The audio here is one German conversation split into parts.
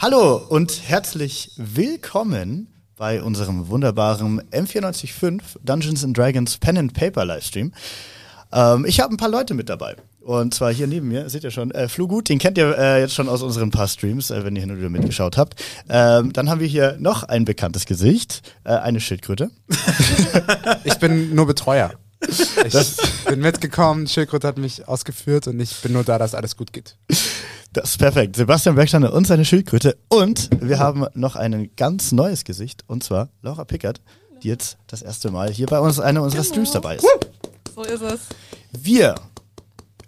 Hallo und herzlich willkommen bei unserem wunderbaren M945 Dungeons and Dragons Pen and Paper Livestream. Ähm, ich habe ein paar Leute mit dabei. Und zwar hier neben mir, seht ihr schon, äh, Flugut, den kennt ihr äh, jetzt schon aus unseren paar Streams, äh, wenn ihr hin und wieder mitgeschaut habt. Ähm, dann haben wir hier noch ein bekanntes Gesicht, äh, eine Schildkröte. ich bin nur Betreuer. Ich bin mitgekommen, Schildkröte hat mich ausgeführt und ich bin nur da, dass alles gut geht. Das ist perfekt. Sebastian Bergsteiner und seine Schildkröte. Und wir haben noch ein ganz neues Gesicht, und zwar Laura Pickert, die jetzt das erste Mal hier bei uns einer unserer Streams dabei ist. So ist es. Wir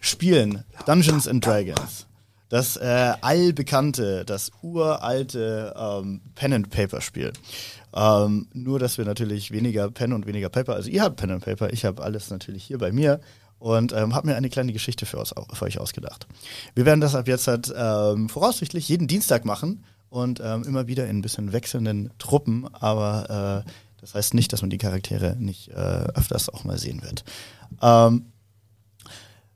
spielen Dungeons and Dragons. Das äh, allbekannte, das uralte ähm, Pen and Paper Spiel. Ähm, nur, dass wir natürlich weniger Pen und weniger Paper, also ihr habt Pen and Paper, ich habe alles natürlich hier bei mir und ähm, habe mir eine kleine Geschichte für, uns, für, euch ausgedacht. Wir werden das ab jetzt halt ähm, voraussichtlich jeden Dienstag machen und ähm, immer wieder in ein bisschen wechselnden Truppen, aber äh, das heißt nicht, dass man die Charaktere nicht äh, öfters auch mal sehen wird. Ähm,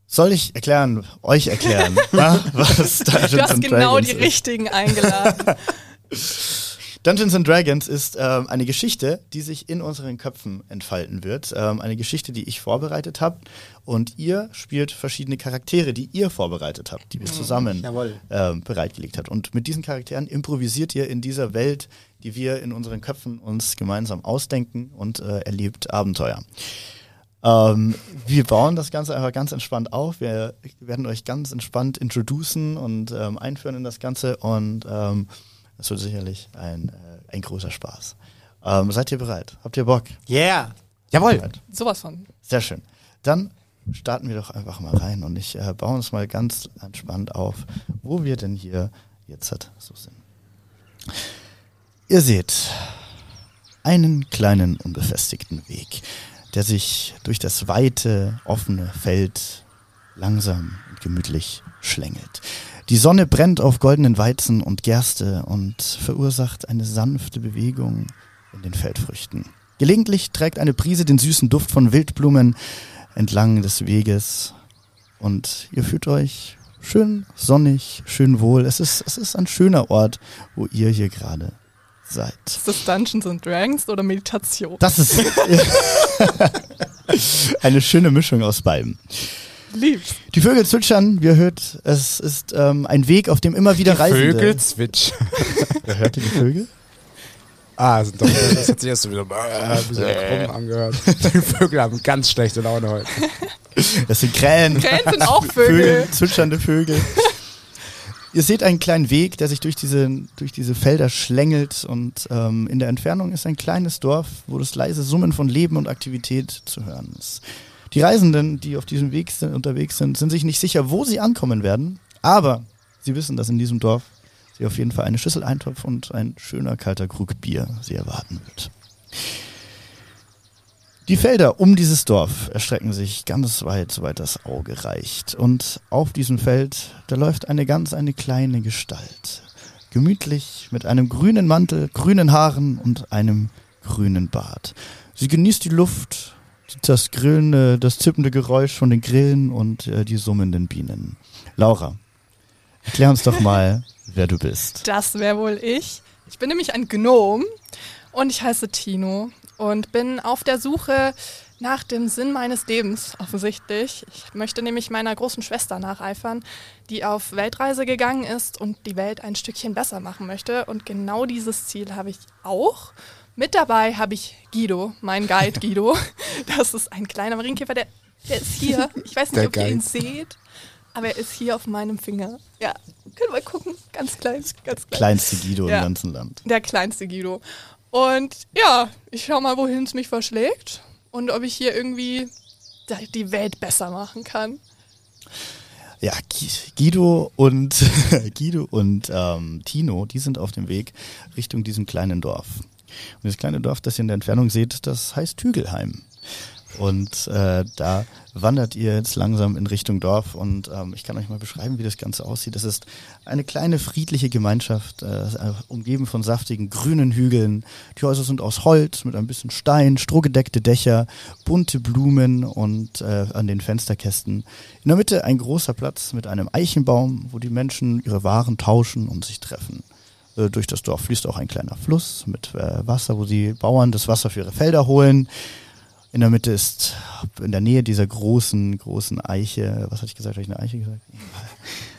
soll ich erklären, euch erklären, was Dungeons Du hast genau Dragons die ist. richtigen eingeladen. Dungeons and Dragons ist ähm, eine Geschichte, die sich in unseren Köpfen entfalten wird. Ähm, eine Geschichte, die ich vorbereitet habe. Und ihr spielt verschiedene Charaktere, die ihr vorbereitet habt, die wir mhm. zusammen ähm, bereitgelegt habt. Und mit diesen Charakteren improvisiert ihr in dieser Welt, die wir in unseren Köpfen uns gemeinsam ausdenken und äh, erlebt Abenteuer. Ähm, wir bauen das Ganze einfach ganz entspannt auf. Wir werden euch ganz entspannt introducen und ähm, einführen in das Ganze und ähm, es wird sicherlich ein, äh, ein großer Spaß. Ähm, seid ihr bereit? Habt ihr Bock? Yeah. Jawohl. Bereit? Sowas von. Sehr schön. Dann starten wir doch einfach mal rein und ich äh, baue uns mal ganz entspannt auf, wo wir denn hier jetzt halt so sind. Ihr seht einen kleinen unbefestigten Weg, der sich durch das weite, offene Feld langsam und gemütlich schlängelt. Die Sonne brennt auf goldenen Weizen und Gerste und verursacht eine sanfte Bewegung in den Feldfrüchten. Gelegentlich trägt eine Prise den süßen Duft von Wildblumen entlang des Weges und ihr fühlt euch schön sonnig, schön wohl. Es ist, es ist ein schöner Ort, wo ihr hier gerade seid. Ist das Dungeons and Dragons oder Meditation? Das ist eine schöne Mischung aus beiden. Lieb's. Die Vögel zwitschern, wie ihr hört, es ist ähm, ein Weg, auf dem immer wieder die Reisende... Vögel zwitschern. Wer hört ihr die Vögel? Ah, sind doch, das hat sich erst so wieder äh, ein bisschen krumm angehört. Die Vögel haben ganz schlechte Laune heute. Das sind Krähen. Krähen sind auch Vögel. Vögel zwitschernde Vögel. Ihr seht einen kleinen Weg, der sich durch diese, durch diese Felder schlängelt und ähm, in der Entfernung ist ein kleines Dorf, wo das leise Summen von Leben und Aktivität zu hören ist. Die Reisenden, die auf diesem Weg sind, unterwegs sind, sind sich nicht sicher, wo sie ankommen werden, aber sie wissen, dass in diesem Dorf sie auf jeden Fall eine Schüssel Eintopf und ein schöner kalter Krug Bier sie erwarten wird. Die Felder um dieses Dorf erstrecken sich ganz weit, soweit das Auge reicht. Und auf diesem Feld, da läuft eine ganz, eine kleine Gestalt. Gemütlich, mit einem grünen Mantel, grünen Haaren und einem grünen Bart. Sie genießt die Luft, das grillende, das zippende Geräusch von den Grillen und äh, die summenden Bienen. Laura, erklär uns doch mal, wer du bist. Das wäre wohl ich. Ich bin nämlich ein Gnom und ich heiße Tino und bin auf der Suche nach dem Sinn meines Lebens, offensichtlich. Ich möchte nämlich meiner großen Schwester nacheifern, die auf Weltreise gegangen ist und die Welt ein Stückchen besser machen möchte. Und genau dieses Ziel habe ich auch. Mit dabei habe ich Guido, mein Guide Guido. Das ist ein kleiner Marienkäfer, der, der ist hier. Ich weiß nicht, der ob Guide. ihr ihn seht, aber er ist hier auf meinem Finger. Ja, können wir gucken. Ganz klein, ganz klein. Kleinste Guido ja, im ganzen Land. Der kleinste Guido. Und ja, ich schau mal, wohin es mich verschlägt und ob ich hier irgendwie die Welt besser machen kann. Ja, Guido und Guido und ähm, Tino, die sind auf dem Weg Richtung diesem kleinen Dorf. Und das kleine Dorf, das ihr in der Entfernung seht, das heißt Hügelheim. Und äh, da wandert ihr jetzt langsam in Richtung Dorf und ähm, ich kann euch mal beschreiben, wie das Ganze aussieht. Das ist eine kleine friedliche Gemeinschaft, äh, umgeben von saftigen grünen Hügeln. Die Häuser sind aus Holz mit ein bisschen Stein, strohgedeckte Dächer, bunte Blumen und äh, an den Fensterkästen. In der Mitte ein großer Platz mit einem Eichenbaum, wo die Menschen ihre Waren tauschen und sich treffen. Äh, durch das Dorf fließt auch ein kleiner Fluss mit äh, Wasser, wo die Bauern das Wasser für ihre Felder holen. In der Mitte ist, in der Nähe dieser großen, großen Eiche, was hatte ich gesagt? Habe ich eine Eiche gesagt?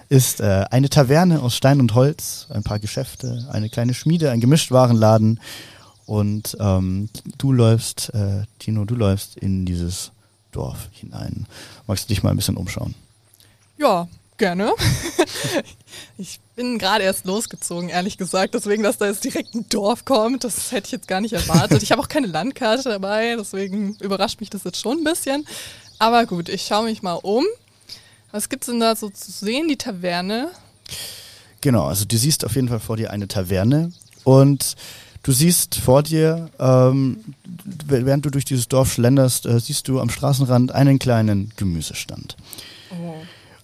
Ist äh, eine Taverne aus Stein und Holz, ein paar Geschäfte, eine kleine Schmiede, ein Gemischtwarenladen. Und ähm, du läufst, äh, Tino, du läufst in dieses Dorf hinein. Magst du dich mal ein bisschen umschauen? Ja, gerne. ich bin gerade erst losgezogen, ehrlich gesagt. Deswegen, dass da jetzt direkt ein Dorf kommt, das hätte ich jetzt gar nicht erwartet. Ich habe auch keine Landkarte dabei, deswegen überrascht mich das jetzt schon ein bisschen. Aber gut, ich schaue mich mal um. Was gibt's denn da so zu sehen, die Taverne? Genau, also du siehst auf jeden Fall vor dir eine Taverne und du siehst vor dir, ähm, während du durch dieses Dorf schlenderst, äh, siehst du am Straßenrand einen kleinen Gemüsestand. Oh.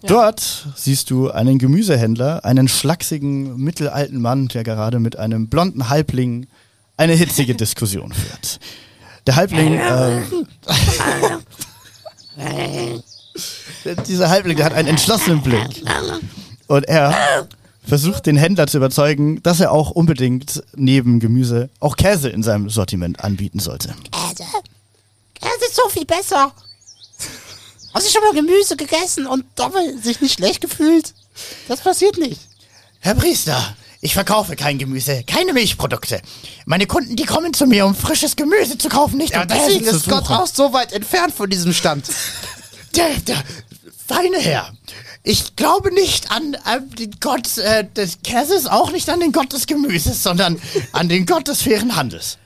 Ja. Dort siehst du einen Gemüsehändler, einen schlachsigen, mittelalten Mann, der gerade mit einem blonden Halbling eine hitzige Diskussion führt. Der Halbling, äh, dieser Halbling, der hat einen entschlossenen Blick. Und er versucht den Händler zu überzeugen, dass er auch unbedingt neben Gemüse auch Käse in seinem Sortiment anbieten sollte. Käse? Käse ist so viel besser. Hast du schon mal Gemüse gegessen und doppelt sich nicht schlecht gefühlt? Das passiert nicht. Herr Priester, ich verkaufe kein Gemüse, keine Milchprodukte. Meine Kunden, die kommen zu mir, um frisches Gemüse zu kaufen, nicht Ja, um deswegen ist zu Gott auch so weit entfernt von diesem Stand. Der, der feine Herr. Ich glaube nicht an, an den Gott äh, des Käses, auch nicht an den Gott des Gemüses, sondern an den Gott des fairen Handels.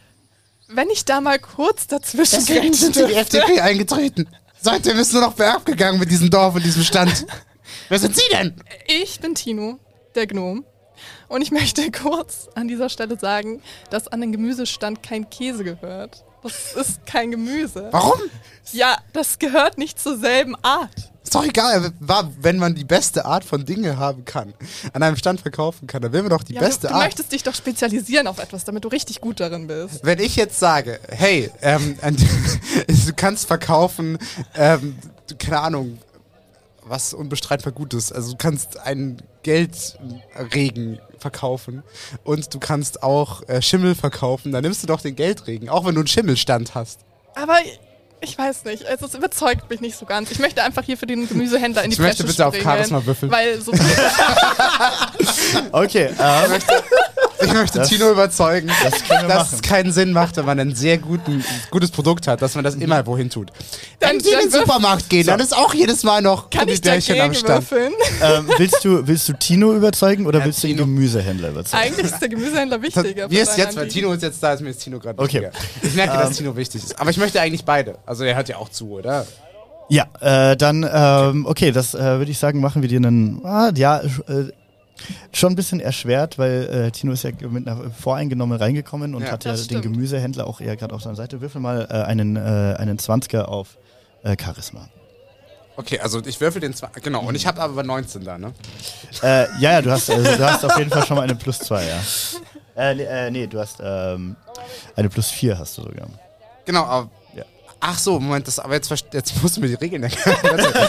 Wenn ich da mal kurz dazwischen Deswegen sind sie in die FDP eingetreten. Seitdem ist nur noch bergab gegangen mit diesem Dorf und diesem Stand. Wer sind Sie denn? Ich bin Tino, der Gnom. Und ich möchte kurz an dieser Stelle sagen, dass an den Gemüsestand kein Käse gehört. Das ist kein Gemüse. Warum? Ja, das gehört nicht zur selben Art. Ist doch egal, wenn man die beste Art von Dinge haben kann, an einem Stand verkaufen kann, dann will man doch die Ja, beste du, du Art. möchtest dich doch spezialisieren auf etwas, damit du richtig gut darin bist. Wenn ich jetzt sage, hey, ähm, du kannst verkaufen, ähm, du- keine Ahnung, was unbestreitbar gut ist. Also du kannst einen Geldregen verkaufen und du kannst auch äh, Schimmel verkaufen, dann nimmst du doch den Geldregen, auch wenn du einen Schimmelstand hast. Aber ich weiß nicht, also es überzeugt mich nicht so ganz. Ich möchte einfach hier für den Gemüsehändler in die Ich möchte Bresche bitte auf springen, Charisma würfeln. Weil so Okay, ähm, Ich möchte Das- Tino überzeugen, das dass es keinen Sinn macht, wenn man ein sehr guten, gutes Produkt hat, dass man das immer wohin tut. dann, Wenn Sie in den dann Supermarkt gehen, dann ist auch jedes Mal noch kann ich Gummibärchen am Stand. würfeln. ähm, willst, du, willst du Tino überzeugen oder Ja, willst du den. Gemüsehändler überzeugen? Eigentlich ist der Gemüsehändler wichtiger. Mir ist jetzt, weil. Tino ist jetzt da, ist mir jetzt Tino gerade Okay. wichtiger. Ich merke, dass Tino wichtig ist. Aber ich möchte eigentlich beide. Also er hört ja auch zu, oder? Ja, äh, dann, ähm, okay, das äh, würde ich sagen, machen wir dir einen, ah, ja, äh, schon ein bisschen erschwert, weil äh, Tino ist ja mit einer Voreingenommen reingekommen und Ja. hat ja Das den stimmt. Gemüsehändler auch eher gerade auf seiner Seite. Würfel mal äh, einen, äh, einen 20er auf äh, Charisma. Okay, also ich würfel den zwei. Genau, und ich habe aber 19 da, ne? Äh, ja, ja, du hast, also, du hast auf jeden Fall schon mal eine plus 2, ja. Äh, nee, äh, nee, du hast ähm, eine plus 4 hast du sogar. Genau, aber. Ach so, Moment, das, aber jetzt, jetzt musst du mir die Regeln erklären.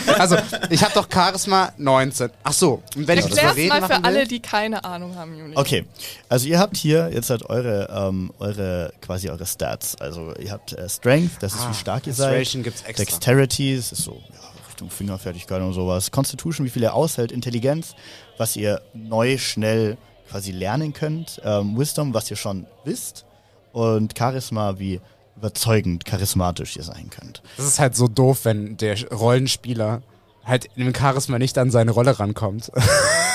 also, ich habe doch Charisma 19. Ach so, und wenn ich das Erklär's überreden mal für alle, die keine Ahnung haben, Juni. Okay, also ihr habt hier jetzt halt eure, ähm, eure, quasi eure Stats. Also ihr habt äh, Strength, das ist Ah, wie stark ihr seid. Gibt's extra. Dexterity, das ist so ja, Richtung Fingerfertigkeit und sowas. Constitution, wie viel ihr aushält. Intelligenz, was ihr neu, schnell quasi lernen könnt. Ähm, Wisdom, was ihr schon wisst. Und Charisma, wie überzeugend, charismatisch ihr sein könnt. das ist halt so doof, wenn der Rollenspieler halt in dem Charisma nicht an seine Rolle rankommt.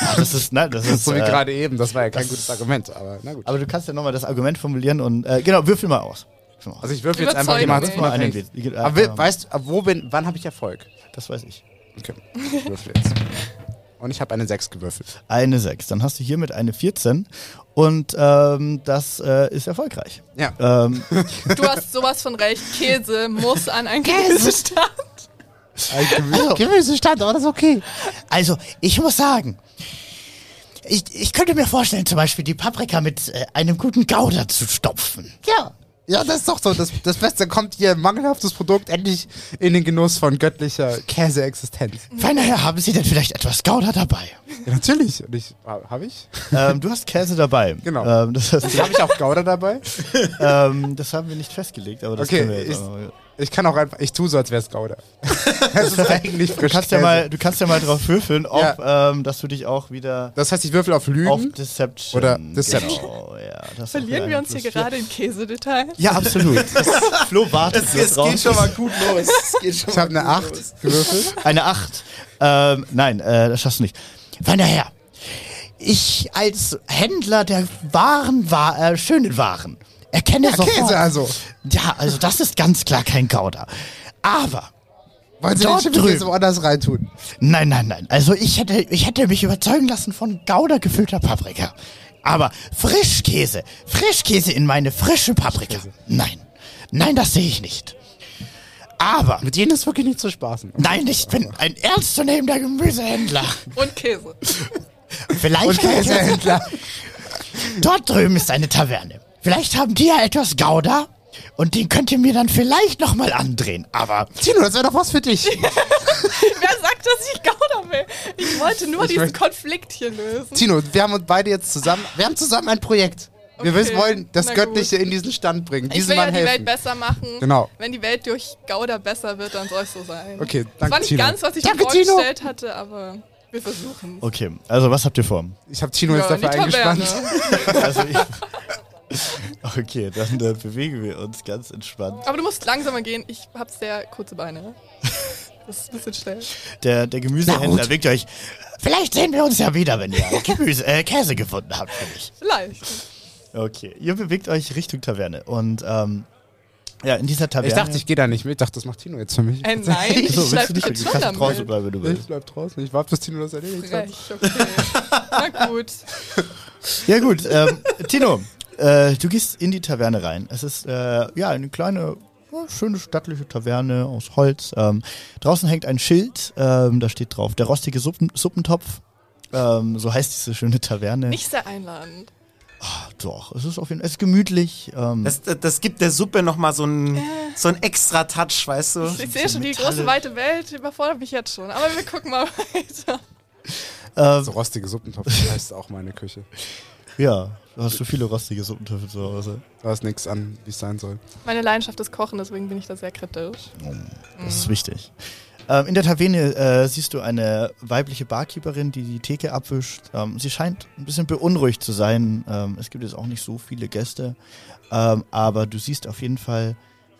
Ah, das ist, ne, das ist so wie äh, gerade eben, das war ja kein gutes Argument, aber na gut. Aber du kannst ja nochmal das Argument formulieren und äh, genau, würfel mal aus. Würfel mal aus. Also ich würfel jetzt einfach Überzeugen jemand mich. mal einen unabhängig. Witz. Äh, Aber ähm, weißt du, wo bin, wann habe ich Erfolg? Das weiß ich. Okay, ich würfel jetzt. Und ich habe eine 6 gewürfelt. Eine 6. Dann hast du hiermit eine 14 und ähm, das äh, ist erfolgreich. Ja. Ähm, Du hast sowas von recht. Käse muss an ein Gemüsestand. Also, Gemüsestand, aber das ist okay. Also, ich muss sagen, ich, ich könnte mir vorstellen, zum Beispiel die Paprika mit äh, einem guten Gouda zu stopfen. Ja. Ja, das ist doch so. Das, das Beste kommt hier mangelhaftes Produkt endlich in den Genuss von göttlicher Käseexistenz. Feiner Herr, haben Sie denn vielleicht etwas Gouda dabei? Ja, natürlich. Und ich, habe ich? ähm, du hast Käse dabei. Genau. Ähm, das, heißt, Habe ich auch Gouda dabei? ähm, das haben wir nicht festgelegt, aber das Okay, können wir jetzt ich- auch mal. Ich kann auch einfach, ich tue so, als wäre es Gouda. Das ist eigentlich Du frisch kannst, ja mal, du kannst ja mal drauf würfeln, ob, ähm, dass du dich auch wieder Das heißt, ich würfel auf Lügen. auf Deception. Oder Deception. Genau, ja, Verlieren wir uns hier Plus gerade in Käsedetails? vier. Ja, absolut. Das, Flo wartet Es, es drauf. geht schon mal gut los. Es geht schon ich habe eine gut 8 los. gewürfelt. Eine Acht. Ähm, nein, äh, das schaffst du nicht. Feiner Herr, ich als Händler der wahren, Wa äh, schönen Waren erkenne Ja, sofort. Käse also. Ja, also das ist ganz klar kein Gouda. Aber Wollen Sie Dort den drüben. woanders reintun? Nein, nein, nein. Also ich hätte, ich hätte mich überzeugen lassen von Gouda gefüllter Paprika. Aber Frischkäse, Frischkäse in meine frische Paprika. Nein, nein, das sehe ich nicht. Aber, Mit denen ist wirklich nicht zu spaßen. nein, ich bin ein ernstzunehmender Gemüsehändler. Und Käse. Vielleicht Und Käsehändler. Dort drüben ist eine Taverne. Vielleicht haben die ja etwas Gouda und den könnt ihr mir dann vielleicht noch mal andrehen. Aber Tino, das wäre doch was für dich. Wer sagt, dass ich Gouda will? Ich wollte nur Ich diesen Konflikt hier lösen. Tino, wir haben uns beide jetzt zusammen, wir haben zusammen ein Projekt. Wir Okay, wollen das na Göttliche in diesen Stand bringen, Ich will ja Mann die Welt besser machen. Genau. Wenn die Welt durch Gouda besser wird, dann soll es so sein. Okay, Das danke war nicht Tino. ganz, was ich Danke, mir Tino. vorgestellt hatte, aber wir versuchen. Okay, also was habt ihr vor? Ich habe Tino jetzt Ja, die dafür eingespannt. Also ich, okay, dann äh, bewegen wir uns ganz entspannt. Aber du musst langsamer gehen. Ich hab sehr kurze Beine. Das ist ein bisschen schnell. Der, der Na Gemüsehändler gut. winkt euch. vielleicht sehen wir uns ja wieder, wenn ihr Gemüse, äh, Käse gefunden habt für mich. Vielleicht. Okay, ihr bewegt euch Richtung Taverne und ähm, ja, in dieser Taverne. Ich dachte, ich gehe da nicht mit. Ich dachte, das macht Tino jetzt für mich. Äh, nein, ich so, willst schleif du dich nicht, jetzt du schon kannst draußen damit. bleiben, wenn du Ich willst. bleib draußen. Ich warte, bis Tino das erledigt hat. Frech, okay. Na gut. Ja gut, ähm, Tino, äh, du gehst in die Taverne rein. Es ist äh, ja eine kleine, schöne stattliche Taverne aus Holz. Ähm, draußen hängt ein Schild, ähm, da steht drauf, der rostige Suppen, Suppentopf. Ähm, so heißt diese schöne Taverne. Nicht sehr einladend. Doch, es ist auf jeden Fall, es ist gemütlich. Ähm, Das, das, das gibt der Suppe nochmal so einen so einen extra Touch, weißt du? Ich sehe schon, die große weite Welt überfordert mich jetzt schon. Aber wir gucken mal weiter. ähm, So rostige Suppentopf heißt auch meine Küche. ja, du hast so viele rostige Suppentöpfe zu Hause. Da ist nichts an, wie es sein soll. Meine Leidenschaft ist Kochen, deswegen bin ich da sehr kritisch. Das ist wichtig. Ähm, in der Taverne äh, siehst du eine weibliche Barkeeperin, die die Theke abwischt. Ähm, sie scheint ein bisschen beunruhigt zu sein. Ähm, es gibt jetzt auch nicht so viele Gäste. Ähm, aber du siehst auf jeden Fall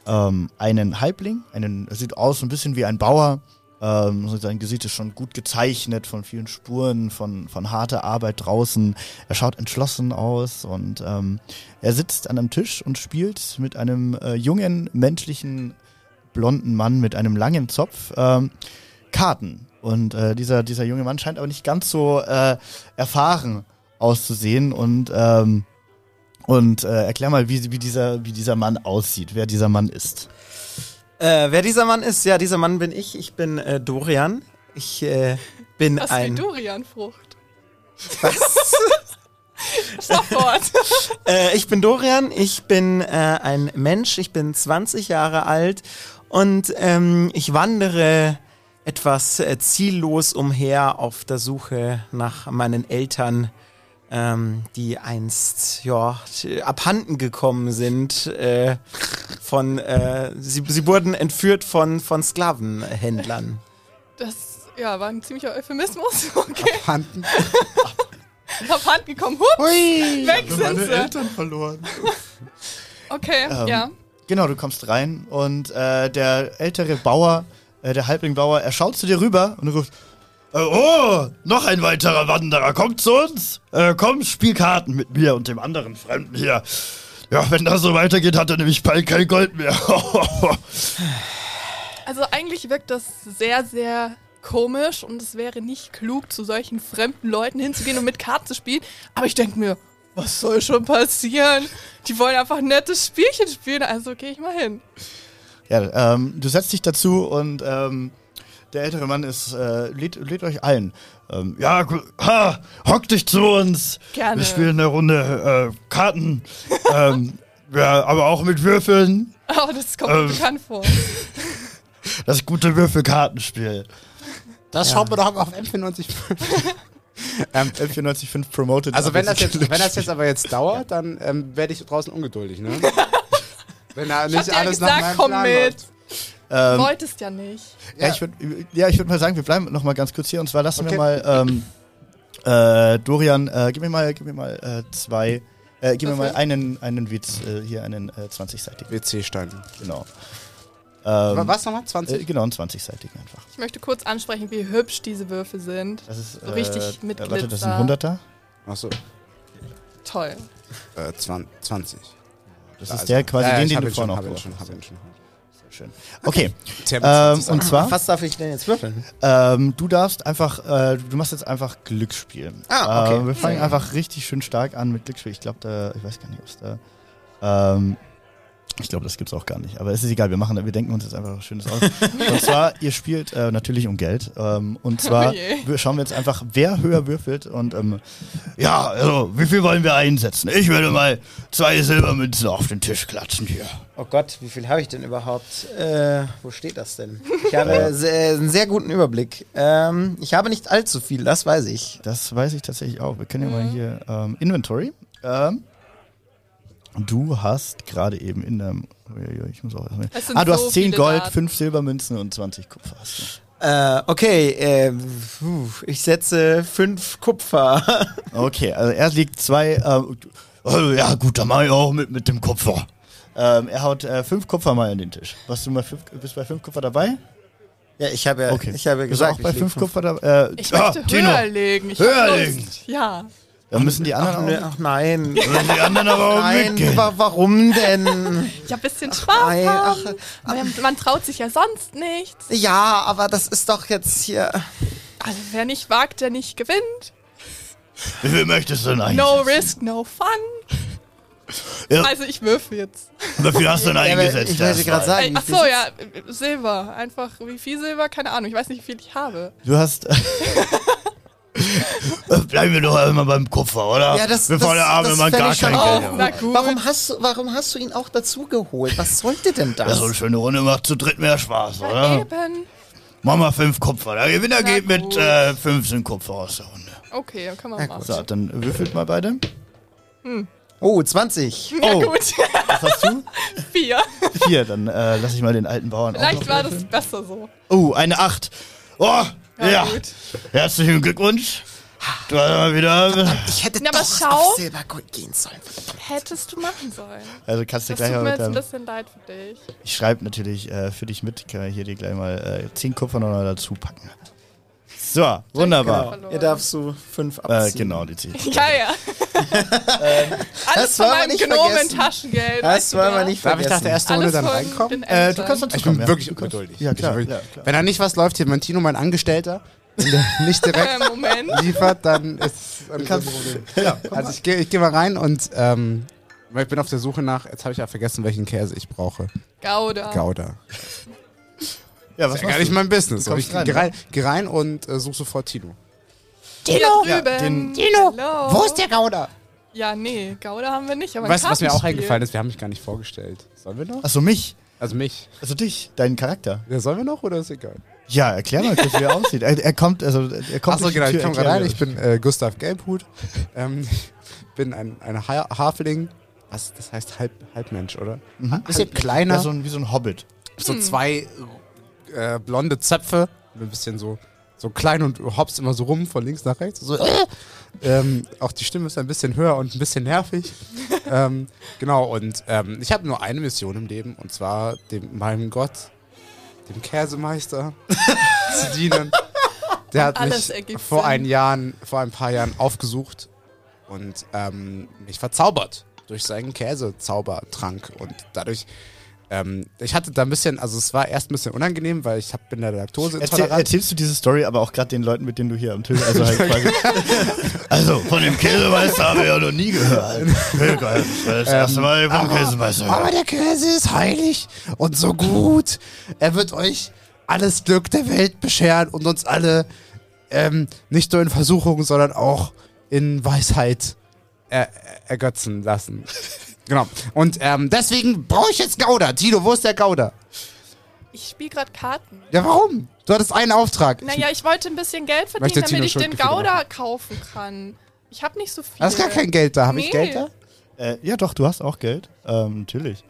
ähm, einen Halbling. Einen, er sieht aus ein bisschen wie ein Bauer. Ähm, sein Gesicht ist schon gut gezeichnet von vielen Spuren, von, von harter Arbeit draußen. Er schaut entschlossen aus und ähm, er sitzt an einem Tisch und spielt mit einem äh, jungen, menschlichen blonden Mann mit einem langen Zopf ähm, Karten. Und äh, dieser, dieser junge Mann scheint aber nicht ganz so äh, erfahren auszusehen. Und, ähm, und äh, erklär mal, wie, wie, dieser, wie dieser Mann aussieht, wer dieser Mann ist. Äh, wer dieser Mann ist? Ja, dieser Mann bin ich. Ich bin äh, Dorian. Ich äh, bin Was ein. Was? Fahr fort. äh, ich bin Dorian. Ich bin äh, ein Mensch. Ich bin 20 Jahre alt und ähm, ich wandere etwas äh, ziellos umher auf der Suche nach meinen Eltern, ähm, die einst ja abhanden gekommen sind. Äh, von äh, sie, sie wurden entführt von von Sklavenhändlern. Das ja, war ein ziemlicher Euphemismus. Okay. Handen. Auf Hand gekommen. Hups, Hui! weg sind sie. Eltern verloren. Okay, Ähm, ja. Genau, du kommst rein und äh, der ältere Bauer, äh, der Halbling-Bauer, er schaut zu dir rüber und ruft, oh, noch ein weiterer Wanderer, kommt zu uns. Äh, komm, spiel Karten mit mir und dem anderen Fremden hier. Ja, wenn das so weitergeht, hat er nämlich bald kein Gold mehr. Also eigentlich wirkt das sehr, sehr komisch und es wäre nicht klug, zu solchen fremden Leuten hinzugehen und mit Karten zu spielen. Aber ich denke mir, was soll schon passieren? Die wollen einfach ein nettes Spielchen spielen, also gehe ich mal hin. ja, ähm, du setzt dich dazu und ähm, der ältere Mann ist, äh, lädt, lädt euch ein. Ähm, ja, ha, hock dich zu uns. Gerne. Wir spielen eine Runde äh, Karten. ähm, Ja, aber auch mit Würfeln. Oh, das kommt mir Ähm. bekannt vor. Das gute Würfelkartenspiel. Das schaut man doch auf M495. ähm, F945 promoted. also wenn das, jetzt, wenn das jetzt aber jetzt dauert, dann ähm, werde ich draußen ungeduldig, ne? wenn da nicht ja alles nach gesagt, meinem komm Plan mit. läuft. Du ähm, wolltest ja nicht. Ja, ich würde ja, ich würd mal sagen, wir bleiben noch mal ganz kurz hier. Und zwar lassen Okay. wir mal ähm, äh, Dorian, äh, gib mir mal, gib mir mal äh, zwei, äh, gib mir mal einen, einen Witz, äh, hier einen äh, 20-seitigen. WC-Stein. Genau. Ähm, Was nochmal? 20? Äh, genau, einen 20-seitigen einfach. Ich möchte kurz ansprechen, wie hübsch diese Würfel sind. Das ist So richtig mit äh, Warte, das ist Glitzer. ein 100er. Achso, Toll. äh, 20. 20. Das ist also- der quasi den, ich den du vorhin auch schon, hast. hab ihn schon. Schön. Okay, ähm, 20 und zwar, Was darf ich denn jetzt würfeln? ähm, du darfst einfach, äh, du machst jetzt einfach Glücksspiel. Ah, okay. Äh, wir fangen einfach richtig schön stark an mit Glücksspiel. Ich glaube, da, ich weiß gar nicht, ob es da, ähm, ich glaube, das gibt's auch gar nicht. Aber es ist egal, wir machen, wir denken uns jetzt einfach was Schönes aus. und zwar, ihr spielt äh, natürlich um Geld. Ähm, und zwar Oh schauen wir jetzt einfach, wer höher würfelt. Und ähm, ja, also, wie viel wollen wir einsetzen? Ich würde mal zwei Silbermünzen auf den Tisch klatschen hier. Oh Gott, wie viel habe ich denn überhaupt? Äh, wo steht das denn? Ich habe sehr, einen sehr guten Überblick. Ähm, ich habe nicht allzu viel, das weiß ich. Das weiß ich tatsächlich auch. Wir können ja mal hier ähm, Inventory. Ähm, du hast gerade eben in deinem. Ich muss auch erstmal. Ah, du so hast 10 viele Gold, Daten. 5 Silbermünzen und 20 Kupfer. Hast du. Äh, okay, äh, puh, ich setze fünf Kupfer. Okay, also er liegt zwei. Ähm, oh, ja, gut, dann mach ich auch mit, mit dem Kupfer. Ähm, er haut äh, fünf Kupfer mal in den Tisch. Warst du mal fünf, bist bei fünf Kupfer dabei? ja, ich habe ja, Okay. ich habe ja gesagt, auch bei ich leg fünf Kupfer dabei? Äh, Ich ah, möchte Tino, höher legen. Ich Höher legen. Ja. Dann müssen die anderen Ach, auch. ne, ach nein. Müssen die anderen aber auch Nein, mitgehen. wa warum denn? Ja, ein bisschen Spaß Nein, ach, man, man traut sich ja sonst nichts. Ja, aber das ist doch jetzt hier. Also wer nicht wagt, der nicht gewinnt. Wie viel möchtest du denn eigentlich? No risk, no fun. Ja. Also ich würfel jetzt. Wie viel hast du denn eingesetzt? ich wollte gerade sagen. ach so, ja, Silber. Einfach, wie viel Silber? Keine Ahnung. Ich weiß nicht, wie viel ich habe. Du hast. Bleiben wir doch immer beim Kupfer, oder? Ja, das, Bevor der Arme das mal fänd gar ich schon kein auch- Geld. Na. Warum hast, du, warum hast du ihn auch dazu geholt? Was sollte denn Ja, das? so eine schöne Runde macht zu dritt mehr Spaß, Ja, oder? eben. Mach mal fünf Kupfer. Der Gewinner Na geht mit gut. äh, 15 Kupfer aus der Runde. Okay, dann können wir machen. So, dann würfelt mal beide. Oh, 20. Ja Oh. gut, Was hast du? vier. Vier. Dann äh, lass ich mal den alten Bauern auch Vielleicht noch war das besser so. Oh, eine Acht. Oh, ja. Ja, gut. Herzlichen Glückwunsch. Du hast mal wieder. Ich hätte Ja, aber doch schau. auf Silbergold gehen sollen. Hättest du machen sollen. Also kannst du Das gleich tut mal mir mit jetzt ein bisschen leid für dich. Ich schreibe natürlich äh, für dich mit. Ich kann hier dir gleich mal äh, zehn Kupfer noch dazu packen. So, wunderbar. Verloren. Ihr darfst du fünf Äh, abziehen. genau, die ich. Ja, ja. das Alles von meinem nicht Gnomen vergessen. Taschengeld. Das wollen wir nicht Darf ich nach vergessen. der ersten Runde dann reinkommen? Äh, du kannst dazu Ich bin ja. wirklich Du kannst- ungeduldig. Ja, klar. Ja, klar. Wenn da nicht was läuft, hier mein Tino, mein Angestellter, wenn der nicht direkt Äh, liefert, dann ist es ein kannst- Problem. Ja, Also ich gehe ich geh mal rein und ähm, ich bin auf der Suche nach, jetzt habe ich ja vergessen, welchen Käse ich brauche. Gouda. Gouda. Ja, Das was ist ja gar machst nicht du? mein Business. Du ich rein, geh ne? rein, geh rein und äh, such sofort Tino. Tino, Ja, den- Tino, Hallo. wo ist der Gauder? Ja, nee, Gouda haben wir nicht, aber Weißt du, was mir auch eingefallen ist? Wir haben mich gar nicht vorgestellt. Sollen wir noch? Achso, mich. Also mich. Also dich, deinen Charakter. Ja, sollen wir noch oder ist egal? Ja, erklär mal kurz, wie er aussieht. Er, er kommt, also er kommt Achso, genau, ich komme rein. Ich bin äh, Gustav Gelbhut. ähm, bin ein, ein ha Hafling. Was? Das heißt Halb, Halbmensch, oder? Mhm. Bisschen kleiner. Ja, so, ein, wie so ein Hobbit. so zwei äh, blonde Zöpfe. Ein bisschen so, so klein und hops immer so rum von links nach rechts. So, äh. ähm, auch die Stimme ist ein bisschen höher und ein bisschen nervig. ähm, genau, und ähm, ich habe nur eine Mission im Leben und zwar dem, meinem Gott, dem Käsemeister, zu dienen. Der hat Alles mich vor, ein Jahren, vor ein paar Jahren aufgesucht und ähm, mich verzaubert durch seinen Käsezaubertrank. Und dadurch, ähm, ich hatte da ein bisschen, also es war erst ein bisschen unangenehm, weil ich hab, bin da Erzähl, Laktoseintolerant. erzählst du diese Story aber auch gerade den Leuten, mit denen du hier am Tisch, also halt quasi. also von dem Käsemeister habe ich ja noch nie gehört. Das das erste Mal vom Käsemeister. Aber der Käse ist heilig und so gut. Er wird euch alles Glück der Welt bescheren und uns alle ähm, nicht nur in Versuchung, sondern auch in Weisheit er ergötzen lassen. Genau. Und ähm, deswegen brauche ich jetzt Gouda. Tino, wo ist der Gouda? Ich spiele gerade Karten. Ja, warum? Du hattest einen Auftrag. Naja, ich wollte ein bisschen Geld verdienen, Möchte damit Tino ich den Gouda kaufen kann. Ich habe nicht so viel. Da ist gar kein Geld da. Habe ich Nee. Geld da? Äh, ja, doch, du hast auch Geld. Ähm, natürlich.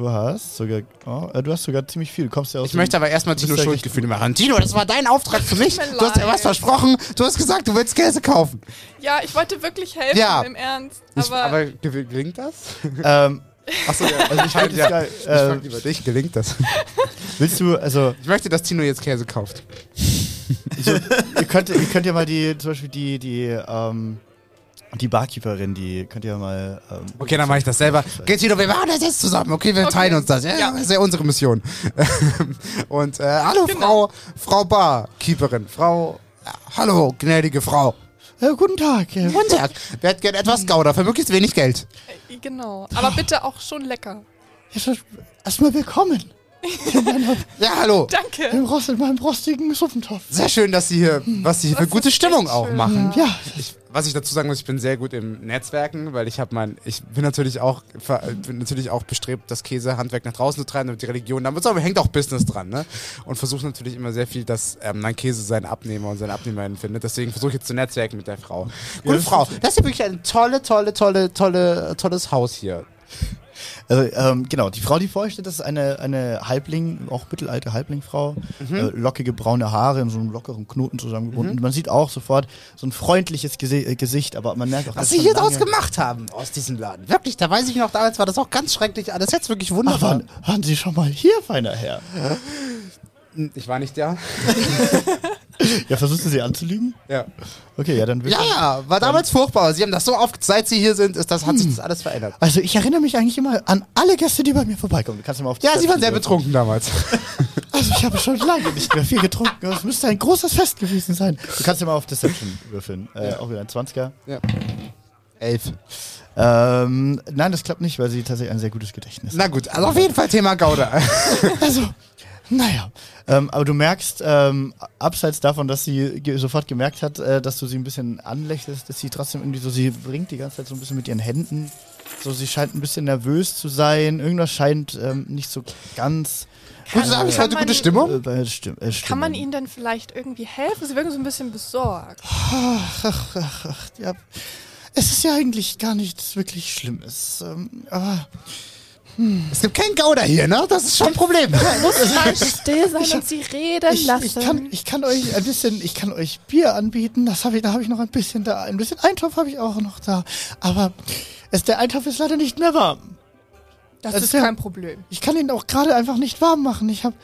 Du hast sogar, oh, äh, du hast sogar ziemlich viel. Du kommst ja aus Ich möchte aber erstmal Tino Schuldgefühle machen. Tino, das war dein Auftrag für mich. Du hast ja was versprochen. Du hast gesagt, du willst Käse kaufen. Ja, ich wollte wirklich helfen, Ja. im Ernst. Ich, Aber, aber ge- gelingt das? ähm, Achso, ja. also ich halte ja. geil. Ich frag Äh, lieber dich, gelingt das? willst du, also Ich möchte, dass Tino jetzt Käse kauft. so, ihr, könnt, ihr könnt ja mal die, zum Beispiel die, die, ähm, die Barkeeperin, die könnt ihr mal. Ähm, Okay, dann mache ich das selber. Okay, Tino, wir machen das jetzt zusammen. Okay, wir Okay. teilen uns das. Ja, Ja. das ist ja unsere Mission. Und äh, hallo, Genau. Frau, Frau Barkeeperin. Frau, ja, hallo, gnädige Frau. Äh, guten Tag. Äh, Guten Tag. Wer hat gern etwas Gouda für möglichst wenig Geld? äh, genau. Aber bitte auch schon lecker. Erstmal willkommen Ja, hallo. Danke. im Rost, in meinem rostigen Suppentopf. Sehr schön, dass Sie hier, was Sie hier für gute Stimmung auch schön. machen. Ja, Ich, was ich dazu sagen muss, ich bin sehr gut im Netzwerken, weil ich habe mein, ich bin natürlich auch, bin natürlich auch bestrebt, das Käsehandwerk nach draußen zu treiben, damit die Religion, damit aber hängt auch Business dran, ne? Und versuche natürlich immer sehr viel, dass ähm, mein Käse seinen Abnehmer und seine Abnehmerin findet. Deswegen versuche ich jetzt zu netzwerken mit der Frau. Gute das Frau, das ist ja wirklich ein tolle, tolle, tolle, tolle, tolles Haus hier. Also ähm, genau, die Frau, die vor euch steht, das ist eine, eine Halbling, auch mittelalte Halblingfrau. Mhm. Äh, lockige braune Haare in so einem lockeren Knoten zusammengebunden. Man sieht auch sofort so ein freundliches Gesi äh, Gesicht, aber man merkt auch, Was dass sie hier draus gemacht haben, aus diesem Laden. Wirklich, da weiß ich noch, damals war das auch ganz schrecklich alles. Jetzt wirklich Ach, wunderbar. waren, waren Sie schon mal hier, feiner Herr? Ich war nicht da. Ja, versuchst du sie anzulügen? Ja. Okay, ja, dann Ja, ja, war damals furchtbar. Sie haben das so oft, seit sie hier sind, ist das, hat sich das alles verändert. Also ich erinnere mich eigentlich immer an alle Gäste, die bei mir vorbeikommen. Du kannst ja mal auf die Ja, sie waren sehr betrunken damals. Also ich habe schon lange nicht mehr viel getrunken. Es müsste ein großes Fest gewesen sein. Du kannst ja mal auf Deception würfeln. Äh, Auch wieder ein 20er. Elf. Ähm, nein, das klappt nicht, weil sie tatsächlich ein sehr gutes Gedächtnis Na gut, also auf jeden Fall Thema Gouda. Also, naja. Ähm, aber du merkst, ähm, abseits davon, dass sie ge sofort gemerkt hat, äh, dass du sie ein bisschen anlächelst, dass sie trotzdem irgendwie so, sie bringt die ganze Zeit so ein bisschen mit ihren Händen. So, sie scheint ein bisschen nervös zu sein. Irgendwas scheint ähm, nicht so ganz. Gute Abend, kann heute man- gute Stimmung. Äh, bei Stimm äh, Kann man Stimmung. ihnen denn vielleicht irgendwie helfen? Sie wirken so ein bisschen besorgt. Ja, es ist ja eigentlich gar nichts wirklich Schlimmes. Ähm, aber Es gibt kein Gouda hier, ne? Das ist schon ein Problem. Muss mal still sein und sie reden ich, lassen. ich, kann, ich kann euch ein bisschen, ich kann euch Bier anbieten. Das habe ich, da habe ich noch ein bisschen da. Ein bisschen Eintopf habe ich auch noch da. Aber es, der Eintopf ist leider nicht mehr warm. das das ist ja- kein Problem. Ich kann ihn auch gerade einfach nicht warm machen. Ich habe,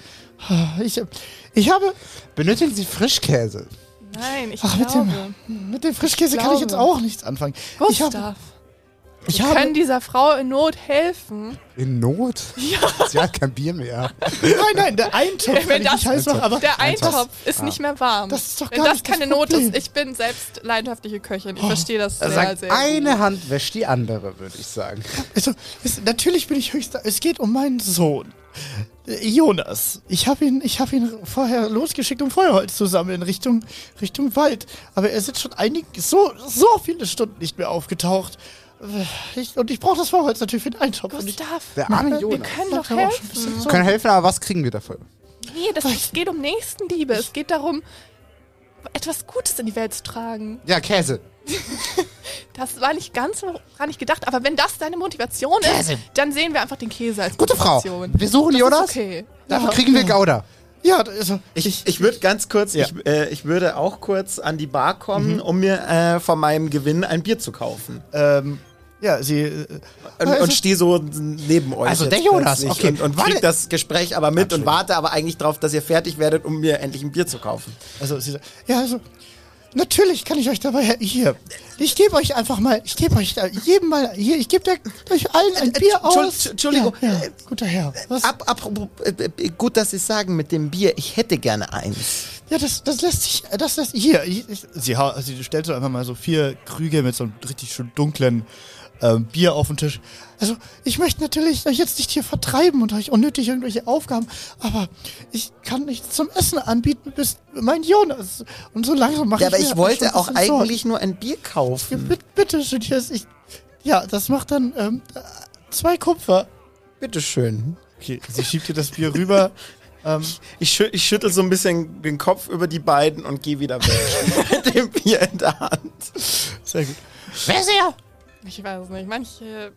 ich, ich habe, Benötigen Sie Frischkäse? Nein, ich ach, mit dem, glaube. mit dem Frischkäse kann ich jetzt glaube. auch nichts anfangen. Ich habe, Gustav, ich wir können dieser Frau in Not helfen. In Not? Ja. Sie hat kein Bier mehr. nein, nein, der Eintopf Wenn ich das- nicht heiß machen, aber Der Eintopf. Eintopf ist nicht mehr warm. Das ist doch Wenn gar das nicht das keine Not Problem. ist, ich bin selbst leidenschaftliche Köchin. Ich verstehe das Er sehr, sagt, sehr eine gut. Hand wäscht die andere, würde ich sagen. Also, es, natürlich bin ich höchst. Es geht um meinen Sohn. Jonas. Ich habe ihn, ich habe ihn vorher losgeschickt, um Feuerholz zu sammeln Richtung, Richtung Wald. Aber er ist jetzt schon einige, so, so viele Stunden nicht mehr aufgetaucht. Ich, und ich brauche das Feuerholz natürlich für den Eintopf. Gustav, Der arme wir können doch helfen. Wir können helfen, aber was kriegen wir dafür? Nee, das, es geht um Nächstenliebe. Es geht darum, etwas Gutes in die Welt zu tragen. Ja, Käse. Das war nicht ganz so gar nicht gedacht, aber wenn das deine Motivation ist, Käse. dann sehen wir einfach den Käse als Gute Frau. Motivation. Wir suchen das Jonas. Ist okay. Dafür Ja, kriegen wir. Gouda. Ja, also, Ich, ich würde ganz kurz, Ja. ich, äh, ich würde auch kurz an die Bar kommen, um mir äh, von meinem Gewinn ein Bier zu kaufen. ähm, ja, sie. äh, Und, Also- und stehe so neben euch. Also der Jonas, okay. Und, und krieg das Gespräch aber mit und warte aber eigentlich darauf, dass ihr fertig werdet, um mir endlich ein Bier zu kaufen. Also, sie sagt, ja, also, natürlich kann ich euch dabei, hier, ich gebe euch einfach mal, ich gebe euch da jedem mal, hier, ich gebe euch allen ein Äh, Bier Entschuld- aus. Entschuldigung. Ja, ja, guter Herr. Was? Ab, apropos, äh, äh, gut, dass Sie sagen mit dem Bier, ich hätte gerne eins. Ja, das, das lässt sich, das lässt, hier, ich, ich, sie, sie stellt so einfach mal so vier Krüge mit so einem richtig schön dunklen ähm, Bier auf den Tisch. Also, ich möchte natürlich euch jetzt nicht hier vertreiben und euch unnötig irgendwelche Aufgaben, aber ich kann nichts zum Essen anbieten, bis mein Jonas. Und so langsam mache Ja, ich aber mir ich wollte auch bisschen Sorgen. eigentlich nur ein Bier Ja, kaufen. bitte, bitte schön, hier ist ich. Ja, das macht dann ähm, zwei Kupfer. Bitteschön. Okay, sie schiebt dir das Bier rüber. ähm, Ich, schü ich schüttel so ein bisschen den Kopf über die beiden und gehe wieder weg. Mit dem Bier in der Hand. sehr gut. Wer ist er? Ich weiß es nicht. Manche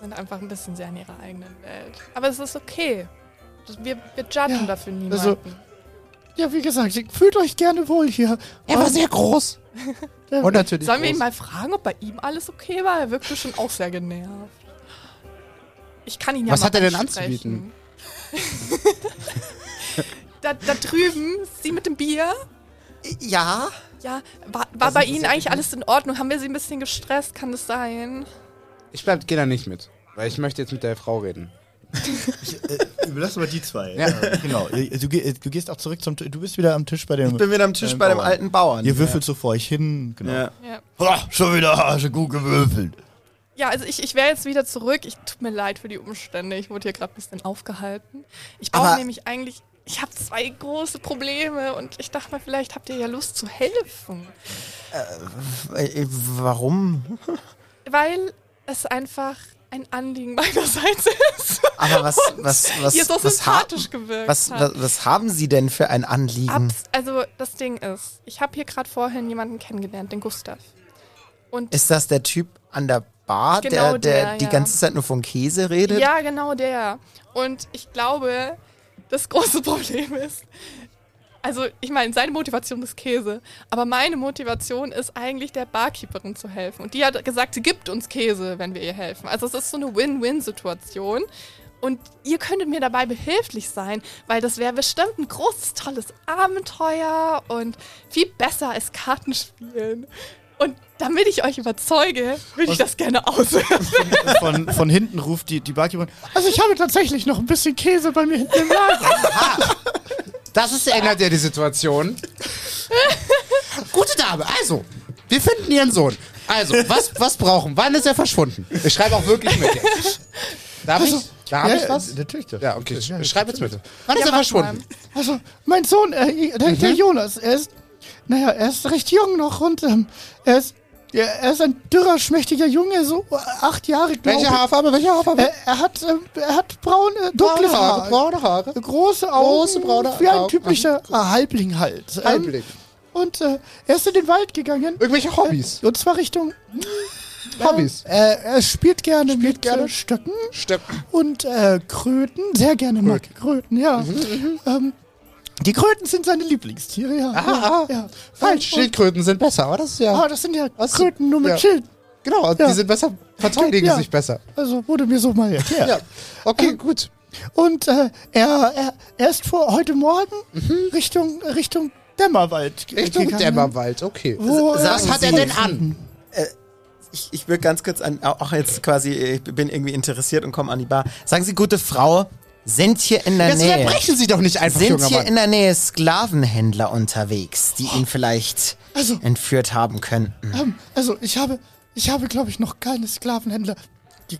sind einfach ein bisschen sehr in ihrer eigenen Welt. Aber es ist okay. Das- Wir, wir judgen Ja, dafür niemanden. also- Ja, wie gesagt, fühlt euch gerne wohl hier. Er war sehr groß. Und natürlich. Sollen wir ihn mal fragen, ob bei ihm alles okay war? Er wirkte schon auch sehr genervt. Ich kann ihn ja Was mal hat er denn ansprechen. da, da drüben, sie mit dem Bier. Ja? Ja, war, war bei Ihnen eigentlich alles in Ordnung? Haben wir Sie ein bisschen gestresst? Kann das sein? Ich bleib, geh da nicht mit. Weil ich möchte jetzt mit der Frau reden. Überlass mal die zwei. Ja. Äh, genau. Du, ge- du gehst auch zurück zum Tisch. Du bist wieder am Tisch bei dem. Ich bin wieder am Tisch bei dem Bauern. alten Bauern. Ihr würfelt so vor euch hin. Genau. Ja. Ja. Ah, schon wieder hast du gut gewürfelt. Ja, also ich, ich wäre jetzt wieder zurück. Ich tut mir leid für die Umstände. Ich wurde hier gerade ein bisschen aufgehalten. Ich brauche Aber- nämlich eigentlich. Ich habe zwei große Probleme und ich dachte mal, vielleicht habt ihr ja Lust zu helfen. Äh, Warum? Weil es einfach ein Anliegen meinerseits ist. Aber was, was, was, Ihr so was, haben, sympathisch gewirkt was, was, was haben Sie denn für ein Anliegen? Abs also das Ding ist, ich habe hier gerade vorhin jemanden kennengelernt, den Gustav. Und Ist das der Typ an der Bar, Genau der, der, der, die ja. ganze Zeit nur von Käse redet? ja, genau der. Und ich glaube, das große Problem ist, also ich meine, seine Motivation ist Käse, aber meine Motivation ist eigentlich der Barkeeperin zu helfen. Und die hat gesagt, sie gibt uns Käse, wenn wir ihr helfen. Also es ist so eine Win-Win-Situation. Und ihr könntet mir dabei behilflich sein, weil das wäre bestimmt ein großes, tolles Abenteuer und viel besser als Kartenspielen. Und damit ich euch überzeuge, würde ich das gerne auswürfeln. Von, von hinten ruft die, die Barkeeperin. Also ich habe tatsächlich noch ein bisschen Käse bei mir hinten im Lager. Das ist ändert ja die Situation. Gute Dame, also, wir finden ihren Sohn. Also, was, was brauchen? Wann ist er verschwunden? Ich schreibe auch wirklich mit jetzt. Darf ich? Da habe ich was? Natürlich doch. Ja, okay, ich Ja, schreibe jetzt mit. Wann ist Ja, er verschwunden? Also, mein Sohn, äh, der, der Jonas, er ist, naja, er ist recht jung noch und ähm, er ist, er ist ein dürrer, schmächtiger Junge, so äh, acht Jahre, glaube Welche. Haarfarbe? Welche Haarfarbe? Er, er hat, ähm, er hat braune, dunkle braune Haare. Haare, Braune Haare. große Augen, Große braune wie ein Augen. typischer äh, Halbling halt. Ähm, Halbling. Und äh, er ist in den Wald gegangen. Irgendwelche Hobbys? Und zwar Richtung. Hobbys. Äh, er spielt gerne mit gerne? Äh, Stöcken Stöcken. und äh, Kröten. Sehr gerne mag er Kröten, ja. Mhm, Ähm, die Kröten sind seine Lieblingstiere, ja. Ah, ja, ja. Falsch, Schildkröten sind besser, aber das ist ja. Ah, das sind ja Was- Kröten nur mit ja. Schild. Genau, Ja. die sind besser, verteidigen Ja. sich besser. Also wurde mir so mal erklärt. Ja. Okay, gut. Und äh, er, er, er ist vor heute Morgen Richtung, Richtung Dämmerwald Mhm. Richtung gegangen. Dämmerwald, okay. Wo, S- äh, Was hat er denn an? Ich, ich würde ganz kurz an, auch jetzt quasi, ich bin irgendwie interessiert und komme an die Bar. Sagen Sie, gute Frau, sind hier in der Jetzt Nähe, verbrechen Sie doch nicht einfach, sind hier Mann. in der Nähe Sklavenhändler unterwegs, die ihn vielleicht Also- entführt haben könnten? Ähm, also ich habe, ich habe, glaube ich, noch keine Sklavenhändler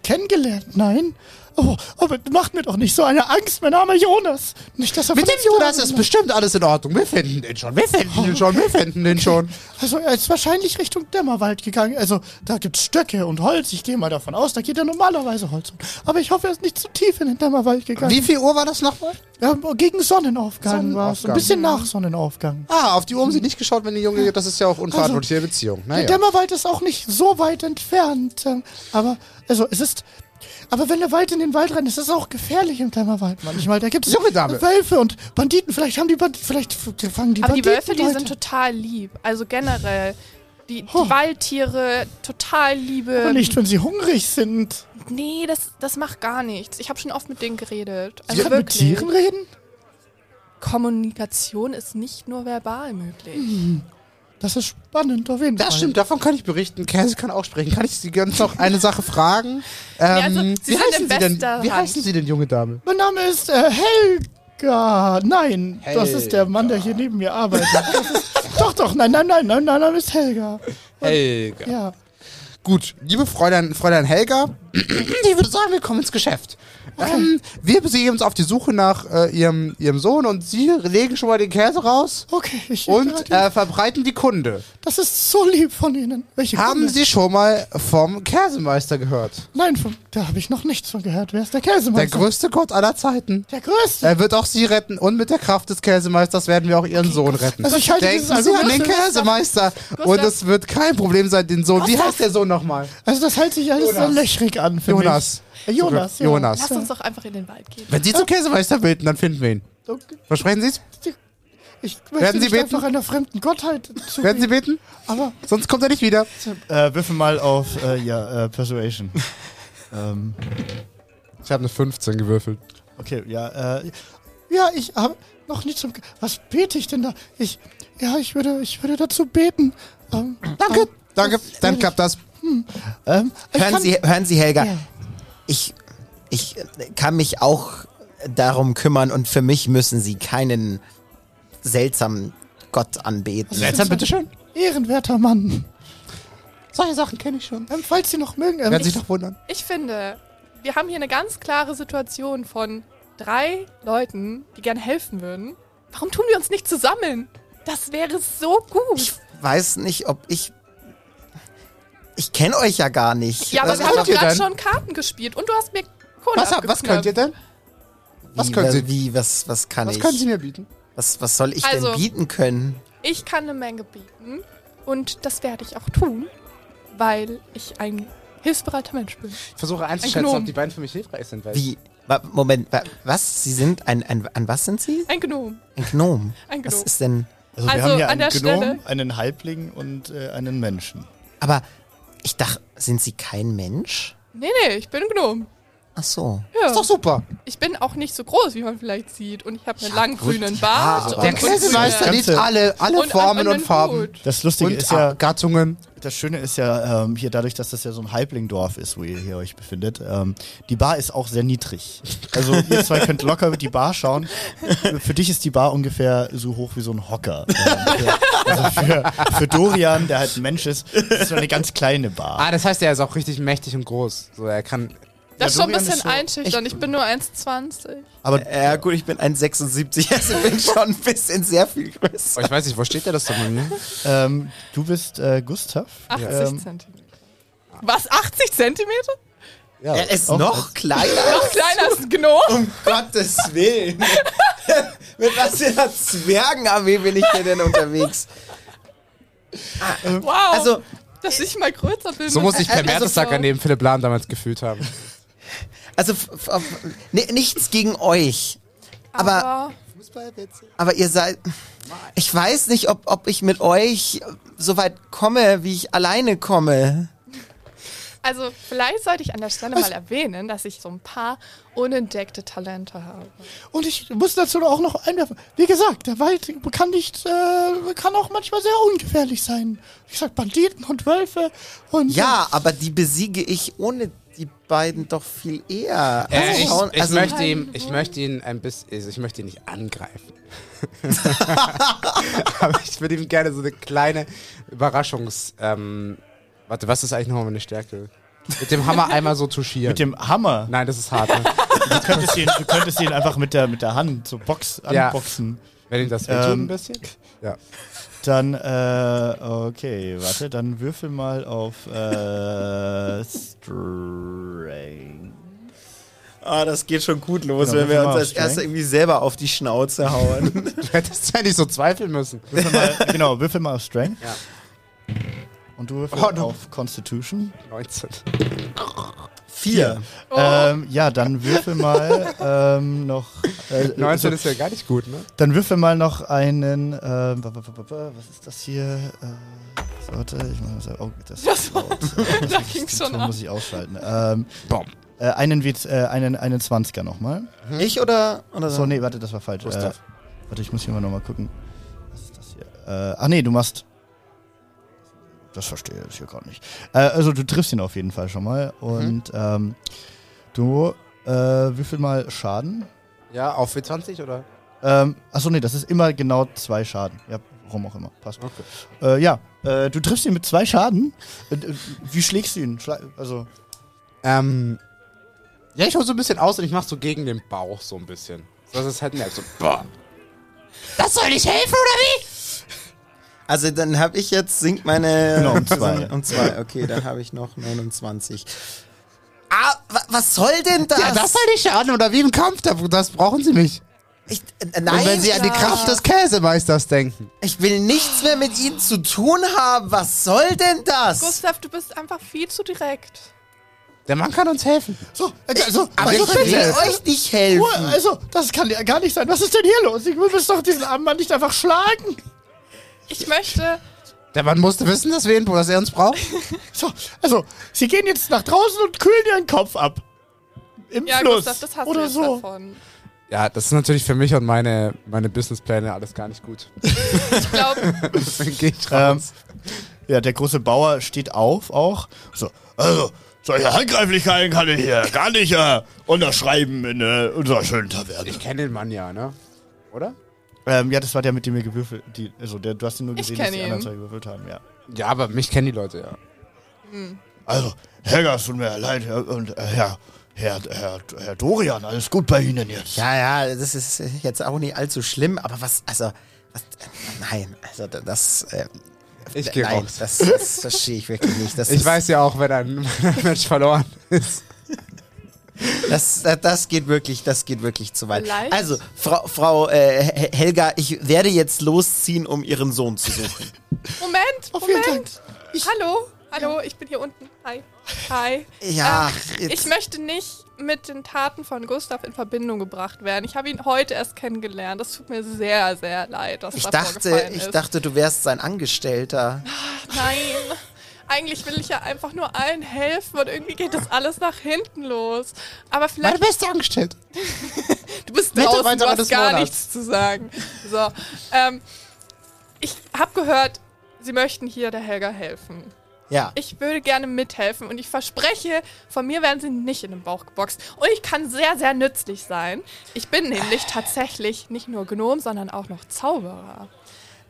kennengelernt. Nein. Oh, aber macht mir doch nicht so eine Angst. Mein Name ist Jonas. Nicht, dass er Mit dem Jonas ist bestimmt alles in Ordnung. Wir finden den schon. Wir finden den schon. Wir finden den schon. Also er ist wahrscheinlich Richtung Dämmerwald gegangen. Also da gibt's Stöcke und Holz. Ich gehe mal davon aus, da geht er normalerweise Holz. um. Aber ich hoffe, er ist nicht zu tief in den Dämmerwald gegangen. Wie viel Uhr war das nochmal? Ja, gegen Sonnenaufgang, war es. Ein Sonnenaufgang. bisschen nach Sonnenaufgang. Ah, auf die Uhr haben Sie nicht geschaut, wenn die Junge, das ist ja auch unverantwortliche Beziehung. Der Naja. Dämmerwald ist auch nicht so weit entfernt. Aber, also, es ist. Aber wenn der Wald in den Wald rennt, ist es auch gefährlich im Dämmerwald manchmal. Da gibt es Junge Dame. Wölfe und Banditen. Vielleicht haben die Banditen, vielleicht fangen die Aber die Banditen Wölfe, die Leute. sind total lieb. Also generell. Die, die Oh. Waldtiere, total liebe. Aber nicht, wenn sie hungrig sind. Nee, das, das macht gar nichts. Ich habe schon oft mit denen geredet. Sie Also können mit. Tieren reden? Kommunikation ist nicht nur verbal möglich. Das ist spannend, auf jeden Fall. Das stimmt, davon kann ich berichten. Käse kann auch sprechen. Kann ich Sie ganz noch eine Sache fragen? Ähm, also, Sie wie heißen Sie denn? bester Wie heißen Sie denn, junge Dame? Mein Name ist äh, Helga. Nein, das ist der Mann, der hier neben mir arbeitet. Das ist, doch, doch, nein, nein, nein, nein, mein Name ist Helga. Helga. Ja. Gut, liebe Fräulein, Fräulein Helga, Ich würde sagen, wir kommen ins Geschäft. Ähm, wir begeben uns auf die Suche nach äh, ihrem, ihrem Sohn und Sie legen schon mal den Käse raus Okay, ich und äh, verbreiten die Kunde. das ist so lieb von Ihnen. Welche Haben Kunde? Sie schon mal vom Käsemeister gehört? Nein, von, da habe ich noch nichts von gehört. Wer ist der Der Käsemeister? größte Gott aller Zeiten. der größte. Er wird auch Sie retten und mit der Kraft des Käsemeisters werden wir auch Ihren Sohn retten. Also ich halte Denken Sie an den Käsemeister und es wird kein Problem sein, den Sohn. Wie heißt der Sohn nochmal? Also das hält sich alles Jonas. so löchrig an für Jonas. mich. Äh, Jonas, ja. Jonas. Lass uns doch einfach in den Wald gehen. Wenn Sie zum Käsemeister beten, dann finden wir ihn. Okay. Versprechen Sie es? Ich möchte Werden Sie nicht beten? einfach einer fremden Gottheit zu Werden Sie beten? Aber Sonst kommt er nicht wieder. Äh, würfel mal auf, äh, ja, äh, Persuasion. ähm, Ich habe eine 15 gewürfelt. okay, ja, äh, ja, ich habe noch nicht zum... Ge- Was bete ich denn da? Ich... Ja, ich würde, ich würde dazu beten. Ähm, Danke. ähm, Danke. Dann klappt das. ähm, ich Hören kann- Sie, hören Sie, Helga. Ja. Ich, ich kann mich auch darum kümmern und für mich müssen Sie keinen seltsamen Gott anbeten. Seltsam, bitteschön. Ehrenwerter Mann. Solche Sachen kenne ich schon. Ähm, falls Sie noch mögen... Ähm, Werden sich ich, doch wundern. Ich finde, wir haben hier eine ganz klare Situation von drei Leuten, die gerne helfen würden. Warum tun wir uns nicht zusammen? Das wäre so gut. Ich weiß nicht, ob ich. Ich kenne euch ja gar nicht. ja, aber Also, wir haben doch gerade schon Karten gespielt und du hast mir Kohle Was, was könnt ihr denn? Was wie, können Sie? Wie, was, was kann Was ich? können Sie mir bieten? was, was soll ich Also- denn bieten können? Ich kann eine Menge bieten und das werde ich auch tun, weil ich ein hilfsbereiter Mensch bin. Ich versuche einzuschätzen, Gnom. ob die beiden für mich hilfreich sind. Weil Wie? Moment, wa- was? Sie sind ein, ein. An was sind Sie? Ein Gnom. Ein Gnom. Ein Was Gnom. ist denn. also, wir Also, haben hier an einen Gnom, Stelle- einen Halbling und äh, einen Menschen. Aber ich dachte, sind Sie kein Mensch? Nee, nee, ich bin ein Gnom. Ach so. Ja. ist doch super. Ich bin auch nicht so groß, wie man vielleicht sieht. Und ich habe einen langen gut, grünen ja, Bart. und Der liebt Ganze- alle, alle und Formen und Farben. Hut. Das Lustige Und ist ja, Gattungen. das Schöne ist ja ähm, hier dadurch, dass das ja so ein Halblingdorf ist, wo ihr hier euch befindet. Ähm, die Bar ist auch sehr niedrig. Also ihr zwei könnt locker die Bar schauen. Für dich ist die Bar ungefähr so hoch wie so ein Hocker. Ähm, für, also für, für Dorian, der halt ein Mensch ist, ist es so eine ganz kleine Bar. Ah, das heißt, er ist auch richtig mächtig und groß. So, er kann. Das ist schon ein bisschen so- einschüchternd. Ich bin nur 1,20. Aber Ja, gut, ich bin 1,76, also bin schon ein bisschen sehr viel größer. Oh, ich weiß nicht, wo steht der das denn mir? ähm, du bist äh, Gustav. 80 Ähm, Zentimeter. Was? 80 Zentimeter? Ja. Er ist noch kleiner. Noch kleiner als ein Gnom? Um Gottes Willen. Mit was für einer Zwergenarmee bin ich hier denn unterwegs? Wow. Also, dass ich mal größer bin. So muss ich per Also Mertesacker neben Philipp Lahm damals gefühlt haben. Also ni- nichts gegen euch. Aber, Aber aber ihr seid. Ich weiß nicht, ob, ob ich mit euch so weit komme, wie ich alleine komme. Also, vielleicht sollte ich an der Stelle mal erwähnen, dass ich so ein paar unentdeckte Talente habe. Und ich muss dazu auch noch einwerfen. Wie gesagt, der Wald kann nicht, äh, kann auch manchmal sehr ungefährlich sein. Wie gesagt, Banditen und Wölfe und Ja, aber die besiege ich ohne die beiden doch viel eher. Äh, ich, ich, also- möchte ihn, ich möchte ihn ein bisschen, also ich möchte ihn nicht angreifen. Aber ich würde ihm gerne so eine kleine Überraschungs, ähm, warte, was ist eigentlich nochmal meine Stärke? Mit dem Hammer einmal so touchieren. mit dem Hammer. Nein, das ist hart. Ne? Du könntest ihn, du könntest ihn einfach mit der, mit der Hand so Box Ja. Wenn ihm das wehtut Ähm, ein bisschen. Ja. Dann, äh, okay, warte, dann würfel mal auf äh, Strength. Ah, das geht schon gut los, Genau, wenn wir uns als erster Strength. irgendwie selber auf die Schnauze hauen. Du hättest ja nicht so zweifeln müssen. Würfel mal, genau, würfel mal auf Strength. Ja. Und du würfel Oh, no. auf Constitution. 19. Vier. Oh, Ähm, ja, dann würfel mal ähm, noch. Äh, 19 also, ist ja gar nicht gut, ne? dann würfel mal noch einen. Ba- was ist das hier? Äh, warte, ich muss mal. Oh, das ist laut. da ging's Den schon Ton ab. muss ich ausschalten. Ähm, Bom. äh, einen, äh, einen, einen 20er nochmal. Ich oder? oder So, nee, warte, das war falsch. Äh, warte, ich muss hier mal nochmal gucken. Was ist das hier? Äh, ach nee, du machst. Das verstehe ich hier gerade nicht. Äh, also du triffst ihn auf jeden Fall schon mal. Und ähm, du äh, würfel mal Schaden. Ja, auf W20 oder? Ähm, achso, nee, das ist immer genau zwei Schaden. Ja, warum auch immer. Passt. Okay. Äh, ja, äh, du triffst ihn mit zwei Schaden. Äh, wie schlägst du ihn? Schla also, Ähm, ja, ich hole so ein bisschen aus und ich mache so gegen den Bauch so ein bisschen. Dass es halt merkt, so, boah. Das soll nicht helfen, oder wie? Also dann habe ich jetzt, sinkt meine... Genau, um zwei. Um zwei, okay, dann habe ich noch 29. Ah, wa was soll denn das? Ja, das soll nicht schaden, oder wie im Kampf, da- das brauchen sie nicht. ich, äh, nein, und wenn sie an die Kraft des Käsemeisters denken. Ich will nichts mehr mit ihnen zu tun haben. Was soll denn das? Gustav, du bist einfach viel zu direkt. Der Mann kann uns helfen. So, also, Aber also, ich will euch nicht helfen. Ruhe, also, das kann ja gar nicht sein. Was ist denn hier los? Ich muss doch diesen armen Mann nicht einfach schlagen. Ich möchte. Der Mann musste wissen, dass wir ihn, dass er uns braucht. So, also, sie gehen jetzt nach draußen und kühlen ihren Kopf ab. Im Ja, Fluss. Gustav, das hast oder du jetzt so. davon. Ja, das ist natürlich für mich und meine, meine Businesspläne alles gar nicht gut. Ich glaube, Deswegen gehe ich Ähm, raus. ja, der große Bauer steht auf auch. So, also, solche Handgreiflichkeiten kann ich hier gar nicht äh, unterschreiben in äh, unserer schönen Taverne. ich kenne den Mann ja, ne? Oder? Ähm, ja, das war der, mit dem wir gewürfelt, die, also der, du hast ihn nur gesehen, dass die ihn. anderen zwei gewürfelt haben, ja. Ja, aber mich kennen die Leute ja. Also, Helga, es tut mir leid, Herr- und äh, Herr, Herr, Herr, Herr Dorian, alles gut bei Ihnen jetzt? Ja, ja, das ist jetzt auch nicht allzu schlimm, aber was, also, was, äh, nein, also das, äh, Ich geh nein, raus. das, das verstehe ich wirklich nicht. Das Ich ist, weiß ja auch, wenn ein, wenn ein Mensch verloren ist. Das, das, geht wirklich, das geht wirklich zu weit. Vielleicht- Also, Frau, Frau äh, He- Helga, ich werde jetzt losziehen, um Ihren Sohn zu suchen. Moment, Oh, Moment. Hallo, hallo, ich bin hier unten. Hi. Hi. Ja, Ähm, ich möchte nicht mit den Taten von Gustav in Verbindung gebracht werden. Ich habe ihn heute erst kennengelernt. Das tut mir sehr, sehr leid, was Ich da dachte, ich ist. dachte, du wärst sein Angestellter. Nein. Eigentlich will ich ja einfach nur allen helfen und irgendwie geht das alles nach hinten los. Aber Meine vielleicht, beste Angestellte. du bist draußen, du hast gar Monats. nichts zu sagen. So, ähm, ich habe gehört, sie möchten hier der Helga helfen. Ja. Ich würde gerne mithelfen und ich verspreche, von mir werden sie nicht in den Bauch geboxt. Und ich kann sehr, sehr nützlich sein. Ich bin nämlich tatsächlich nicht nur Gnom, sondern auch noch Zauberer.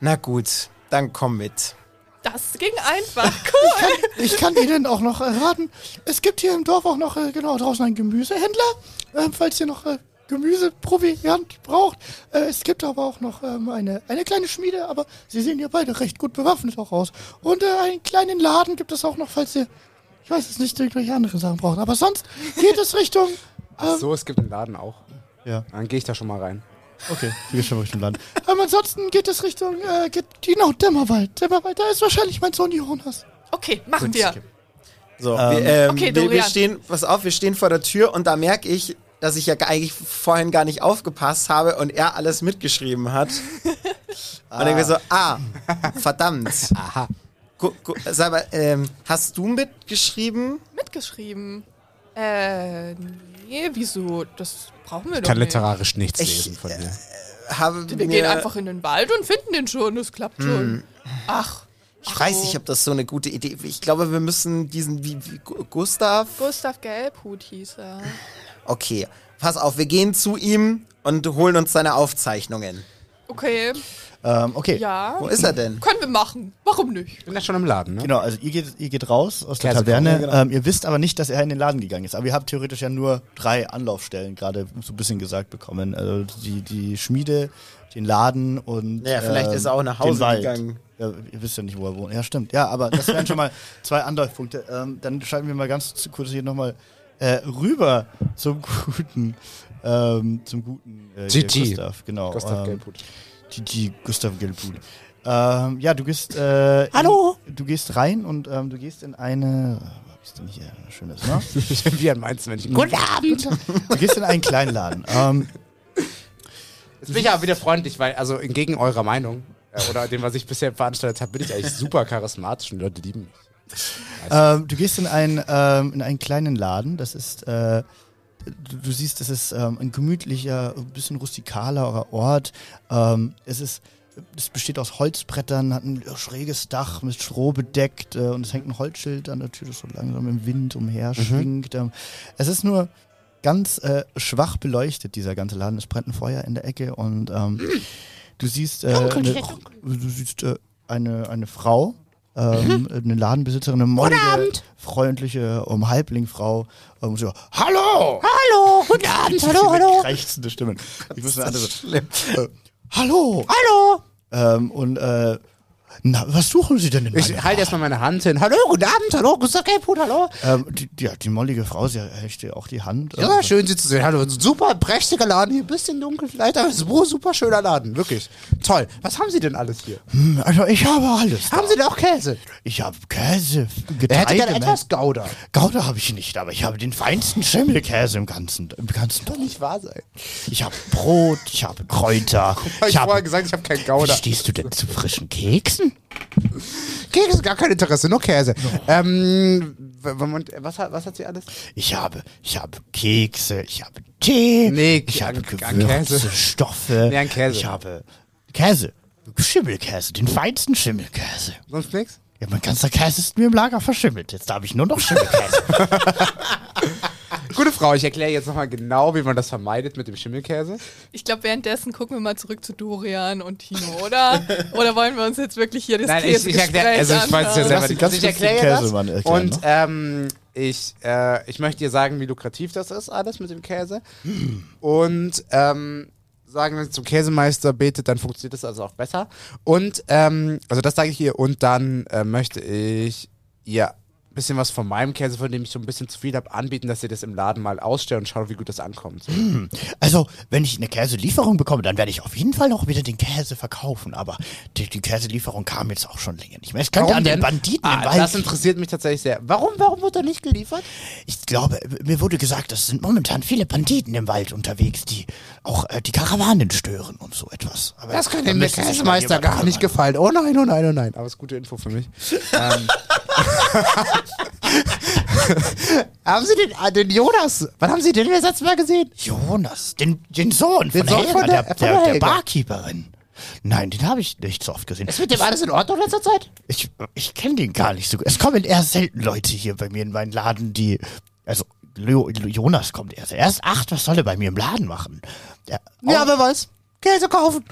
Na gut, dann komm mit. Das ging einfach. Cool. Ich kann Ihnen auch noch äh, raten, es gibt hier im Dorf auch noch äh, genau draußen einen Gemüsehändler, äh, falls ihr noch äh, Gemüseproviant braucht. Es gibt aber auch noch ähm, eine, eine kleine Schmiede, aber Sie sehen ja beide recht gut bewaffnet auch aus. Und einen kleinen Laden gibt es auch noch, falls ihr, ich weiß es nicht, irgendwelche anderen Sachen braucht. Aber sonst geht es Richtung... Ähm, So, es gibt einen Laden auch. Ja, Dann gehe ich da schon mal rein. Okay, wir gehen schon Richtung Land. Aber ansonsten geht es Richtung, äh, geht, genau, Dämmerwald. Dämmerwald, da ist wahrscheinlich mein Sohn Jonas. Okay, machen wir. So, Ähm, wir, ähm, okay, wir, wir stehen, pass auf, wir stehen vor der Tür und da merke ich, dass ich ja eigentlich vorhin gar nicht aufgepasst habe und er alles mitgeschrieben hat. Und ich mir so, ah, verdammt. Aha. Gu, gu, sag mal, ähm, hast du mitgeschrieben? Mitgeschrieben. Äh, nee, wieso? Das brauchen wir Ich doch kann nicht. literarisch nichts Ich, lesen von dir. Habe Wir gehen einfach in den Wald und finden den schon. Das klappt schon. Ach. Ich weiß nicht, ob das so eine gute Idee Ich glaube, wir müssen diesen, wie, wie Gu- Gustav. Gustav Gelbhut hieß er. Okay, pass auf, wir gehen zu ihm und holen uns seine Aufzeichnungen. Okay, Ähm, okay. ja. Wo ist er denn? Können wir machen. Warum nicht? Ich bin ja schon im Laden, ne? Genau, also ihr geht, ihr geht raus aus der Käse Taverne. genau. ähm, ihr wisst aber nicht, dass er in den Laden gegangen ist. Aber ihr habt theoretisch ja nur drei Anlaufstellen gerade so ein bisschen gesagt bekommen. Also die, die Schmiede, den Laden und Ja, vielleicht ähm, ist er auch nach Hause gegangen. Ja, ihr wisst ja nicht, wo er wohnt. Ja, stimmt. Ja, aber das wären schon mal zwei Anlaufpunkte. Ähm, dann schalten wir mal ganz kurz hier nochmal äh, rüber zum guten, ähm, zum guten äh, GG. Gustav. Genau. Gustav ähm, Gelbhut. GG, Gustav Gelbhut. Ähm, ja, du gehst. Äh, Hallo? In, du gehst rein und ähm, du gehst in eine. Was ist denn hier? Schönes, ne? Ich bin wie ein Mainz, wenn ich Guten Abend. Du gehst in einen kleinen Laden. Ähm, Jetzt bin ich aber wieder freundlich, weil, also entgegen eurer Meinung, äh, oder dem, was ich bisher veranstaltet habe, bin ich eigentlich super charismatisch und die Leute lieben mich. ähm, du gehst in einen, ähm, in einen kleinen Laden. Das ist. Äh, du, siehst, es ist ähm, ein gemütlicher, ein bisschen rustikalerer Ort. Ähm, es ist. Es besteht aus Holzbrettern, hat ein schräges Dach mit Stroh bedeckt äh, und es hängt ein Holzschild an der Tür, das so langsam im Wind umher schwingt. Ähm, es ist nur ganz äh, schwach beleuchtet, dieser ganze Laden. Es brennt ein Feuer in der Ecke und ähm, du siehst, äh, eine, du siehst äh, eine, eine Frau ähm, eine Ladenbesitzerin, eine mollige, freundliche um Halblingfrau. Ähm, so, hallo! Hallo, guten Abend, hallo, hallo. Krächzende Stimmen. Ich muss eine andere. Äh, hallo! Hallo. Ähm, und äh, na, was suchen Sie denn in Ich halte erstmal meine Hand hin. Hallo, Guten Abend, hallo, Gott, Gelbhut, hallo. Ähm, die, ja, die mollige Frau, sie hält dir auch die Hand. Ja, Ähm, schön Sie zu sehen. Hallo, super prächtiger Laden hier, bisschen dunkel vielleicht, aber es ist ein super schöner Laden, wirklich. Toll. Was haben Sie denn alles hier? Also ich habe alles. Haben Sie denn auch Käse? Ich habe Käse, Er Getreide. hätte gerne etwas Gouda. Gouda habe ich nicht, aber ich habe den feinsten Schimmelkäse im ganzen, im ganzen Dorf. Nicht wahr sein. Ich habe Brot, ich habe Kräuter. Ich Ich vorher habe. gesagt, ich habe keinen Wie Gouda. stehst du denn zu frischen Keksen? Kekse, gar kein Interesse, nur Käse. Ähm, w- w- was, hat- was hat sie alles? Ich habe, ich habe Kekse, ich habe Tee, Nee, ich an- habe Gewürze, Käse. Stoffe. Nee, an Käse. Ich habe Käse, Schimmelkäse, den feinsten Schimmelkäse. Sonst nichts? Ja, mein ganzer Käse ist mir im Lager verschimmelt. Jetzt habe ich nur noch Schimmelkäse. Gute Frau, ich erkläre jetzt nochmal genau, wie man das vermeidet mit dem Schimmelkäse. Ich glaube, währenddessen gucken wir mal zurück zu Dorian und Tino, oder? oder wollen wir uns jetzt wirklich hier das Nein, ich, ich erkläre, also ich weiß es ja selber nicht. Also ich erkläre das erklären, und ähm, ich, äh, ich möchte dir sagen, wie lukrativ das ist, alles mit dem Käse. Und ähm, sagen, wenn ihr zum Käsemeister betet, dann funktioniert das also auch besser. Und, ähm, also das sage ich ihr. Und dann äh, möchte ich ihr bisschen was von meinem Käse, von dem ich so ein bisschen zu viel habe, anbieten, dass ihr das im Laden mal ausstellt und schaut, wie gut das ankommt. Also, wenn ich eine Käselieferung bekomme, dann werde ich auf jeden Fall noch wieder den Käse verkaufen. Aber die, die Käselieferung kam jetzt auch schon länger nicht mehr. Es könnte an den Banditen ah, im Wald. Das interessiert mich tatsächlich sehr. Warum, warum wird er nicht geliefert? Ich glaube, mir wurde gesagt, es sind momentan viele Banditen im Wald unterwegs, die auch äh, die Karawanen stören und so etwas. Aber Das kann da dem Käsemeister gar nicht gefallen. Oh nein, oh nein, oh nein. Aber es ist gute Info für mich. ähm. haben Sie den, ah, den Jonas, wann haben Sie den das letzte Mal gesehen? Jonas, den, den Sohn von Den Sohn Helga, von der- der, von der, der der. Barkeeperin. Nein, den habe ich nicht so oft gesehen. Ist mit dem alles in Ordnung in letzter Zeit? Ich, ich kenne den gar nicht so gut. Es kommen eher selten Leute hier bei mir in meinen Laden, die. Also, Leo, Jonas kommt erst. Er ist acht, was soll er bei mir im Laden machen? Der, Ja, wer weiß. Käse kaufen.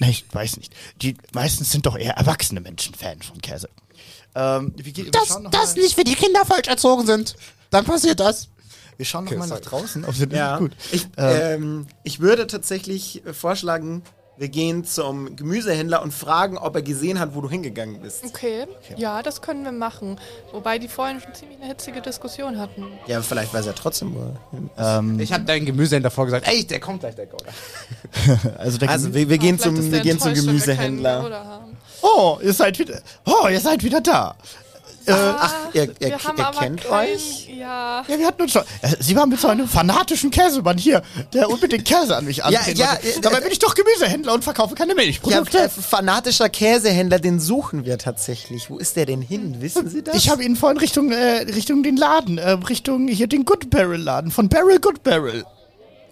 Na, ich weiß nicht. Die meistens sind doch eher erwachsene Menschen Fan von Käse. Ähm, wie geht, wir Das, schauen noch das mal, nicht, wenn die Kinder falsch erzogen sind. Dann passiert das. wir schauen Okay, mal nach draußen. Ob sie Ja, gut. Ich, Ähm, ähm, ich würde tatsächlich äh, vorschlagen, wir gehen zum Gemüsehändler und fragen, ob er gesehen hat, wo du hingegangen bist. Okay, ja, das können wir machen. Wobei die vorhin schon ziemlich eine hitzige Diskussion hatten. Ja, vielleicht weiß er trotzdem, wo er ähm, Ich habe deinen Gemüsehändler vorgesagt, ey, der kommt gleich, der Gouda. also der Also, wir, wir gehen zum, wir gehen zum wir Gemüsehändler. Oh, ihr seid wieder. Oh, ihr seid wieder da. Äh, Ach, ihr, ihr, ihr kennt kein, euch? Ja. ja, wir hatten uns schon. Äh, Sie waren mit so einem fanatischen Käsemann hier, der unbedingt Käse an mich anbringt. ja, wollte. äh, Dabei bin ich doch Gemüsehändler und verkaufe keine Ja, Milchprodukte. äh, fanatischer Käsehändler, den suchen wir tatsächlich. Wo ist der denn hin? Wissen Sie das? Ich habe ihn vorhin Richtung, äh, Richtung den Laden, äh, Richtung hier den Good Barrel Laden von Barrel Good Barrel.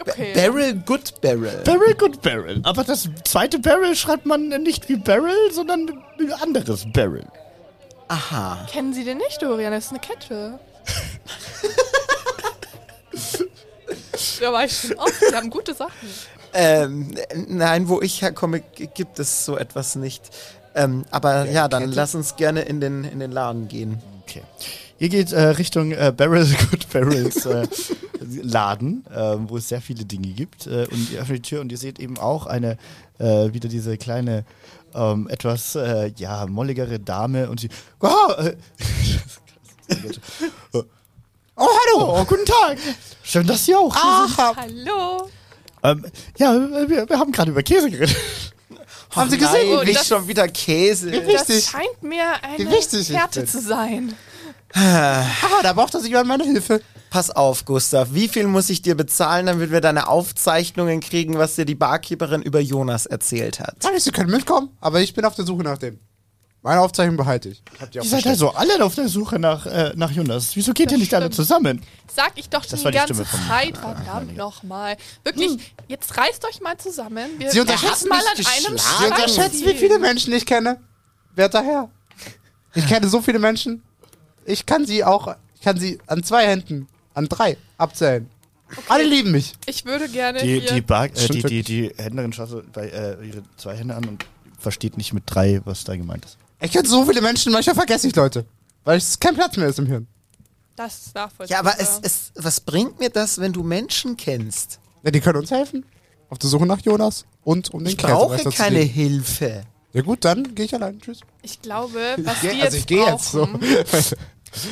Okay. Barrel Good Barrel. Barrel Good Barrel. Aber das zweite Barrel schreibt man nicht wie Barrel, sondern ein anderes Barrel. Aha. Kennen Sie den nicht, Dorian? Das ist eine Kette. da war ich schon oft. Sie haben gute Sachen. Ähm, nein, wo ich herkomme, gibt es so etwas nicht. Ähm, aber ja, dann lass uns gerne in den, in den Laden gehen. Okay. Ihr geht äh, Richtung äh, Barrel Good Barrels äh, Laden, äh, wo es sehr viele Dinge gibt. Äh, und ihr öffnet die Tür und ihr seht eben auch eine, äh, wieder diese kleine, ähm, etwas, äh, ja, molligere Dame und sie, oh, äh, oh hallo, oh, guten Tag. Schön, dass Sie auch hier sind. Hallo. Ähm, ja, wir, wir haben gerade über Käse geredet. Haben Sie gesehen? Nein, Oh, nicht das- schon wieder Käse. Das Richtig. scheint mir eine bin. zu sein. Ah, da braucht er sich jemand meine Hilfe. Pass auf, Gustav. Wie viel muss ich dir bezahlen, damit wir deine Aufzeichnungen kriegen, was dir die Barkeeperin über Jonas erzählt hat? Sag ich, Sie können mitkommen, aber ich bin auf der Suche nach dem. Meine Aufzeichnung behalte ich. Habt ihr auch Ihr seid verstanden. also alle auf der Suche nach, äh, nach Jonas. Wieso geht ihr nicht alle zusammen? Sag ich doch schon war die die ganze Stimme von- Zeit. Verdammt nochmal. Wirklich, jetzt reißt euch mal zusammen. Wir Sie unterschätzen mal mich an einem Sie Strang unterschätzen, wie viele Menschen ich kenne. Werter Herr. Ich kenne so viele Menschen. Ich kann sie auch, ich kann sie an zwei Händen, an drei abzählen. Alle lieben mich. Ich würde gerne Die, die, Bar, äh, die, die, die Händlerin schaut bei, äh, ihre zwei Hände an und versteht nicht mit drei, was da gemeint ist. Ich kenne so viele Menschen, manchmal vergesse ich Leute. Weil es kein Platz mehr ist im Hirn. Das ist nachvollziehbar. Ja, aber es, es, was bringt mir das, wenn du Menschen kennst? Ja, die können uns helfen. Auf der Suche nach Jonas und um den Ich brauche Käsemeister zu keine. Hilfe. Ja gut, dann gehe ich allein. Tschüss. Ich glaube, was Geh- wir jetzt also ich gehe jetzt so. brauchen,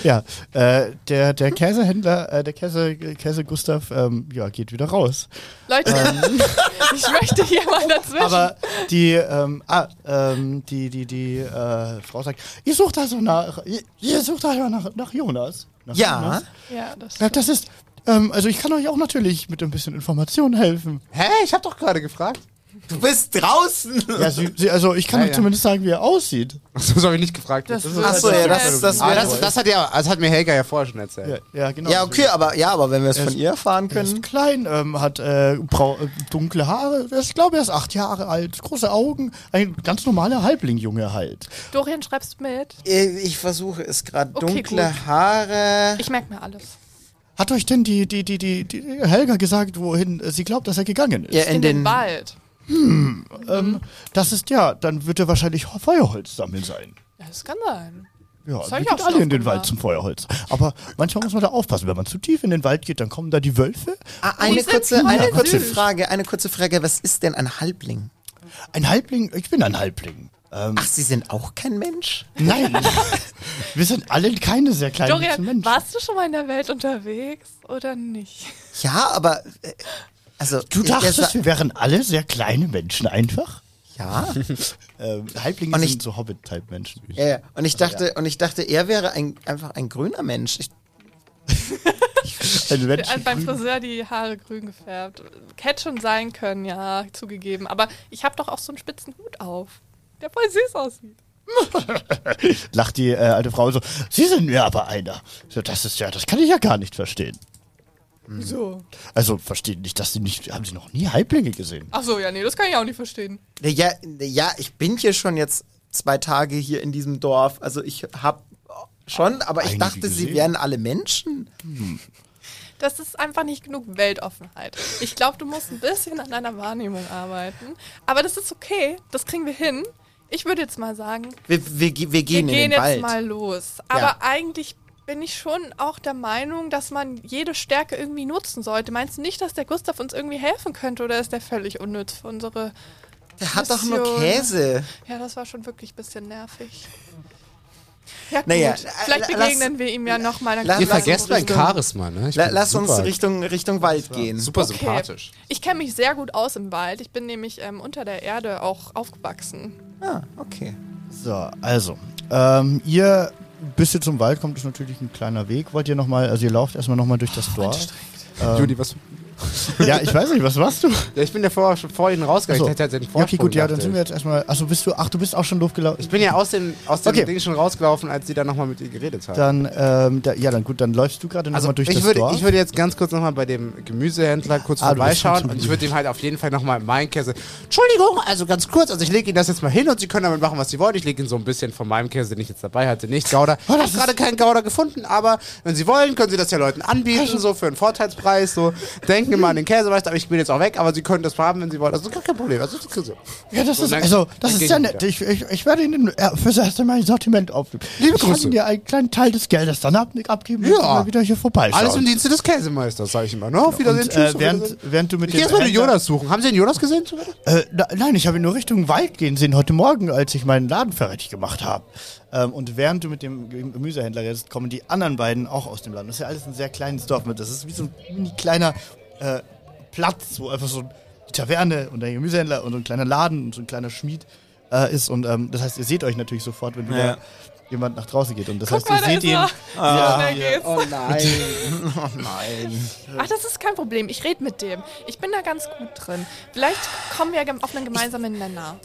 Ja, äh, der, der Käsehändler, äh, der Käse, Käse Gustav, ähm, ja, geht wieder raus. Leute, ich möchte hier mal dazwischen. Aber die, ähm, ah, ähm, die, die, die äh, Frau sagt, ihr sucht also nach, ihr, ihr sucht also nach, nach Jonas. Nach Ja. Jonas? ja, das Ja, das ist, ähm, also ich kann euch auch natürlich mit ein bisschen Information helfen. Hä? Ich habe doch gerade gefragt. Du bist draußen. Ja, sie, sie, also ich kann Ja, euch ja. zumindest sagen, wie er aussieht. Achso, das habe ich nicht gefragt. Das Das ist- Ach so, ja, das, das wäre. das, das, hat ja, das hat mir Helga ja vorher schon Ja, erzählt. ja genau. Ja, okay, aber ja, aber wenn wir es von ist- ihr erfahren Er ist können. klein, ähm, hat äh, äh, dunkle Haare. Ich glaube, er ist acht Jahre alt, große Augen, ein ganz normaler Halblingjunge halt. Dorian, schreibst du mit? Äh, Ich versuche es gerade. Okay, Dunkle gut. Haare. Ich merke mir alles. Hat euch denn die, die, die, die, die Helga gesagt, wohin sie glaubt, dass er gegangen ist? Ja, In, in den, den. Wald. Ähm, das ist ja, dann wird er wahrscheinlich Feuerholz sammeln sein. Ja, das kann sein. Ja, Das wir ich gehen auch schon alle in den Wald zum Feuerholz. Aber manchmal muss man da aufpassen. Wenn man zu tief in den Wald geht, dann kommen da die Wölfe. Ah, eine kurze, eine kurze. Frage, eine kurze Frage. Was ist denn ein Halbling? Ein Halbling, ich bin ein Halbling. Ähm, Ach, Sie sind auch kein Mensch? nein, wir sind alle keine sehr kleinen Dorian, Menschen. warst du schon mal in der Welt unterwegs oder nicht? Ja, aber. Äh, also. Du dachtest, wir wären alle sehr kleine Menschen einfach? Ja. Ähm, Halblinge Und ich- sind so Hobbit-Type-Menschen. ja, ja. Und ich dachte, und ich dachte, er wäre ein, einfach ein grüner Mensch. Ich, Ein Mensch, beim Friseur die Haare grün gefärbt. Hätte schon sein können, ja, zugegeben. Aber ich habe doch auch so einen spitzen Hut auf, der voll süß aussieht. lacht die äh, alte Frau so, Sie sind mir aber einer. So, das ist ja, das kann ich ja gar nicht verstehen. Wieso? Also verstehen nicht, dass Sie nicht, haben Sie noch nie Halblinge gesehen? Ach so, ja, nee, das kann ich auch nicht verstehen. ja, ja, ich bin hier schon jetzt zwei Tage hier in diesem Dorf. Also ich hab schon, aber ich Einige dachte, sie gesehen. wären alle Menschen. Das ist einfach nicht genug Weltoffenheit. Ich glaube, du musst ein bisschen an deiner Wahrnehmung arbeiten. Aber das ist okay, das kriegen wir hin. Ich würde jetzt mal sagen, Wir, wir, wir wir gehen in gehen den jetzt Wald. mal los. Aber Ja. eigentlich bin ich schon auch der Meinung, dass man jede Stärke irgendwie nutzen sollte. Meinst du nicht, dass der Gustav uns irgendwie helfen könnte oder ist der völlig unnütz für unsere. Der hat doch nur Mission. Käse. Ja, das war schon wirklich ein bisschen nervig. Ja, gut. Naja, Vielleicht äh, lass- begegnen wir ihm ja nochmal. Ihr vergesst uns mein Charisma, ne? Lass uns super, Richtung, Richtung Wald gehen. Super Okay. sympathisch. Ich kenne mich sehr gut aus im Wald. Ich bin nämlich ähm, unter der Erde auch aufgewachsen. Ah, okay. So, also, ähm, ihr, bis ihr zum Wald kommt, ist natürlich ein kleiner Weg. Wollt ihr nochmal, also ihr lauft erstmal nochmal durch das Dorf. Judy, was? Ja, ich weiß nicht, was machst du? Ja, ich bin ja schon vor ihnen rausgegangen. Achso. Ich hätte halt den Ja, okay, Vorsprung gut, ja, dann sind wir jetzt erstmal, also bist du, ach, du bist auch schon doof gelaufen. Ich bin ja aus dem, aus dem Okay. Ding schon rausgelaufen, als sie dann nochmal mit ihr geredet haben. Dann, ähm, da, ja, dann gut, dann läufst du gerade nochmal Also durch ich das würde, Dorf. ich würde jetzt ganz kurz nochmal bei dem Gemüsehändler kurz Ah, vorbeischauen und ich würde ihm halt auf jeden Fall nochmal meinen Käse. Entschuldigung, also ganz kurz, also ich lege Ihnen das jetzt mal hin und Sie können damit machen, was Sie wollen. Ich lege Ihnen so ein bisschen von meinem Käse, den ich jetzt dabei hatte, nicht Gouda. Oh, Ich habe gerade keinen Gouda gefunden, aber wenn Sie wollen, können Sie das ja Leuten anbieten, so für einen Vorteilspreis. So denken immer an den Käsemeister, aber ich bin jetzt auch weg, aber Sie können das haben, wenn Sie wollen. Also gar kein Problem. Also, das ist- ja, das ist, also, das ist ich wieder. nett. Ich, ich, ich werde Ihnen äh, fürs erste Mal ein Sortiment aufnehmen. Liebe ich kann Grüße. dir einen kleinen Teil des Geldes dann ab, abgeben, wenn Ja. Sie mal wieder hier vorbeischauen. Alles im Dienste des Käsemeisters, sage ich immer. Ne? Auf Wiedersehen, Und, tschüss. äh, während, Wiedersehen. während du mit Ich gehe erstmal den Jonas suchen. Haben Sie den Jonas gesehen? Äh, na, nein, ich habe ihn nur Richtung Wald gehen sehen heute Morgen, als ich meinen Laden fertig gemacht habe. Ähm, und während du mit dem Gemüsehändler redest, kommen die anderen beiden auch aus dem Land. Das ist ja alles ein sehr kleines Dorf mit. Das ist wie so ein kleiner äh, Platz, wo einfach so die Taverne und der Gemüsehändler und so ein kleiner Laden und so ein kleiner Schmied äh, ist. Und ähm, das heißt, ihr seht euch natürlich sofort, wenn wieder Ja. jemand nach draußen geht. Und das Guck heißt, mal, ihr da seht ist ihn. er. Ja, geht's. Oh nein. oh nein. Ach, das ist kein Problem. Ich rede mit dem. Ich bin da ganz gut drin. Vielleicht kommen wir auf einen gemeinsamen Nenner.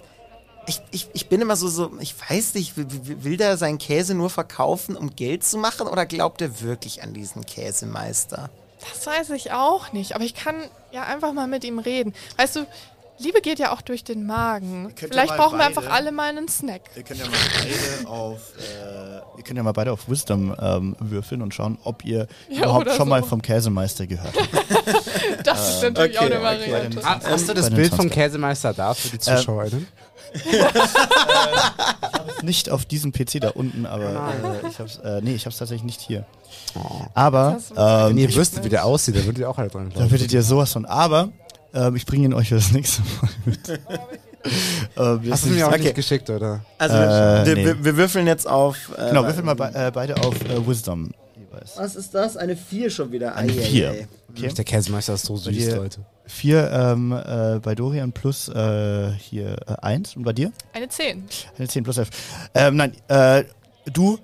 Ich, ich, ich bin immer so, so, ich weiß nicht, will der seinen Käse nur verkaufen, um Geld zu machen oder glaubt er wirklich an diesen Käsemeister? Das weiß ich auch nicht, aber ich kann ja einfach mal mit ihm reden. Weißt du, Liebe geht ja auch durch den Magen. ja Vielleicht mal brauchen wir beide- einfach alle mal einen Snack. Ihr könnt ja mal beide auf, äh, ihr könnt ja mal beide auf Wisdom ähm, würfeln und schauen, ob ihr Ja, überhaupt schon mal so. vom Käsemeister gehört habt. Das ist natürlich okay, auch eine okay. Variante. Ha- Hast du das Bild vom. Käsemeister da für die ZuschauerInnen? nicht auf diesem PC da unten, aber äh, ich hab's, äh, nee, ich hab's tatsächlich nicht hier. Aber Das ist- ähm, Wenn ihr wüsstet, wie der aussieht, dann würdet ihr auch alle dran da glauben. würdet ihr sowas von. Aber ähm, ich bringe ihn euch für das nächste Mal mit. ähm, Hast du mir auch Okay. nicht geschickt, oder? Also Äh, wir, nee. wir, wir würfeln jetzt auf. Äh, Genau, würfeln mal be äh, beide auf äh, Wisdom jeweils. Was ist das? Eine 4 schon wieder. Eine Ei, ei, Vier. ei. Okay. Der Käsemeister ist so süß, Leute. Vier ähm, äh, bei Dorian plus äh, hier äh, eins und bei dir? Eine 10. Eine 10 plus 11. Ähm, nein, äh, du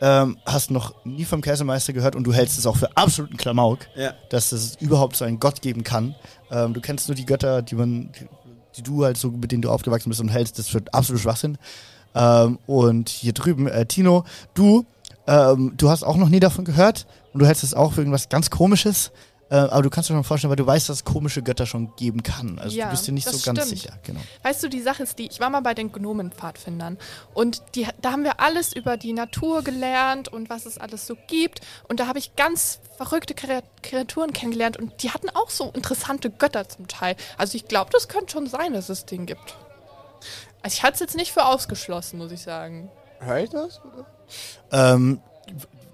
ähm, hast noch nie vom Käsemeister gehört und du hältst es auch für absoluten Klamauk, Ja. dass es überhaupt so einen Gott geben kann. Ähm, du kennst nur die Götter, die man, die du halt so, mit denen du aufgewachsen bist und hältst das für absolut Schwachsinn. Ähm, und hier drüben, äh, Tino, du, ähm, du hast auch noch nie davon gehört und du hältst es auch für irgendwas ganz Komisches. Äh, aber du kannst dir schon vorstellen, weil du weißt, dass es komische Götter schon geben kann. Also Ja, du bist dir nicht das so ganz stimmt. sicher. Genau. Weißt du, die Sache ist die, ich war mal bei den Gnomenpfadfindern und die, da haben wir alles über die Natur gelernt und was es alles so gibt. Und da habe ich ganz verrückte Kre- Kreaturen kennengelernt und die hatten auch so interessante Götter zum Teil. Also ich glaube, das könnte schon sein, dass es den gibt. Also ich halte es jetzt nicht für ausgeschlossen, muss ich sagen. Hör ich das? Oder? Ähm,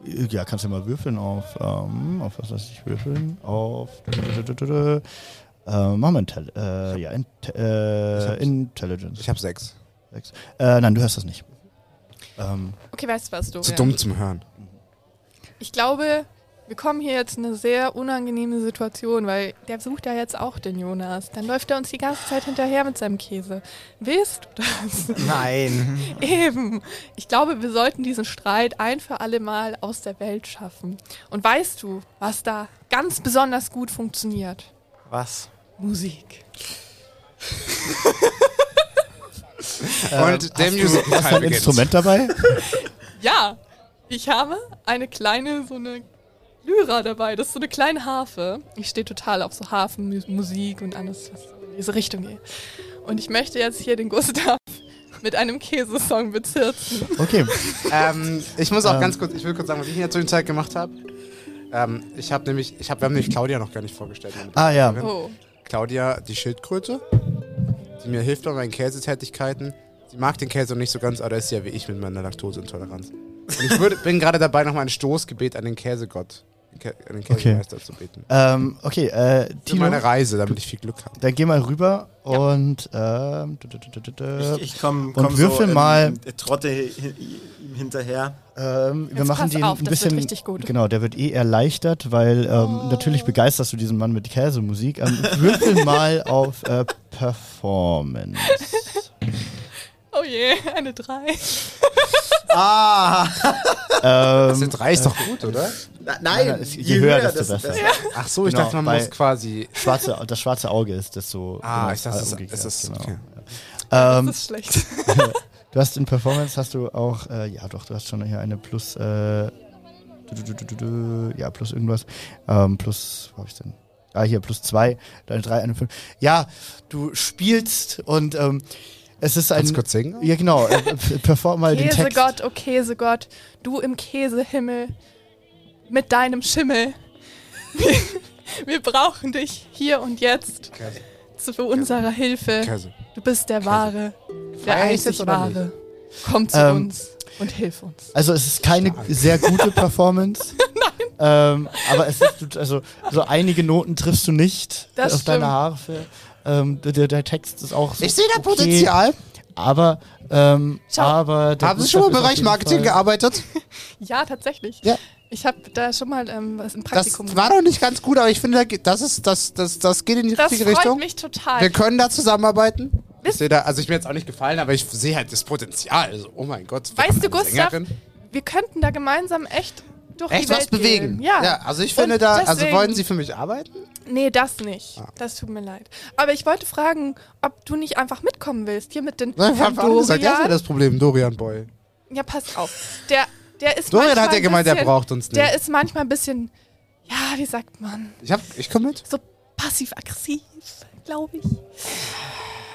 ja, kannst du mal würfeln auf, ähm, auf was lass ich würfeln? Auf, äh, machen wir Intel, äh, ja, Int äh, Intelligence. Ich habe sechs. Sechs. Äh, nein, du hörst das nicht. Ähm, Okay, weißt du was, du? Zu dumm zum Hören. Ich glaube, wir kommen hier jetzt in eine sehr unangenehme Situation, weil der sucht ja jetzt auch den Jonas. Dann läuft er uns die ganze Zeit hinterher mit seinem Käse. Willst du das? Nein. Eben. Ich glaube, wir sollten diesen Streit ein für alle Mal aus der Welt schaffen. Und weißt du, was da ganz besonders gut funktioniert? Was? Musik. Und der Musical hast du ein Instrument dabei? Ja, ich habe eine kleine, so eine Lyra dabei. Das ist so eine kleine Harfe. Ich stehe total auf so Hafenmusik und alles, was in diese Richtung geht. Und ich möchte jetzt hier den Gustav mit einem Käsesong bezirzen. Okay. ähm, ich muss auch Ähm. ganz kurz, ich will kurz sagen, was ich in der Zwischenzeit gemacht habe. Ähm, ich habe nämlich, ich hab, wir haben nämlich Claudia noch gar nicht vorgestellt. Ah, ja. Oh. Claudia, die Schildkröte, die mir hilft bei meinen Käsetätigkeiten. Sie mag den Käse noch nicht so ganz, aber das ist ja wie ich mit meiner Laktoseintoleranz. Und ich würde, bin gerade dabei, nochmal ein Stoßgebet an den Käsegott, den den Käsemeister zu beten. Ähm, okay, äh, Für Tino, meine Reise, damit ich viel Glück habe. dann geh mal rüber und, ähm, Ich, ich komm, Und komm würfel so, mal- Ähm, trotte hi- hi- ihm hinterher. Ähm, wir Jetzt machen den auf, ein das bisschen. wird richtig gut. Genau, der wird eh erleichtert, weil ähm, natürlich begeisterst du diesen Mann mit Käsemusik. Ähm, würfel mal auf äh, Performance. Oh je, eine 3. Ah! Ähm, Das drei ist doch gut, oder? Na, nein, nein, es- je höher, desto besser. Ach so, ich Genau, dachte, man muss quasi. schwarze, das schwarze Auge ist das so. Ah, genau, ich dachte, es ist- ist- genau. okay. Ähm, Das ist schlecht. du hast in Performance hast du auch, äh, ja doch, du hast schon hier eine plus, äh, du, du, du, du, du, du, ja plus irgendwas, ähm, plus, wo hab ich denn? Ah, hier plus zwei, deine drei, eine fünf. Ja, du spielst und ähm, es ist ein. Kannst du kurz singen? Ja, genau. Äh, perform mal den Text. Käsegott, oh Käsegott, du im Käsehimmel mit deinem Schimmel. Wir, brauchen dich hier und jetzt Käse. zu für unserer Hilfe. Käse. Du bist der Wahre, der einzig Wahre. Komm zu Ähm, uns und hilf uns. Also es ist keine sehr gute Performance. Nein. Ähm, aber es ist, also so einige Noten triffst du nicht Das auf deiner stimmt. Harfe. Ähm, der, der Text ist auch so Ich sehe da okay, Potenzial. Aber, ähm, Schau. aber der Haben Sie schon mal im Bereich Marketing Fall- gearbeitet? Ja, tatsächlich. Ja. Ich habe da schon mal ähm, was im Das Praktikum war doch nicht ganz gut, aber ich finde, das, ist, das, das, das geht in die Das richtige freut Richtung. mich total. Wir können da zusammenarbeiten. Ich Wisst- sehe da, also ich mir jetzt auch nicht gefallen, aber ich sehe halt das Potenzial. Also, oh mein Gott. Weißt du, Gustav, Sängerin. wir könnten da gemeinsam echt durch Echt die Welt was bewegen. Gehen. Ja. also ich Und finde da, also wollen Sie für mich arbeiten? Nee, das nicht. Ah. Das tut mir leid. Aber ich wollte fragen, ob du nicht einfach mitkommen willst. Hier mit den Nein, Herrn Herr gesagt, das ist ja Dorian. das Problem, Dorian Boy. Ja, pass auf. Der, der ist Dorian manchmal hat ja ein gemeint, der bisschen, braucht uns nicht. Der ist manchmal ein bisschen, ja, wie sagt man, Ich, hab, ich komme mit. so passiv-aggressiv, glaube ich.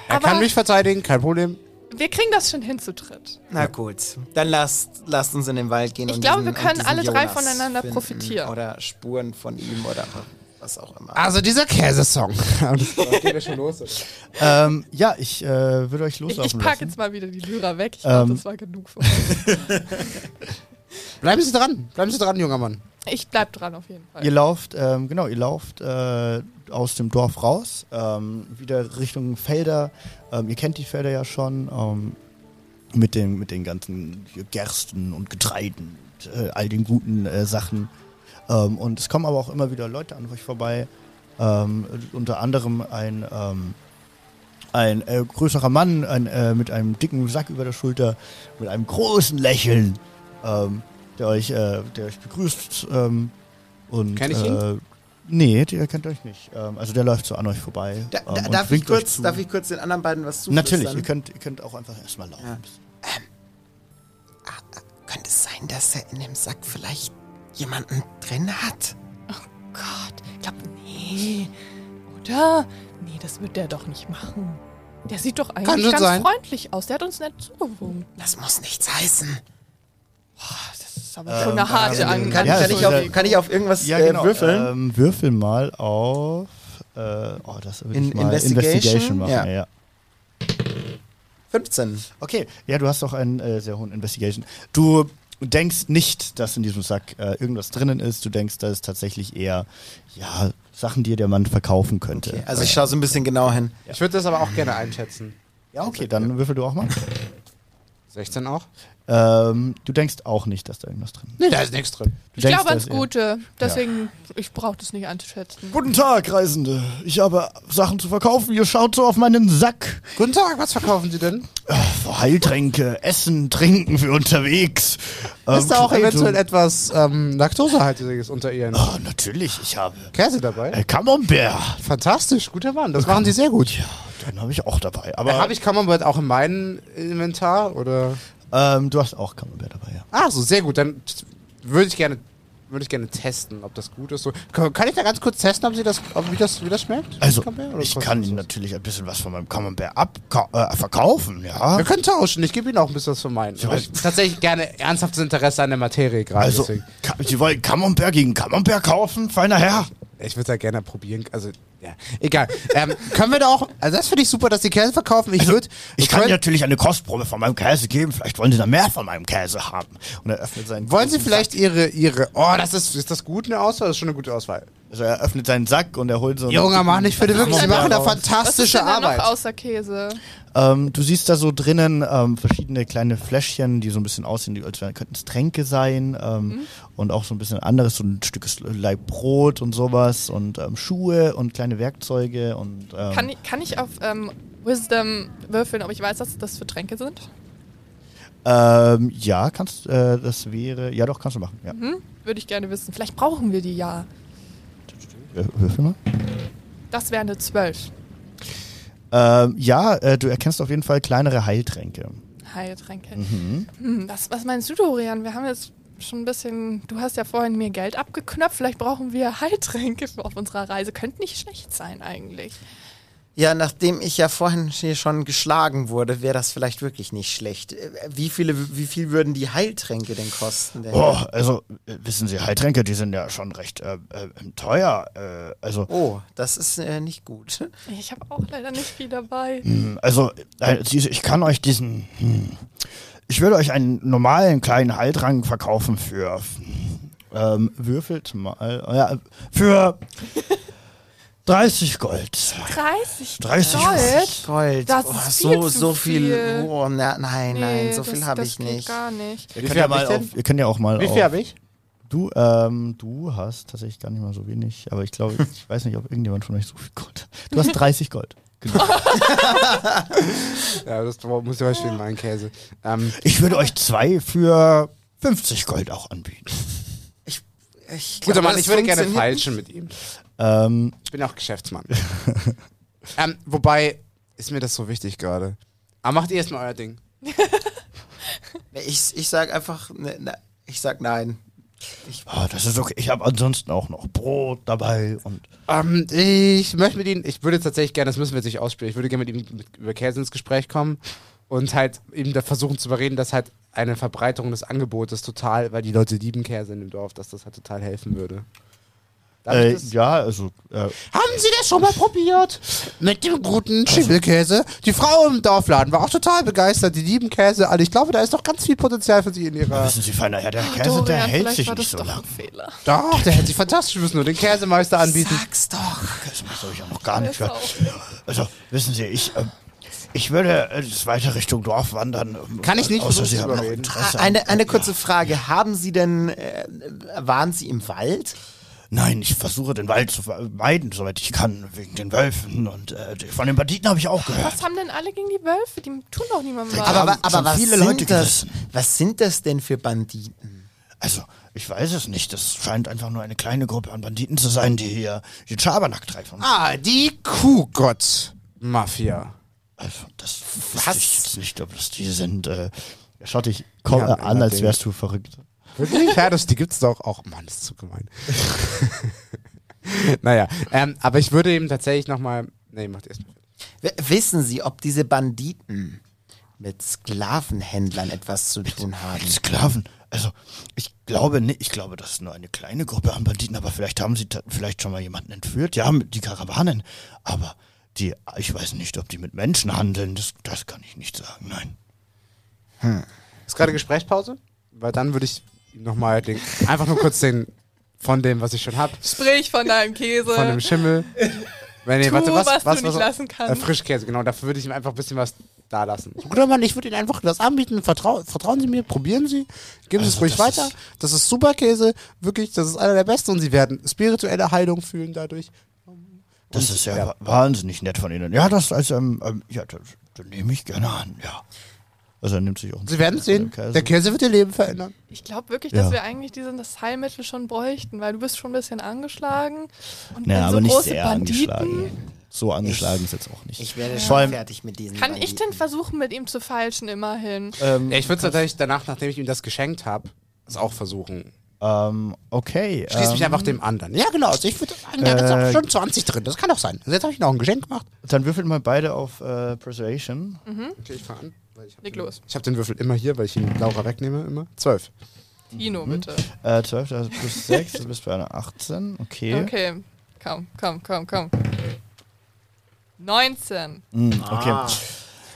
Er Aber- kann mich verteidigen, kein Problem. Wir kriegen das schon hin zu dritt. Na gut, dann lasst, lasst uns in den Wald gehen. Ich und glaube, diesen, wir können alle drei Jonas voneinander finden profitieren. Oder Spuren von ihm oder was auch immer. Also dieser Käsesong. Geht er schon los? Ähm, ja, ich äh, würde euch Ich, loslaufen ich packe lassen. jetzt mal wieder die Lyra weg. Ich glaube, Ähm. das war genug für heute. Bleiben Sie dran, bleiben Sie dran, junger Mann. Ich bleib dran auf jeden Fall. Ihr lauft, ähm, genau, ihr lauft äh, aus dem Dorf raus, ähm, wieder Richtung Felder. Ähm, ihr kennt die Felder ja schon, ähm, mit, den, mit den ganzen Gersten und Getreiden, und, äh, all den guten äh, Sachen. Ähm, und es kommen aber auch immer wieder Leute an euch vorbei. Ähm, unter anderem ein, ähm, ein äh, größerer Mann ein, äh, mit einem dicken Sack über der Schulter, mit einem großen Lächeln, ähm, der, euch, äh, der euch begrüßt. Ähm, und, Kenn ich ihn? Äh, nee, der kennt euch nicht. Ähm, also der läuft so an euch vorbei. Da, da, darf, ich kurz, darf ich kurz den anderen beiden was zuflüstern? Natürlich, ihr könnt, ihr könnt auch einfach erstmal laufen. Ja. Könnte es sein, dass er in dem Sack vielleicht jemanden drin hat? Gott, ich glaube, nee. Oder? Nee, das wird der doch nicht machen. Der sieht doch eigentlich ganz sein. freundlich aus. Der hat uns nett zugewunken. Das muss nichts heißen. Das ist aber schon eine harte also, An Kann, Ja, kann, ich auf, ja- kann ich auf irgendwas Ja, äh, genau. würfeln? Ähm, würfel mal auf. Äh, oh, das würde In- ich mal Investigation? Investigation machen. Ja. Ja. ja. 15. Okay, ja, du hast auch einen äh, sehr hohen Investigation. Du denkst nicht, dass in diesem Sack äh, irgendwas drinnen ist. Du denkst, da ist tatsächlich eher, ja, Sachen, die der Mann verkaufen könnte. Okay, also ich schaue so ein bisschen genau hin. Ich würde das aber auch gerne einschätzen. ja, okay, dann würfel du auch mal. 16 auch? Ähm, du denkst auch nicht, dass da irgendwas drin ist. Nee, da ist nichts drin. Du Ich glaube ans Gute. Deswegen, ich brauche das nicht einzuschätzen. Guten Tag, Reisende. Ich habe Sachen zu verkaufen. Ihr schaut so auf meinen Sack. Guten Tag, was verkaufen Sie denn? Heiltränke, Essen, Trinken für unterwegs. Ähm, ist da auch Kleidung. eventuell etwas ähm, Laktosehaltiges unter Ihren Oh, natürlich, ich habe Käse dabei? äh, Camembert. Fantastisch, guter Mann. Das machen Sie sehr gut. Ja, den habe ich auch dabei. Aber Aber habe ich Camembert auch in meinem Inventar oder? Ähm, du hast auch Camembert dabei, ja. Ah, so sehr gut. Dann würde ich gerne würde ich gerne testen, ob das gut ist. So, kann, kann ich da ganz kurz testen, ob sie das, ob, wie das, wie das schmeckt? Also, ich kann Ihnen natürlich ein bisschen was von meinem Camembert abka äh, verkaufen, ja. Wir können tauschen. Ich gebe Ihnen auch ein bisschen was von meinen. Aber ich tatsächlich gerne ernsthaftes Interesse an der Materie gerade. Also, Sie wollen Camembert gegen Camembert kaufen, feiner Herr? Ich würde da gerne probieren. Also, ja, egal. ähm, können wir da auch, also das finde ich super, dass die Käse verkaufen. Ich würde, Ich kann natürlich eine Kostprobe von meinem Käse geben. Vielleicht wollen Sie da mehr von meinem Käse haben. Und er öffnet seinen wollen Sie vielleicht Ihre, Ihre, oh, das ist, ist das gut eine Auswahl? Das ist schon eine gute Auswahl. Also er öffnet seinen Sack und er holt so. einen Junger dicken- Mann, ich finde wirklich, Sie machen da raus. Was ist fantastische denn da Arbeit. noch außer Käse? Ähm, du siehst da so drinnen ähm, verschiedene kleine Fläschchen, die so ein bisschen aussehen, die als könnten es Tränke sein ähm, und auch so ein bisschen anderes, so ein Stück Leib Brot und sowas und ähm, Schuhe und kleine Werkzeuge und ähm, Kann, ich- kann ich auf ähm, Wisdom würfeln, ob ich weiß, was das für Tränke sind? ähm, ja, kannst äh, das wäre ja doch kannst du machen. Ja. Hm? Würde ich gerne wissen. Vielleicht brauchen wir die ja. Wür- Würfel mal. Das wäre eine 12. Ähm, ja, äh, du erkennst auf jeden Fall kleinere Heiltränke. Heiltränke. Mhm. Hm, was, was meinst du, Dorian? Wir haben jetzt schon ein bisschen. Du hast ja vorhin mir Geld abgeknöpft. Vielleicht brauchen wir Heiltränke auf unserer Reise. Könnte nicht schlecht sein, eigentlich. Ja, nachdem ich ja vorhin hier schon geschlagen wurde, wäre das vielleicht wirklich nicht schlecht. Äh, Wie viele, wie viel würden die Heiltränke denn kosten? Denn? Oh, also äh, wissen Sie, Heiltränke, die sind ja schon recht äh, äh, teuer. Äh, also Oh, das ist äh, nicht gut. Ich habe auch leider nicht viel dabei. Hm, Also, ich kann euch diesen. Hm, ich würde euch einen normalen kleinen Heiltrank verkaufen für. Ähm, würfelt mal. Ja, für 30 Gold. 30 30 Gold? Gold. Das oh, ist so, viel zu so viel. viel. Oh, na, nein, nein, so das- viel habe ich nicht. gar nicht. Ihr könnt, ja ich mal auf, ihr könnt ja auch mal. Wie viel habe ich? Du, ähm, du hast tatsächlich gar nicht mal so wenig, aber ich glaube, ich weiß nicht, ob irgendjemand von euch so viel Gold hat. Du hast 30 Gold. Genau. Ja, das muss ja stehen, mein Käse. Ähm, Ich würde euch zwei für 50 Gold auch anbieten. Ich guter glaube, Mann, ich würde gerne feilschen mit ihm. Ähm, Ich bin auch Geschäftsmann. ähm, wobei, ist mir das so wichtig gerade. Aber macht ihr erstmal euer Ding. Ich, ich sag einfach, ne, ne, ich sag nein. Ah, das ist okay. Ich habe ansonsten auch noch Brot dabei und Ähm, ich möchte mit Ihnen, ich würde tatsächlich gerne, das müssen wir jetzt nicht ausspielen, ich würde gerne mit ihm mit, über Käse ins Gespräch kommen und halt ihm da versuchen zu überreden, dass halt eine Verbreiterung des Angebotes total, weil die Leute lieben Käse in dem Dorf, dass das halt total helfen würde. Darf ich äh, das? ja, also äh, Haben Sie das schon mal probiert? Mit dem guten Schimmelkäse? Die Frau im Dorfladen war auch total begeistert. Die lieben Käse alle. Ich glaube, da ist doch ganz viel Potenzial für Sie in ihrer. wissen Sie, feiner Herr, der Käse, Dorian, der hält sich war nicht das so doch lang. ein Fehler. Doch, der hätte sich fantastisch. Wir müssen nur den Käsemeister anbieten. Sag's doch. Das habe ich ja noch gar nicht gehört. auch- Also, wissen Sie, ich, ähm, ich würde äh, das weiter Richtung Dorf wandern. ähm, Kann ich nicht Außer Sie haben noch? Interesse. Ah, Eine, eine kurze Frage. Haben Sie denn, äh, waren Sie im Wald? Nein, ich versuche den Wald zu vermeiden, soweit ich kann, wegen den Wölfen. Und äh, von den Banditen habe ich auch gehört. Was haben denn alle gegen die Wölfe? Die tun doch niemandem was. Aber, aber was, viele sind Leute das, gerissen. was sind das denn für Banditen? Also, ich weiß es nicht. Das scheint einfach nur eine kleine Gruppe an Banditen zu sein, die hier den Schabernack treiben. Ah, die Kuhgott-Mafia. Also, das Was? weiß ich jetzt nicht, ob das die sind. Äh, er schaut dich komm, Ja, an, als wärst du verrückt. Wirklich? Ja, das, die gibt's doch auch. Mann, das ist zu gemein. naja, ähm, aber ich würde ihm tatsächlich nochmal. Nee, macht erst mal. W wissen Sie, ob diese Banditen mit Sklavenhändlern etwas zu tun haben? Sklaven. Also, ich glaube nicht, ich glaube, das ist nur eine kleine Gruppe an Banditen, aber vielleicht haben sie vielleicht schon mal jemanden entführt. Ja, die Karawanen. Aber die, ich weiß nicht, ob die mit Menschen handeln. Das, das kann ich nicht sagen. Nein. Ist gerade Gesprächspause? Weil dann würde ich nochmal den. Einfach nur kurz den. Von dem, was ich schon hab. Sprich von deinem Käse. Von dem Schimmel. Nee, nee, Tu, warte, was, was du was, nicht was, lassen kannst. Äh, Frischkäse, genau. Dafür würde ich ihm einfach ein bisschen was da lassen. Guter Mann, ich würde Ihnen einfach das anbieten. Vertrau vertrauen Sie mir, probieren Sie. Geben Sie es Also, ruhig das weiter. ist- das ist super Käse. Wirklich, das ist einer der besten. Und Sie werden spirituelle Heilung fühlen dadurch. Das ist ja, ja. wa- wahnsinnig nett von Ihnen. Ja, das als ähm, ähm, ja, das, das nehme ich gerne an. Ja. Also er nimmt sich auch. einen Sie werden sehen, der Käse wird Ihr Leben verändern. Ich glaube wirklich, Ja. dass wir eigentlich diesen, das Heilmittel schon bräuchten, weil du bist schon ein bisschen angeschlagen. Und Naja, wenn aber so nicht große sehr Banditen, angeschlagen. So angeschlagen ist jetzt auch nicht. Ich werde Vor schon allem- fertig mit diesen Kann ich Banditen. denn versuchen, mit ihm zu feilschen, immerhin? Ähm, Ja, ich würde es tatsächlich danach, nachdem ich ihm das geschenkt habe, es auch versuchen. ähm, okay. Schließ mich ähm, einfach dem anderen. Ja, genau. Also ich würde sagen, da ist Äh, auch schon 20 drin. Das kann doch sein. Also jetzt habe ich noch ein Geschenk gemacht. Dann würfelt mal beide auf äh, Persuasion. Okay, ich fange an. Weil Ich habe Leg den, los. ich hab den Würfel immer hier, weil ich ihn Laura wegnehme, immer. Zwölf. Tino, bitte. Äh, 12, das ist plus 6, du bist bei einer 18. Okay. Okay. Komm, komm, komm, komm. 19. Mm, okay. Ah.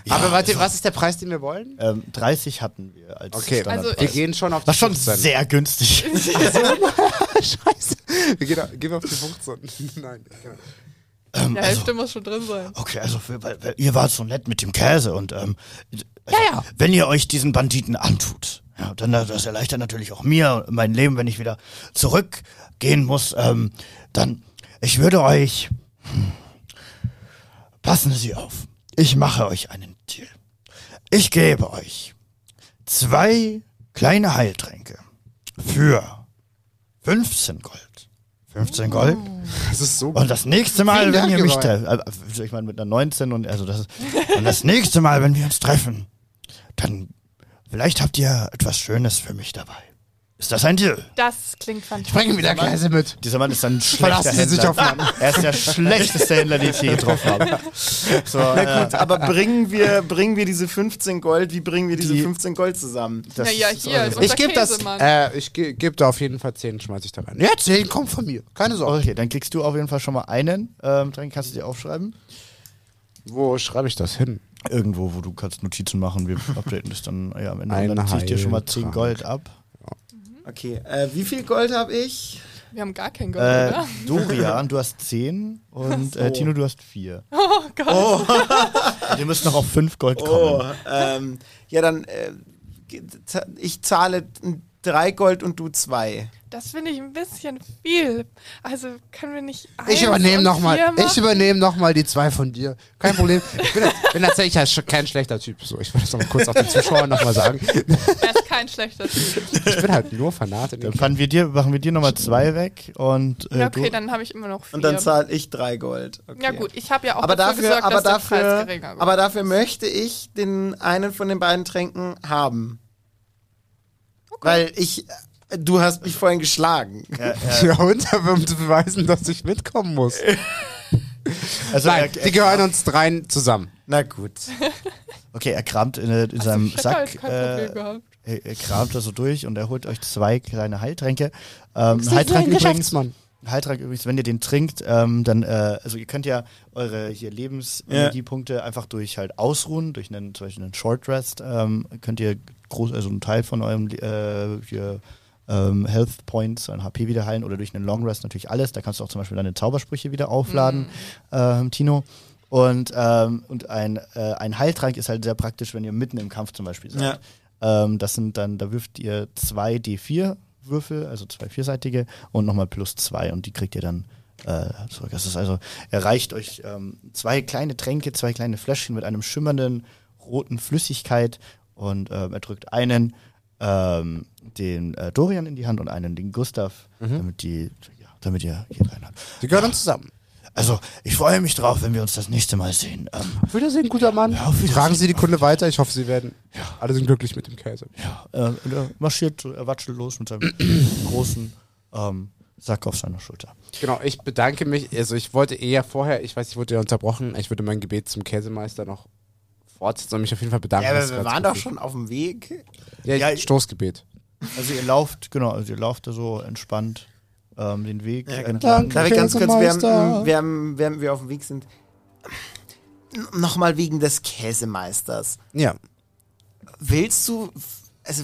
Ja, Aber warte, also, was ist der Preis, den wir wollen? Ähm, 30 hatten wir als Okay, Standardpreis. wir gehen schon auf die Was schon 15. sehr günstig. Scheiße. Wir gehen, gehen auf die 15. Nein. Genau. Ähm, Die also, Hälfte muss schon drin sein. okay, also für, weil, weil ihr wart so nett mit dem Käse und ähm, also, ja. wenn ihr euch diesen Banditen antut, ja, dann das erleichtert natürlich auch mir mein Leben, wenn ich wieder zurückgehen muss. Ähm, dann, ich würde euch hm, passen Sie auf. Ich mache euch einen Deal. Ich gebe euch zwei kleine Heiltränke für 15 Gold. 15 Gold. Das ist so Und das nächste Mal, Vielen wenn Dank, ihr mich da, also ich meine mit einer 19 und also das ist, und das nächste Mal, wenn wir uns treffen, dann vielleicht habt ihr etwas Schönes für mich dabei. Ist das ein Deal? Das klingt fantastisch. Bringen wieder Käse mit. Dieser Mann ist ein schlechter Verlassen Sie sich Händler. auf Er ist der schlechteste Händler, den ich je getroffen habe. So, Na gut, äh, aber bringen wir, bringen wir diese 15 Gold, wie bringen wir diese Die- 15 Gold zusammen? das Naja, ist hier, so- Ich gebe das. Äh, ich ge gebe da auf jeden Fall 10, schmeiß ich da rein. Ja, 10 kommt von mir. Keine Sorge. Okay, dann kriegst du auf jeden Fall schon mal einen. Ähm, dann kannst du dir aufschreiben. Wo schreibe ich das hin? Irgendwo, wo du kannst Notizen machen. Wir updaten das dann ja, am Ende. Ein und dann zieh ich dir schon mal 10 Heiltrank. Gold ab. Okay, äh, wie viel Gold habe ich? Wir haben gar kein Gold, Äh, oder? Dorian, du hast 10 und äh, Tino, du hast 4. Oh Gott. Wir müssen noch auf 5 Gold Oh, kommen. ähm, ja, dann, äh, ich zahle drei Gold und du zwei. Das finde ich ein bisschen viel. Also können wir nicht. Ich übernehme nochmal. Ich übernehme nochmal die zwei von dir. Kein Problem. Ich bin, bin tatsächlich kein schlechter Typ. So, ich wollte das noch mal kurz auf den Zuschauern nochmal sagen. Er ist kein schlechter Typ. Ich bin halt nur Fanat Dann fahren wir dir, machen wir dir nochmal 2 weg und äh, Ja, okay, du, dann habe ich immer noch vier. Und dann zahle ich drei Gold. Okay. ja gut, ich habe ja auch aber dafür, dafür, gesorgt, aber dass der Preis dafür, geringer wird. aber dafür möchte ich den einen von den beiden Tränken haben. Weil ich Du hast mich vorhin geschlagen. Ja, und um zu beweisen, dass ich mitkommen muss. Also Nein, er, die gehören uns dreien zusammen. Na gut. okay, er kramt in, in seinem Sack. Äh, er, er kramt da so durch und er holt euch zwei kleine Heiltränke. Ähm, Sie Heiltrank übrigens, Geschäftsmann. Heiltrank übrigens, wenn ihr den trinkt, ähm, dann, äh, also ihr könnt ja eure hier Lebensenergiepunkte einfach durch halt ausruhen, durch einen, zum Beispiel einen Short Rest, ähm, könnt ihr groß, also einen Teil von eurem äh, hier, ähm, Health Points, ein HP wieder heilen oder durch einen Long Rest natürlich alles. Da kannst du auch zum Beispiel deine Zaubersprüche wieder aufladen, ähm, Tino. Und, ähm, und ein, äh, ein Heiltrank ist halt sehr praktisch, wenn ihr mitten im Kampf zum Beispiel seid. Ähm, das sind dann, da wirft ihr zwei D4 Würfel, also zwei vierseitige und nochmal plus zwei und die kriegt ihr dann äh, zurück. Das ist also, er reicht euch ähm, zwei kleine Tränke, zwei kleine Fläschchen mit einem schimmernden roten Flüssigkeit und ähm, er drückt einen ähm, den äh, Dorian in die Hand und einen den Gustav, damit die, ja, damit ihr hier rein habt. Die gehören uns zusammen. Also, ich freue mich drauf, wenn wir uns das nächste Mal sehen. Ähm, Auf Wiedersehen, guter Mann. Ja, auf Wiedersehen. Tragen Sie die Kunde weiter. Ich hoffe, Sie werden. Alle sind glücklich mit dem Käse. ja, äh, und er marschiert, so, er watschelt los mit seinem großen ähm, Sack auf seiner Schulter. Genau, ich bedanke mich. Also, ich wollte eher vorher, ich weiß, ich wurde ja unterbrochen. Ich würde mein Gebet zum Käsemeister noch fortsetzen und mich auf jeden Fall bedanken. Ja, aber wir war waren doch schon auf dem Weg. Ja, Ja, Stoßgebet. Also ihr lauft, genau, also ihr lauft da so entspannt ähm, den Weg Ja, entlang. Darf ich ganz kurz, während, während, während wir auf dem Weg sind, nochmal wegen des Käsemeisters. Ja. Willst du, also,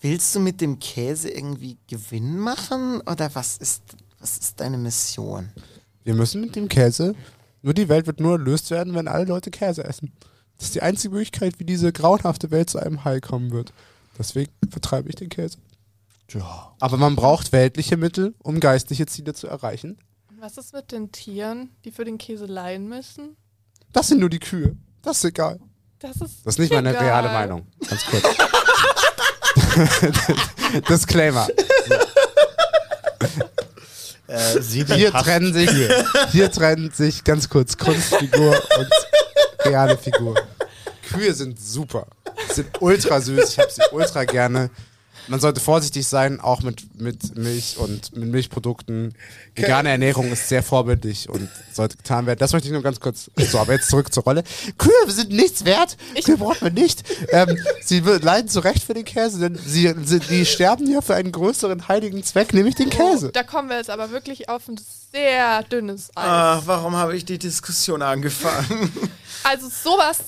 willst du mit dem Käse irgendwie Gewinn machen? Oder was ist, was ist deine Mission? Wir müssen mit dem Käse. Nur die Welt wird nur erlöst werden, wenn alle Leute Käse essen. Das ist die einzige Möglichkeit, wie diese grauenhafte Welt zu einem Heil kommen wird. Deswegen vertreibe ich den Käse. Ja. Aber man braucht weltliche Mittel, um geistliche Ziele zu erreichen. Und was ist mit den Tieren, die für den Käse leihen müssen? Das sind nur die Kühe. Das ist egal. Das ist, Das ist nicht meine egal. reale Meinung. Ganz kurz. Disclaimer. Äh, Hier trennen sich, Kühe. hier trennen sich ganz kurz Kunstfigur und reale Figur. Kühe sind super. Sind ultra süß. Ich habe sie ultra gerne. Man sollte vorsichtig sein, auch mit, mit Milch und mit Milchprodukten. Vegane Ernährung ist sehr vorbildlich und sollte getan werden. Das möchte ich nur ganz kurz. So, aber jetzt zurück zur Rolle. Kühe sind nichts wert. Ich- Kühe braucht man nicht. Ähm, sie wir- leiden zu Recht für den Käse, denn sie, sie, die sterben ja für einen größeren heiligen Zweck, nämlich den Käse. Da kommen wir jetzt aber wirklich auf ein sehr dünnes Eis. Ah, warum habe ich die Diskussion angefangen? Also sowas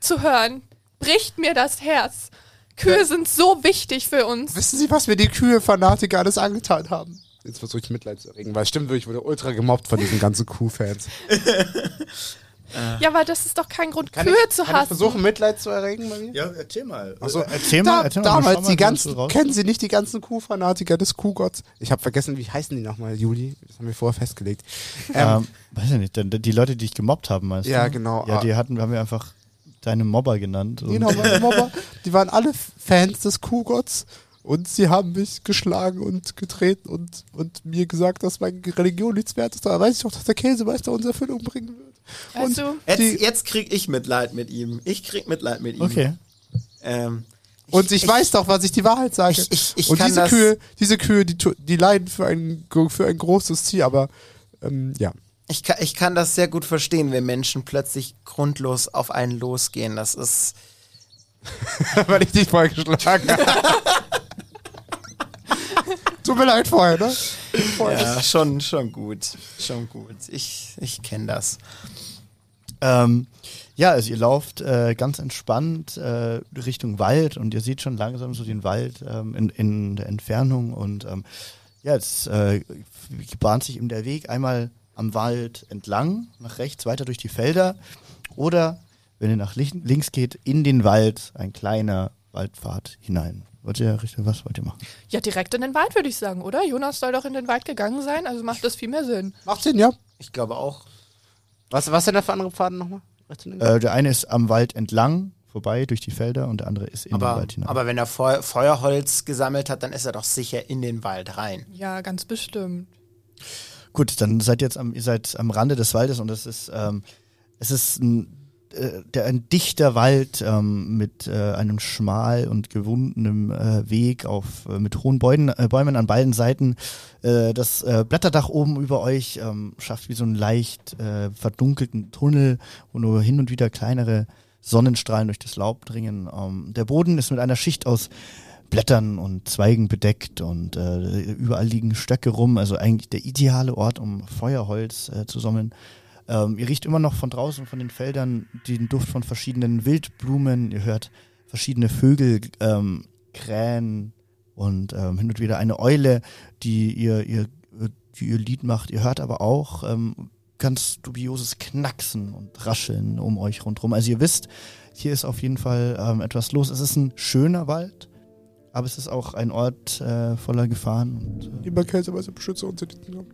zu hören, bricht mir das Herz. Kühe sind so wichtig für uns. Wissen Sie, was mir die Kühe-Fanatiker alles angetan haben? Jetzt versuche ich Mitleid zu erregen, weil stimmt wirklich, ich wurde ultra gemobbt von diesen ganzen Kuh-Fans. Ja, aber das ist doch kein Grund, Kann Kühe ich, zu kann ich hassen. versuchen, Mitleid zu erregen bei mir? Ja, erzähl mal. Achso, erzähl mal, da, erzähl mal, damals mal, die ganzen, kennen Sie nicht die ganzen Kuh-Fanatiker des Kuhgotts? Ich habe vergessen, wie heißen die nochmal, Juli? Das haben wir vorher festgelegt. Ähm, Ähm, weiß ich nicht, denn die Leute, die dich gemobbt haben, meinst Ja, du? genau. Ja, die hatten, haben wir einfach deine Mobber genannt. Und genau, meine Mobber, die waren alle Fans des Kuhgotts und sie haben mich geschlagen und getreten und, und mir gesagt, dass meine Religion nichts wert ist. Da weiß ich doch, dass der Käsemeister uns Erfüllung bringen wird. Du, Jetzt, Die- jetzt krieg ich Mitleid mit ihm. Ich krieg Mitleid mit ihm. Okay. Ähm, Und ich, weiß doch, was ich die Wahrheit sage. Ich- ich- ich und kann diese das- Kühe, diese Kühe, die, die leiden für ein, für ein großes Ziel, aber ähm, ja. Ich, kann, ich kann das sehr gut verstehen, wenn Menschen plötzlich grundlos auf einen losgehen. Das ist. Weil ich dich vorher geschlagen habe. Tut mir leid vorher, ne? Ja, schon, schon gut. Schon gut. Ich, ich kenne das. Ähm, ja, also ihr lauft äh, ganz entspannt äh, Richtung Wald und ihr seht schon langsam so den Wald ähm, in, in der Entfernung und ähm, ja, jetzt äh, bahnt sich eben der Weg einmal am Wald entlang, nach rechts weiter durch die Felder oder wenn ihr nach lin- links geht, in den Wald, ein kleiner Waldpfad hinein. Wollt ihr Richtung, was wollt ihr machen? ja, direkt in den Wald würde ich sagen, oder? Jonas soll doch in den Wald gegangen sein, also macht das viel mehr Sinn. Macht Sinn, ja. Ich glaube auch. Was, was sind da für andere Pfaden nochmal? Äh, der eine ist am Wald entlang, vorbei durch die Felder und der andere ist in den Aber, Wald hinein. aber wenn er Feu Feuerholz gesammelt hat, dann ist er doch sicher in den Wald rein. Ja, ganz bestimmt. Gut, dann seid ihr jetzt am, ihr seid am Rande des Waldes und es ist, ähm, es ist ein äh, der, ein dichter Wald ähm, mit äh, einem schmal und gewundenem äh, Weg auf äh, mit hohen Bäuden, äh, Bäumen an beiden Seiten. Äh, das Blätterdach oben über euch ähm, schafft wie so einen leicht verdunkelten Tunnel, wo nur hin und wieder kleinere Sonnenstrahlen durch das Laub dringen. Ähm, der Boden ist mit einer Schicht aus Blättern und Zweigen bedeckt und äh, überall liegen Stöcke rum. Also eigentlich der ideale Ort, um Feuerholz äh, zu sammeln. Ähm, ihr riecht immer noch von draußen, von den Feldern, den Duft von verschiedenen Wildblumen. Ihr hört verschiedene Vögel ähm, krähen und ähm, hin und wieder eine Eule, die ihr, ihr, die ihr Lied macht. Ihr hört aber auch ähm, ganz dubioses Knacksen und Rascheln um euch rundherum. Also ihr wisst, hier ist auf jeden Fall ähm, etwas los. Es ist ein schöner Wald, aber es ist auch ein Ort äh, voller Gefahren. Und, äh, Lieber Kaisermeister, beschütze uns in diesem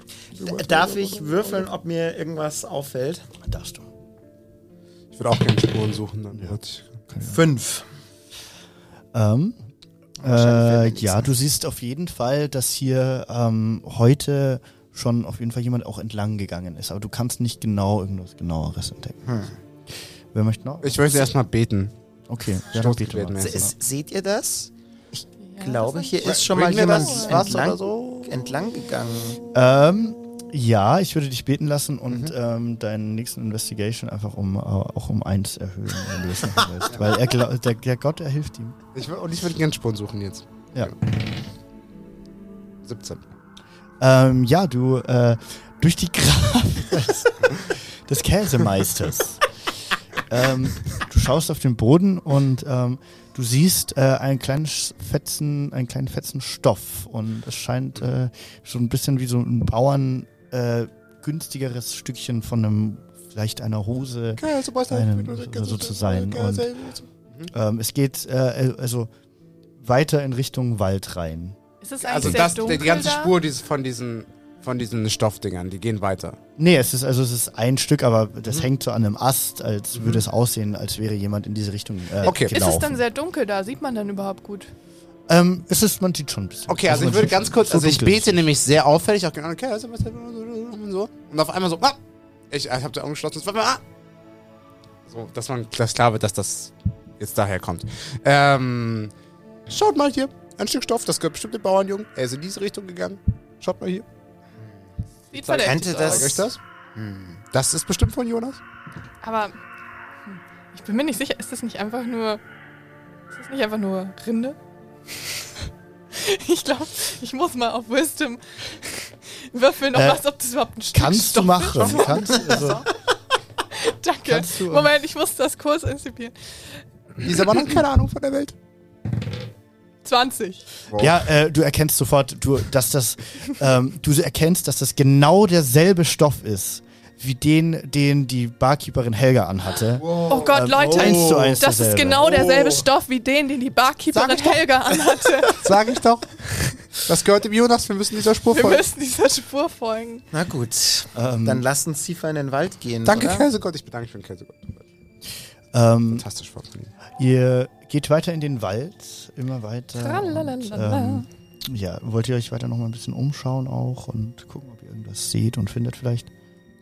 Darf ich würfeln, ob mir irgendwas auffällt? darfst du. Ich würde auch gerne Spuren suchen. Dann hört sich- Fünf. Ähm, äh, ja, du siehst auf jeden Fall, dass hier ähm, heute schon auf jeden Fall jemand auch entlang gegangen ist, aber du kannst nicht genau irgendwas genaueres entdecken. Hm. Wer möchte noch? Ich möchte erstmal beten. Okay, ja, mal. mäßig. Se- Seht ihr das? Glaube, hier ist schon mal jemand entlang, oder so? entlang gegangen. Ähm, ja, ich würde dich beten lassen und Mhm. ähm, deinen nächsten Investigation einfach um äh, auch um eins erhöhen, wenn du das machen willst. Weil er glaub, der, der Gott, er hilft ihm. Ich, und ich würde gerne Spuren suchen jetzt. Ja. 17. Ähm, ja, du, äh, durch die Kraft des, des Käsemeisters. ähm, du schaust auf den Boden und ähm, du siehst äh, einen kleinen Fetzen, einen kleinen Fetzen Stoff und es scheint äh, so ein bisschen wie so ein Bauern äh, günstigeres Stückchen von einem vielleicht einer Hose. Einem so- so zu sein. Und, ähm, es geht äh, also weiter in Richtung Wald rein. Ist es eigentlich Also sehr das, dunkel die ganze da? Spur dieses, von diesen von diesen Stoffdingern, die gehen weiter. Nee, es ist also es ist ein Stück, aber das hängt so an einem Ast, als würde es aussehen, als wäre jemand in diese Richtung äh, Okay. Ist gelaufen. es dann sehr dunkel da? Sieht man dann überhaupt gut? ähm, es ist, man sieht schon ein bisschen. Okay, also ich man würde ganz kurz, so also ich ist bete nämlich sehr auffällig, auch genau, okay, also was und so. Und auf einmal so, ah! ich, ich habe die Augen geschlossen, ah! So, dass man dass klar wird, dass das jetzt daher kommt. Ähm, schaut mal hier, ein Stück Stoff, das gehört bestimmt dem Bauernjungen. Er ist in diese Richtung gegangen. Schaut mal hier. Sieht Zeig- Könnte das- Zeig euch das? Hm. Das ist bestimmt von Jonas. Aber hm, ich bin mir nicht sicher, ist das nicht einfach nur. Ist das nicht einfach nur Rinde? ich glaube, ich muss mal auf Wisdom würfeln, ob, Äh, was, ob das überhaupt ein Stück Kannst du machen. ist. Kannst, also, Danke. kannst du, Moment, ich muss das kurz inzipieren. Die ist aber noch keine Ahnung von der Welt. 20. Ja, äh, du erkennst sofort, du, dass das, ähm, du erkennst, dass das genau derselbe Stoff ist, wie den, den die Barkeeperin Helga anhatte. Oh Gott, Ähm, Leute, eins zu eins das ist genau derselbe Oh. Stoff wie den, den die Barkeeperin. Helga anhatte. Sag ich doch. Das gehört dem Jonas, wir müssen dieser Spur Wir folgen. müssen dieser Spur folgen. Na gut, Ähm, dann lasst uns tiefer in den Wald gehen. Danke, oder? Käsegott. Ich bedanke mich für den Käsegott. ähm, Fantastisch Ihnen. Ihr geht weiter in den Wald, immer weiter. Und, ähm, ja, wollt ihr euch weiter noch mal ein bisschen umschauen auch und gucken, ob ihr irgendwas seht und findet vielleicht?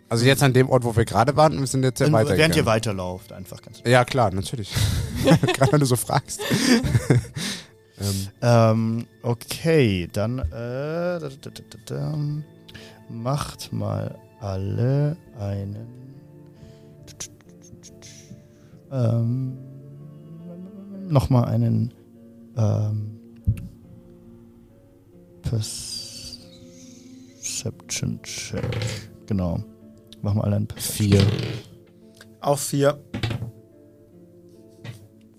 Also jetzt an dem Ort, wo wir gerade waren, wir sind jetzt ja weiter. während ihr weiterlauft, einfach ganz. Ja, klar, natürlich. Gerade wenn du so fragst. ähm, Ähm, okay, dann äh, da, da, da, da, da, macht mal alle einen ähm, nochmal einen ähm, Perception Check. Genau. Machen wir alle einen Perception vier. Auch vier.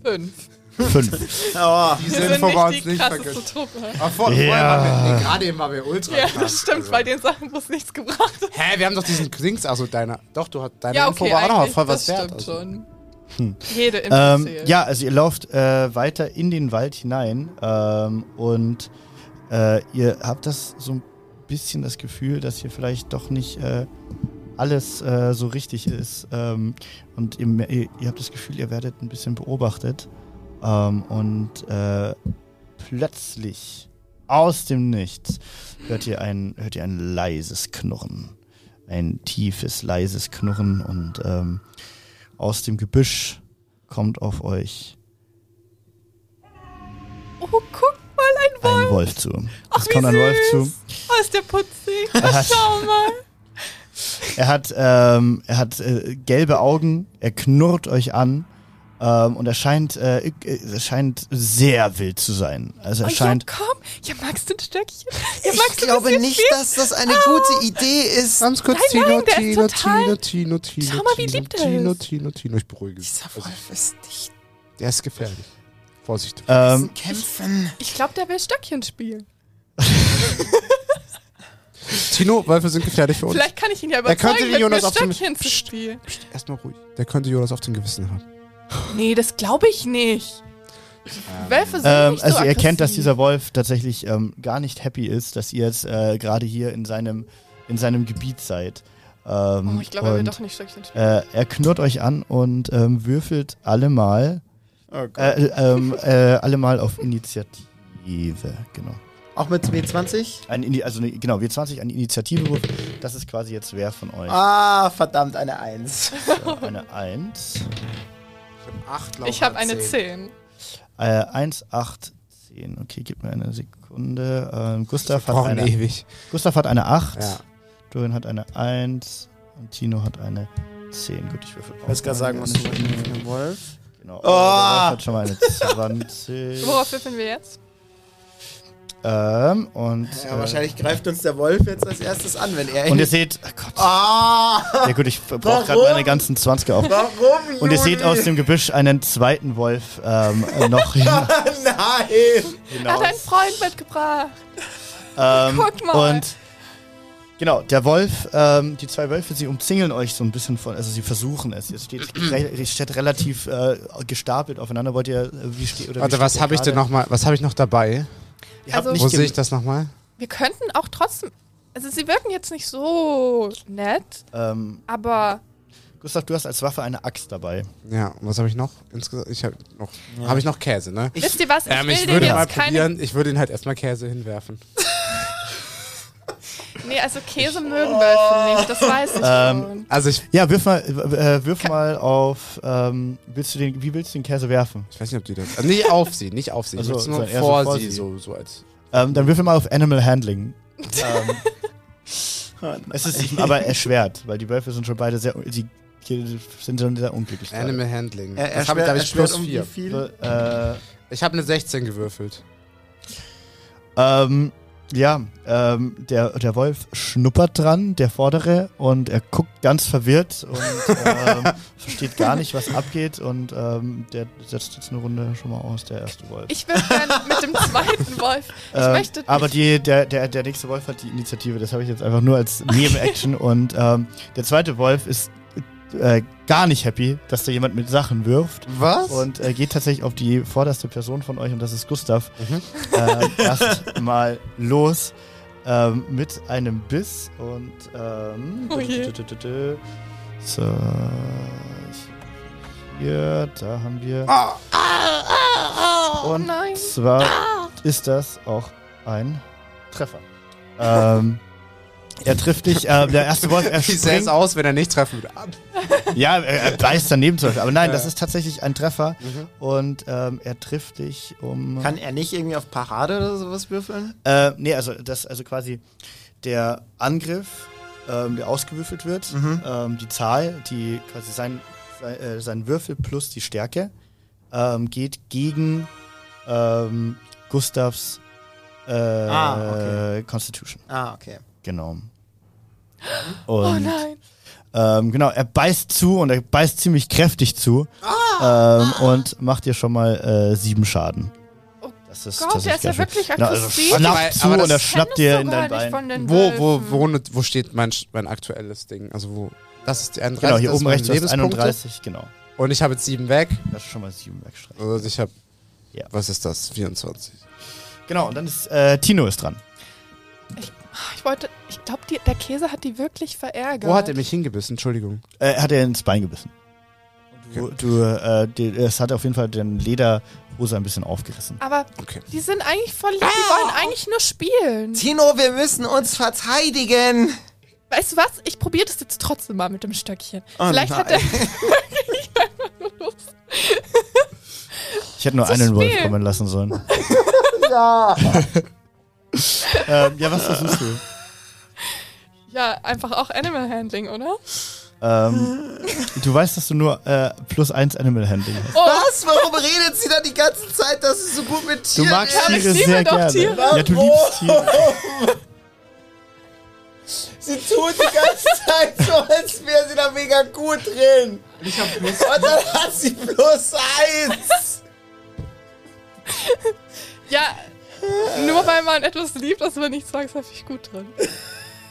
Fünf. Fünf. Oh, Diese Wir sind Info war nicht uns die nicht krasseste vergessen. Truppe. Aber vor, Ja. vorher waren wir, nee, gerade eben waren wir ultra Ja, das stimmt, Also- bei den Sachen, wo es nichts gebracht hat. Hä, wir haben doch diesen Dings, also deiner, doch, du hast, deine Ja, Info okay, war auch noch voll was das wert. stimmt Also. schon. Hm. Jede Ähm, ja, also ihr lauft äh, weiter in den Wald hinein ähm, und äh, ihr habt das so ein bisschen das Gefühl, dass hier vielleicht doch nicht äh, alles äh, so richtig ist. Ähm, und ihr, ihr habt das Gefühl, ihr werdet ein bisschen beobachtet. Ähm, und äh, plötzlich aus dem Nichts hört ihr ein, hört ihr ein leises Knurren. Ein tiefes, leises Knurren und ähm, aus dem Gebüsch kommt auf euch Oh, guck mal, ein Wolf. ein Wolf zu. Es kommt ein Wolf zu. Oh, ist der putzig. Hat- Schau mal. Er hat, ähm, er hat äh, gelbe Augen, er knurrt euch an ähm, und er scheint, äh, äh, er scheint sehr wild zu sein. Also er Oh, ja, scheint, komm. Ja, magst du ein Stöckchen? Ja, Ich glaube nicht, spielen? dass das eine gute Idee ist. Ganz kurz, Nein, Tino, nein, der ist Tino, total- Tino, Tino, Tino, Schau mal, wie Tino, lieb der Tino, ist. Tino, Tino, ich beruhige dich. Dieser Also, Wolf ist nicht der ist gefährlich. Vorsicht. ähm, kämpfen. Ich glaube, der will Stöckchen spielen. Tino, Wölfe sind gefährlich für uns. Vielleicht kann ich ihn ja Er könnte überzeugen, mit Jonas mir auf dem- Stöckchen zu spielen. Erstmal ruhig. Der könnte Jonas auf dem Gewissen haben. Nee, das glaube ich nicht. Wölfe sind ähm, nicht also so ihr erkennt, dass aggressiv. dieser Wolf tatsächlich ähm, gar nicht happy ist, dass ihr jetzt äh, gerade hier in seinem, in seinem Gebiet seid. Ähm, Oh, ich glaube, er will und, doch nicht spielen. Äh, er knurrt euch an und ähm, würfelt alle mal, Oh Gott. äh, ähm, äh, alle mal auf Initiative, genau. Auch mit W20? Ein, Ini- also eine, genau, W20, ein Initiativewurf. Das ist quasi jetzt wer von euch? Ah, verdammt, eine Eins. Äh, Eine 1. Acht, Ich habe eine 10. Äh, 1, 8, 10. Okay, gib mir eine Sekunde. Ähm, Gustav, hat eine, ewig. Gustav hat eine 8. Ja. Dorian hat eine 1. Und Tino hat eine 10. Gut, ich würfel Ich weiß gar sagen, was du mit dem Wolf. Genau. Oh! Der Wolf hat schon mal eine 20. Worauf würfeln wir jetzt? Ähm, und, Ja, äh, wahrscheinlich greift uns der Wolf jetzt als erstes an, wenn er und ihr seht, oh Gott. Ah! Ja gut, ich brauche gerade meine ganzen 20 auf. Warum, Und ihr seht Juli? aus dem Gebüsch einen zweiten Wolf ähm, äh, noch hin, Nein! Er hinaus. hat einen Freund mitgebracht. Ähm, Guck mal. Und genau, der Wolf, ähm, die zwei Wölfe, sie umzingeln euch so ein bisschen von, also sie versuchen es. Ihr steht, re- steht relativ äh, gestapelt aufeinander. Wollt ihr, äh, wie steht oder wie Warte, steht was ihr habe ich denn gerade? noch mal? Was habe ich noch dabei? Ihr habt Also- nicht Wo sehe ich das nochmal? Wir könnten auch trotzdem. Also, sie wirken jetzt nicht so nett, Ähm, aber Gustav, du hast als Waffe eine Axt dabei. Ja, und was habe ich noch? Insgesamt, ich habe noch, habe ich noch Käse, ne? wisst ihr was? Ich Ähm, will ich den würde jetzt mal keine. probieren, ich würde ihn halt erstmal Käse hinwerfen. Nee, also Käse mögen Wölfe nicht, das weiß ich Ähm, schon. Also ich, Ja, wirf mal, äh, wirf mal auf, ähm, willst du den, wie willst du den Käse werfen? ich weiß nicht, ob die das. Also nicht auf sie, nicht auf sie. Also, ich nur so so vor vor sie, sie. so, so als. Ähm, dann würfel mal auf Animal Handling. ähm, es ist aber erschwert, weil die Wölfe sind schon beide sehr, die sind schon sehr unglücklich. gerade. Animal Handling. Er, das habe ich, glaube ich, plus um wie 4. viel? Äh, Ich habe eine 16 gewürfelt. Ähm, ja, ähm, der, der Wolf schnuppert dran, der vordere, und er guckt ganz verwirrt und ähm, versteht gar nicht, was abgeht und ähm, der setzt jetzt eine Runde schon mal aus, der erste Wolf. Ich würde gerne mit dem zweiten Wolf. Ich Ähm, möchte. aber die, der, der, der nächste Wolf hat die Initiative, das habe ich jetzt einfach nur als Nebenaction und ähm, der zweite Wolf ist äh, gar nicht happy, dass da jemand mit Sachen wirft. Was? Und äh, geht tatsächlich auf die vorderste Person von euch und das ist Gustav. Mhm. Äh, erst mal los ähm, mit einem Biss und ähm, Oh je. so hier, da haben wir oh und nein. zwar ist das auch ein Treffer. Ähm, er trifft dich, äh, der erste Wolf, er Wie sähe es springt, aus, wenn er nicht treffen würde? ja, er, er beißt daneben zum Beispiel, aber nein, das ist tatsächlich ein Treffer Mhm. und ähm, er trifft dich um Kann er nicht irgendwie auf Parade oder sowas würfeln? Äh, nee, also das, also quasi der Angriff, ähm, der ausgewürfelt wird, ähm, die Zahl, die quasi sein, sein, äh, sein Würfel plus die Stärke, ähm, geht gegen ähm, Gustavs äh, Ah, okay. Constitution. Ah, okay. Genau. Oh Und nein. ähm, genau, er beißt zu und er beißt ziemlich kräftig zu Ah. ähm, und macht dir schon mal äh, sieben Schaden. Oh Das ist, Gott, das der ist ist ja wirklich Genau, also aggressiv. Warte mal, schnappt zu aber das und er schnappt dir in dein Bein. Wo, wo, wo, wo steht mein, mein aktuelles Ding? Also wo? Das ist die 31. Genau, hier oben rechts Lebenspunkte. 31, genau. Und ich habe jetzt sieben weg. Das ist schon mal sieben wegstreichen. Also ich habe. Ja. Was ist das? 24. Genau, und dann ist äh, Tino ist dran. Ich wollte, ich glaube, der Käse hat die wirklich verärgert. Wo hat er mich hingebissen? Entschuldigung. Äh, hat er ins Bein gebissen. Du, du äh, es hat auf jeden Fall den Lederhose ein bisschen aufgerissen. Aber okay. die sind eigentlich voll lieb. Die wollen ah! eigentlich nur spielen. Tino, wir müssen uns verteidigen. Weißt du was? Ich probiere das jetzt trotzdem mal mit dem Stöckchen. Oh Vielleicht nein. hat er. ich hätte nur einen Wolf kommen lassen sollen. ja. ähm, ja, was versuchst du? Ja, einfach auch Animal Handling, oder? Ähm, du weißt, dass du nur äh, plus eins Animal Handling hast. Oh, Was? Warum redet sie da die ganze Zeit, dass sie so gut mit Du Tieren magst Ja, ich Tiere sehr doch gerne. Tiere. Ja, du liebst Tiere. Sie tut die ganze Zeit so, als wäre sie da mega gut drin. Ich hab plus Und dann hat sie plus eins. ja, nur weil man etwas liebt, ist man nicht zwangsläufig gut drin.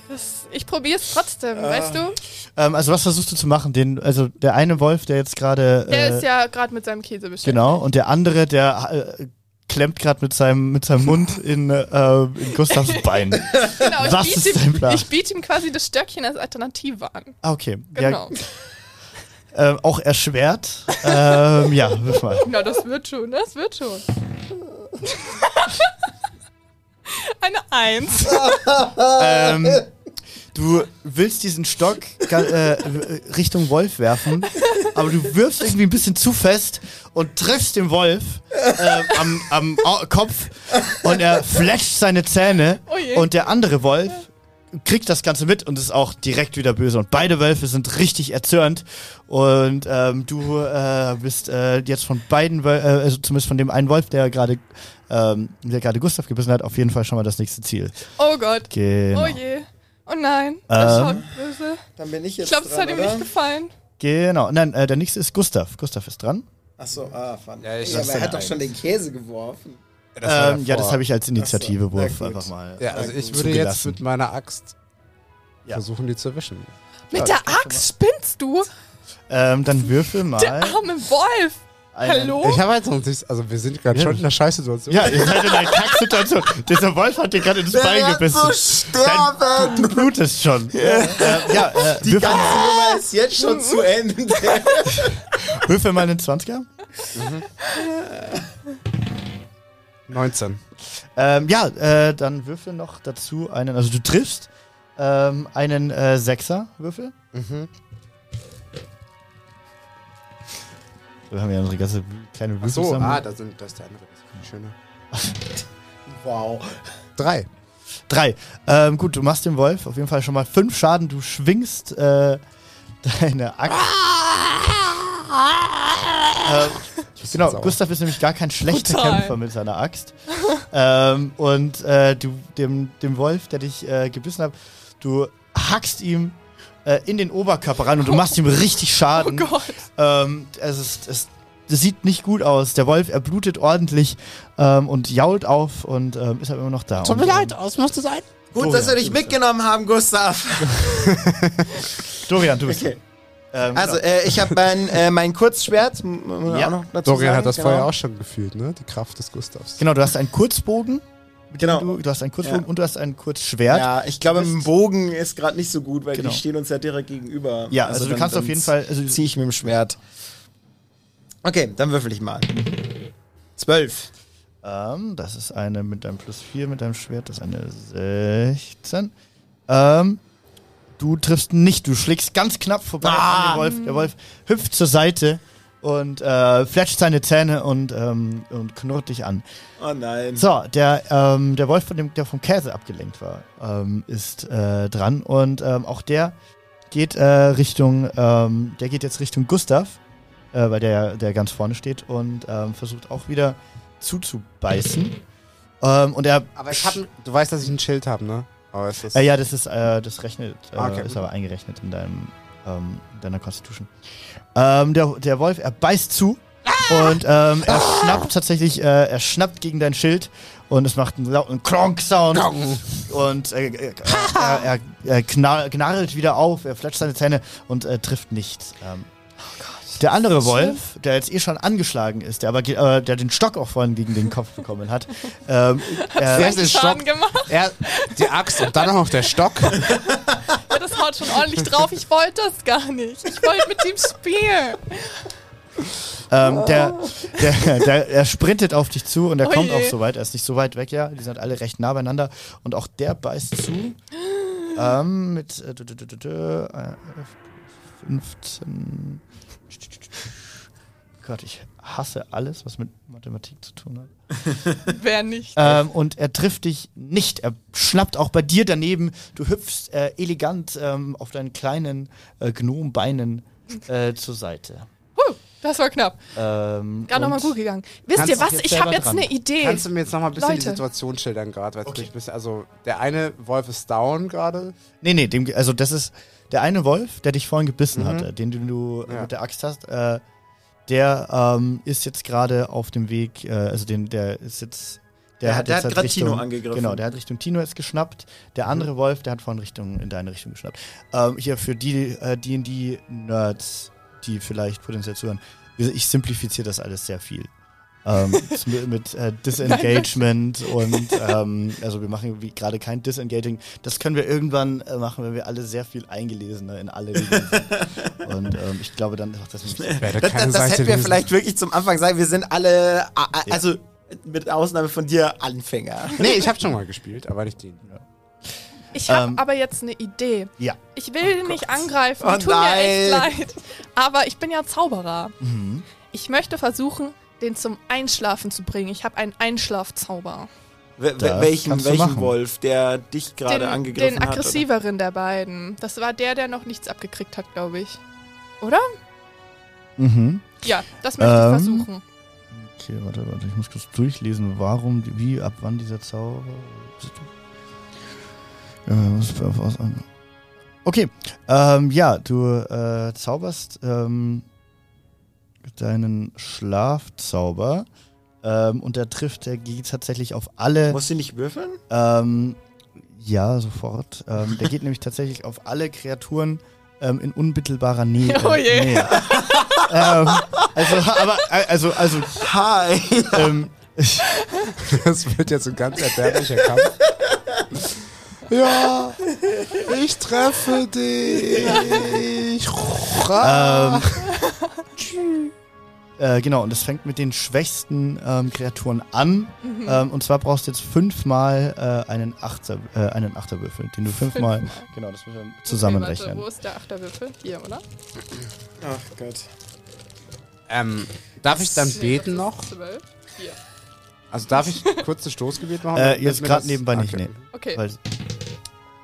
Das, ich probiere es trotzdem, weißt du? Ähm, also was versuchst du zu machen? Den, also der eine Wolf, der jetzt gerade Der äh, ist ja gerade mit seinem Käse beschäftigt. genau und der andere, der äh, klemmt gerade mit seinem mit seinem Mund in, äh, in Gustavs Bein. Genau, ich Was biete ist dein ihm, Plan? ich biete ihm quasi das Stöckchen als Alternative an. Ah, okay. Genau. Ja, ähm, auch erschwert. ähm, ja, wirf mal. Na, das wird schon, das wird schon. Eine Eins. ähm, du willst diesen Stock äh, Richtung Wolf werfen, aber du wirfst irgendwie ein bisschen zu fest und triffst den Wolf äh, am, am Kopf und er fletscht seine Zähne Oh und der andere Wolf kriegt das Ganze mit und ist auch direkt wieder böse. Und beide Wölfe sind richtig erzürnt. Und ähm, du äh, bist äh, jetzt von beiden, Wöl äh, also zumindest von dem einen Wolf, der gerade ähm, der gerade Gustav gebissen hat, auf jeden Fall schon mal das nächste Ziel. Oh Gott. Genau. Oh je. Oh nein. Das Ähm. schaut böse. Dann bin ich Ich jetzt glaube, das dran, hat ihm nicht gefallen. Genau. Nein, äh, der nächste ist Gustav. Gustav ist dran. Achso, ah, fand Ja, ich- ja, aber er hat doch schon den Käse geworfen. Das ähm, ja, das habe ich als Initiativewurf so, einfach mal. Ja, also ich würde jetzt mit meiner Axt Ja. versuchen, die zu erwischen. Mit der Axt spinnst du? Ähm, dann würfel mal. Der arme Wolf. einen- Hallo? Ich habe jetzt noch nicht, also wir sind gerade Ja. schon in einer Scheißsituation. Ja, ihr seid in einer Kacksituation. Dieser Wolf hat dir gerade ins Bein gebissen. Dein, du blutest schon. Ähm, ja, äh, Die ganze Nummer ist jetzt schon zu Ende. würfel mal einen 20er. 19. Ähm, ja, äh, dann würfel noch dazu einen, also du triffst ähm, einen äh, Sechser-Würfel. Mhm. Wir haben ja unsere ganze kleine Ach so, Würfelsammlung. ah, da sind, das ist der andere. Das ist schöner. Wow. Drei. Drei. Ähm, gut, du machst dem Wolf auf jeden Fall schon mal fünf Schaden. Du schwingst äh, deine Axt. ähm, genau, sauer. Gustav ist nämlich gar kein schlechter Brutal. Kämpfer mit seiner Axt. ähm, und äh, du dem, dem Wolf, der dich äh, gebissen hat, du hackst ihm äh, in den Oberkörper rein und du machst ihm richtig Oh Schaden. Gott. Ähm, es ist, es, das sieht nicht gut aus. Der Wolf, er blutet ordentlich ähm, und jault auf und ähm, ist aber immer noch da. Tut mir ähm, leid, aus musste sein. Gut, Dorian, dass wir dich mitgenommen haben, Gustav. Dorian, du bist. Okay. Ähm, Also, genau. äh, ich habe mein, äh, mein Kurzschwert. Ja. Dorian hat das genau. vorher auch schon gefühlt, ne? Die Kraft des Gustavs. genau, du hast einen Kurzbogen. Genau. Du, du hast einen Kurzbogen Ja. und du hast ein Kurzschwert. Ja, Ja, ich glaube, im Bogen ist gerade nicht so gut, weil Genau. die stehen uns ja direkt gegenüber. also, du kannst auf jeden Fall. Also, Ziehe ich mit dem Schwert. Okay, dann würfel ich mal. Zwölf. ähm, das ist eine mit deinem Plus 4 mit deinem Schwert, das ist eine 16. Ähm, du triffst nicht, du schlägst ganz knapp vorbei Ah. an den Wolf. Der Wolf hüpft zur Seite und äh, fletscht seine Zähne und, ähm, und knurrt dich an. Oh nein. So, der, ähm, der Wolf, von dem, der vom Käse abgelenkt war, ähm, ist äh, dran und ähm, auch der geht äh, Richtung, ähm, der geht jetzt Richtung Gustav, äh, weil der, der ganz vorne steht und ähm, versucht auch wieder zuzubeißen. Ähm, und er, Aber ich hab, du weißt, dass ich ein Schild habe, ne? Aber ist das äh, ja, das ist, äh, das rechnet, äh, Ah, okay. ist aber eingerechnet in deinem, ähm, in deiner Constitution. Ähm, der, der Wolf, er beißt zu und ähm, er schnappt tatsächlich, äh, er schnappt gegen dein Schild und es macht einen lauten Klonk-Sound und äh, äh, er, er, er knarrt wieder auf, er fletscht seine Zähne und äh, trifft nichts. Ähm, der andere Wolf, der jetzt eh schon angeschlagen ist, der aber äh, der den Stock auch vorhin gegen den Kopf bekommen hat, ähm, er, der Schaden Stock? gemacht. Er, die Axt und dann auch noch der Stock. Ja, das haut schon ordentlich drauf. Ich wollte das gar nicht. Ich wollte mit ihm spielen. Ähm, der, der, der, er sprintet auf dich zu und er Oh kommt je. auch so weit. Er ist nicht so weit weg, ja. Die sind alle recht nah beieinander. Und auch der beißt zu. ähm, mit äh, 15. Gott, ich hasse alles, was mit Mathematik zu tun hat. Wer nicht? Ähm, und er trifft dich nicht. Er schnappt auch bei dir daneben. Du hüpfst äh, elegant ähm, auf deinen kleinen äh, Gnombeinen äh, zur Seite. Huh, das war knapp. Ähm, Gerade nochmal gut gegangen. Wisst ihr was? Ich habe jetzt dran. eine Idee. Kannst du mir jetzt noch mal ein bisschen die Leute. Situation schildern gerade? bisschen- Also, der eine Wolf ist down gerade. Nee, nee, dem, also das ist der eine Wolf, der dich vorhin gebissen Mhm. hatte, den du, du Ja. mit der Axt hast, äh, der ähm, ist jetzt gerade auf dem Weg, äh, also den, der ist jetzt, der Ja, hat der jetzt hat halt Richtung, Tino angegriffen. Genau, der hat Richtung Tino jetzt geschnappt. Der andere Wolf, der hat vorhin Richtung, in deine Richtung geschnappt. Ähm, hier für die äh, D&D-Nerds, die vielleicht potenziell zuhören, ich simplifiziere das alles sehr viel. Ähm, mit mit äh, Disengagement und ähm, also wir machen gerade kein Disengaging. Das können wir irgendwann äh, machen, wenn wir alle sehr viel eingelesener in alle Regeln sind. Und ähm, ich glaube dann auch, dass wir Das, das, das hätten wir vielleicht wirklich zum Anfang sagen. Wir sind alle, also mit Ausnahme von dir, Anfänger. Nee, ich habe schon mal gespielt, aber nicht den. Ich habe Ähm, aber jetzt eine Idee. Ja. Ich will nicht angreifen, Oh tut mir echt leid. Aber ich bin ja Zauberer. Mhm. Ich möchte versuchen, den zum Einschlafen zu bringen. Ich habe einen Einschlafzauber. Das welchen welchen. Wolf, der dich gerade Den, angegriffen den hat? oder? aggressiveren der beiden. Das war der, der noch nichts abgekriegt hat, glaube ich. Oder? Mhm. Ja, das möchte Ähm. ich versuchen. Okay, warte, warte, ich muss kurz durchlesen, warum, wie, ab wann dieser Zauber. Ja, was- was- Okay, ähm, ja, du äh, zauberst ähm, deinen Schlafzauber ähm, und der trifft, der geht tatsächlich auf alle. Musst du nicht würfeln? Ähm, ja, sofort. Ähm, der geht nämlich tatsächlich auf alle Kreaturen ähm, in unmittelbarer Nähe. Oh je. Nähe. ähm, also, aber, also, also, Hi. ähm, Das wird jetzt ein ganz erbärmlicher Kampf. Ja, ich treffe dich. ähm, äh, genau, und es fängt mit den schwächsten ähm, Kreaturen an. Mhm. Ähm, und zwar brauchst du jetzt fünfmal äh, einen, Achter, äh, einen Achterwürfel, den du fünfmal. Fünfmal. Genau, das müssen wir Okay, zusammenrechnen. warte, wo ist der Achterwürfel? Hier, oder? Ach Gott. Ähm, darf ich dann beten das noch? Zwölf. Hier. Also darf ich kurz ein Stoßgebet machen? Äh, jetzt gerade das- nebenbei nicht, Okay. nee. Okay, Weil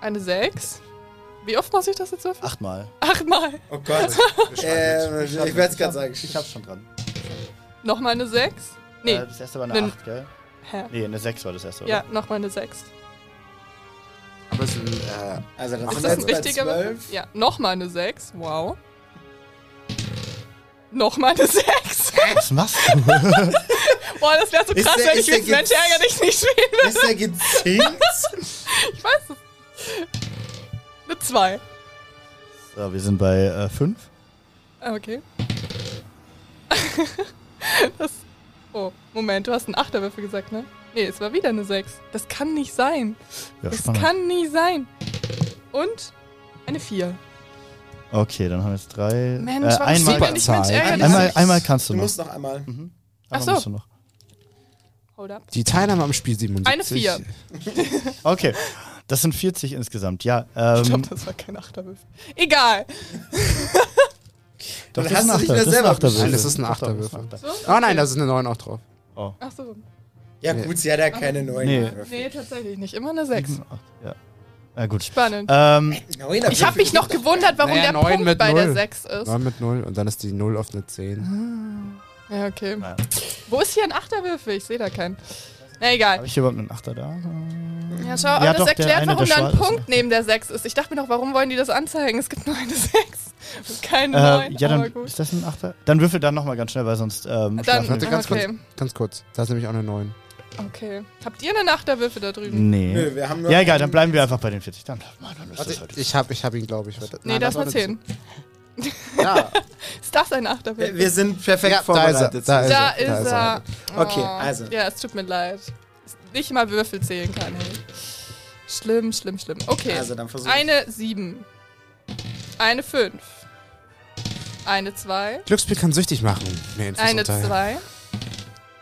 eine 6. Wie oft muss ich das jetzt würfeln? achtmal. Achtmal. Oh Gott. ähm, ich werde es gerade sagen. Ich hab's schon dran. Nochmal eine 6. Nee, Äh, das erste war eine Nen- 8, gell? hä? Nee, eine 6 war das erste, oder? Ja, nochmal eine 6. Aber es ist ein, äh, Also dann Ist sind das ein richtiger Würfel? 12. Ja, nochmal eine 6. Wow. Nochmal eine 6. Was machst du? Boah, das wäre so Ist krass, der- wenn ist ich jetzt Mensch jetzt- ärger dich nicht spielen würde. Ist der gezinkt? Ich weiß es. Eine 2. so, wir sind bei 5. Ah, okay. das. Oh, Moment, du hast einen Achterwürfel gesagt, ne? Nee, es war wieder eine 6. Das kann nicht sein. ja, Das spannend. kann nie sein. Und eine 4. Okay, dann haben wir jetzt drei. Mensch, äh, einmal, nicht Mensch ärgerlich? einmal, einmal kannst du Du noch. musst noch einmal. Mhm. Ach Einmal so. musst du noch. Hold up. die Teilnahme am Spiel 77. Eine Vier. Okay, das sind 40 insgesamt. Ja, ähm, Ich glaube, das war kein Achterwürfel. Egal. doch, das hast ist du ein dich Achter- wieder das ist ein selber Achterwürfel. Nein, das ist ein Achterwürfel. Achter. So? Oh nein, da ist eine 9 auch drauf. Oh. Ach so. Ja gut, sie hat ja keine neuen Nee. Würfel. Nee, tatsächlich nicht. Immer eine 6. Sieben, acht, Ja. ja, gut. Spannend. Ähm, Ich habe mich noch gewundert, warum Naja, der Punkt mit bei der null. 6 ist. 9 mit 0 und dann ist die 0 auf eine 10. Ja, okay. naja. Wo ist hier ein Achterwürfel? Ich sehe da keinen. Na egal. Habe ich hier überhaupt einen Achter da? Ja, schau, aber Ja, das doch, erklärt, eine, warum der da ein schwarz ist, Punkt neben der 6 ist. Ich dachte mir noch, warum wollen die das anzeigen? Es gibt nur eine 6. Und keine Äh, 9. ja, aber dann gut. ist das ein Achter. Dann würfel dann nochmal ganz schnell, weil sonst ähm, Dann, schlafen Warte, wir. ganz okay. kurz. Ganz kurz. Da ist nämlich auch eine 9. okay. Habt ihr einen Achterwürfel da drüben? Nee. Nö, wir haben nur Ja, egal, dann bleiben wir einfach bei den 40. Dann, Mann, dann ist Warte, das halt. ich hab, ich hab ihn, glaube ich. Warte. Nee, Nein, das ist war eine 10. Ja, Ist das ein Achterwürfel? Wir wir sind perfekt Ja, da ist er, vorbereitet. da ist da er, ist da er. Okay, Oh, also. Ja, es tut mir leid. Nicht mal Würfel zählen kann ich. Schlimm, schlimm, schlimm. Okay. Also dann versuch Eine 7. Eine 5. Eine 2. Glücksspiel kann süchtig machen. Mehr Infos Eine unter 2.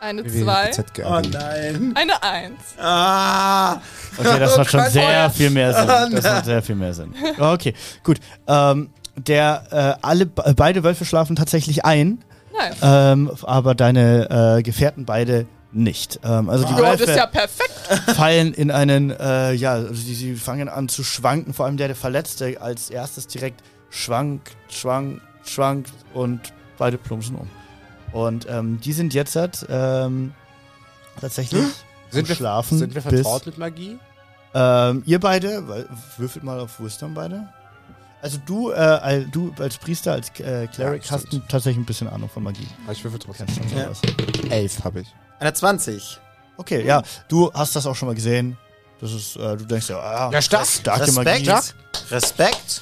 Eine www.pz 2. Oh nein. Eine 1. Ah. Okay, das macht schon sehr viel mehr Sinn. Oh Das macht sehr viel mehr Sinn. Okay, gut. Ähm, der, äh, alle, be- beide Wölfe schlafen tatsächlich ein. Nice. ähm, aber deine äh, Gefährten beide nicht. Ähm, also die Wölfe ist ja perfekt. fallen in einen, äh, ja, also sie, sie fangen an zu schwanken, vor allem der, der Verletzte als erstes direkt schwankt, schwankt, schwankt und beide plumpsen um. Und ähm, die sind jetzt halt, ähm, tatsächlich Sind wir, schlafen sind wir bis, vertraut mit Magie? ähm, ihr beide, würfelt mal auf Wisdom beide. Also du, äh, al- du als Priester, als äh, Cleric Ja, hast tatsächlich ein bisschen Ahnung von Magie. Aber ich würfel trotzdem. Ja. Elf habe ich. Eine 20. Okay, ja, du hast das auch schon mal gesehen. Das ist, äh, du denkst ja, ah, Ja, stark. starke Respekt. Magie. Respekt.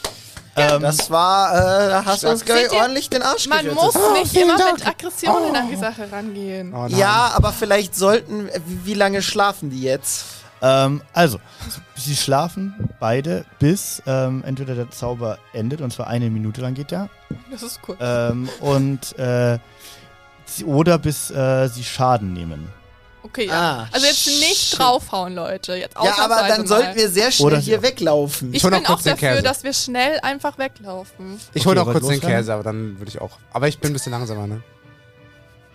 Ähm, Das war, äh, da hast du uns ihr, ordentlich den Arsch Man gerettet. muss nicht vielen immer Dank. mit Aggressionen an die Sache rangehen. Oh. Ja, aber vielleicht sollten, wie, lange schlafen die jetzt? Ähm, also, sie schlafen beide, bis ähm, entweder der Zauber endet, und zwar eine Minute lang geht der, Das ist cool. ähm, und äh, oder bis äh, sie Schaden nehmen. Okay, ja. Ah, also jetzt nicht shit. draufhauen, Leute. Jetzt Ja, aber dann mal. sollten wir sehr schnell Oder- hier weglaufen. Ich noch bin auch dafür, Käse. dass wir schnell einfach weglaufen. Ich hole Okay, noch kurz den? Käse, aber dann würde ich auch. Aber ich bin ein bisschen langsamer, ne?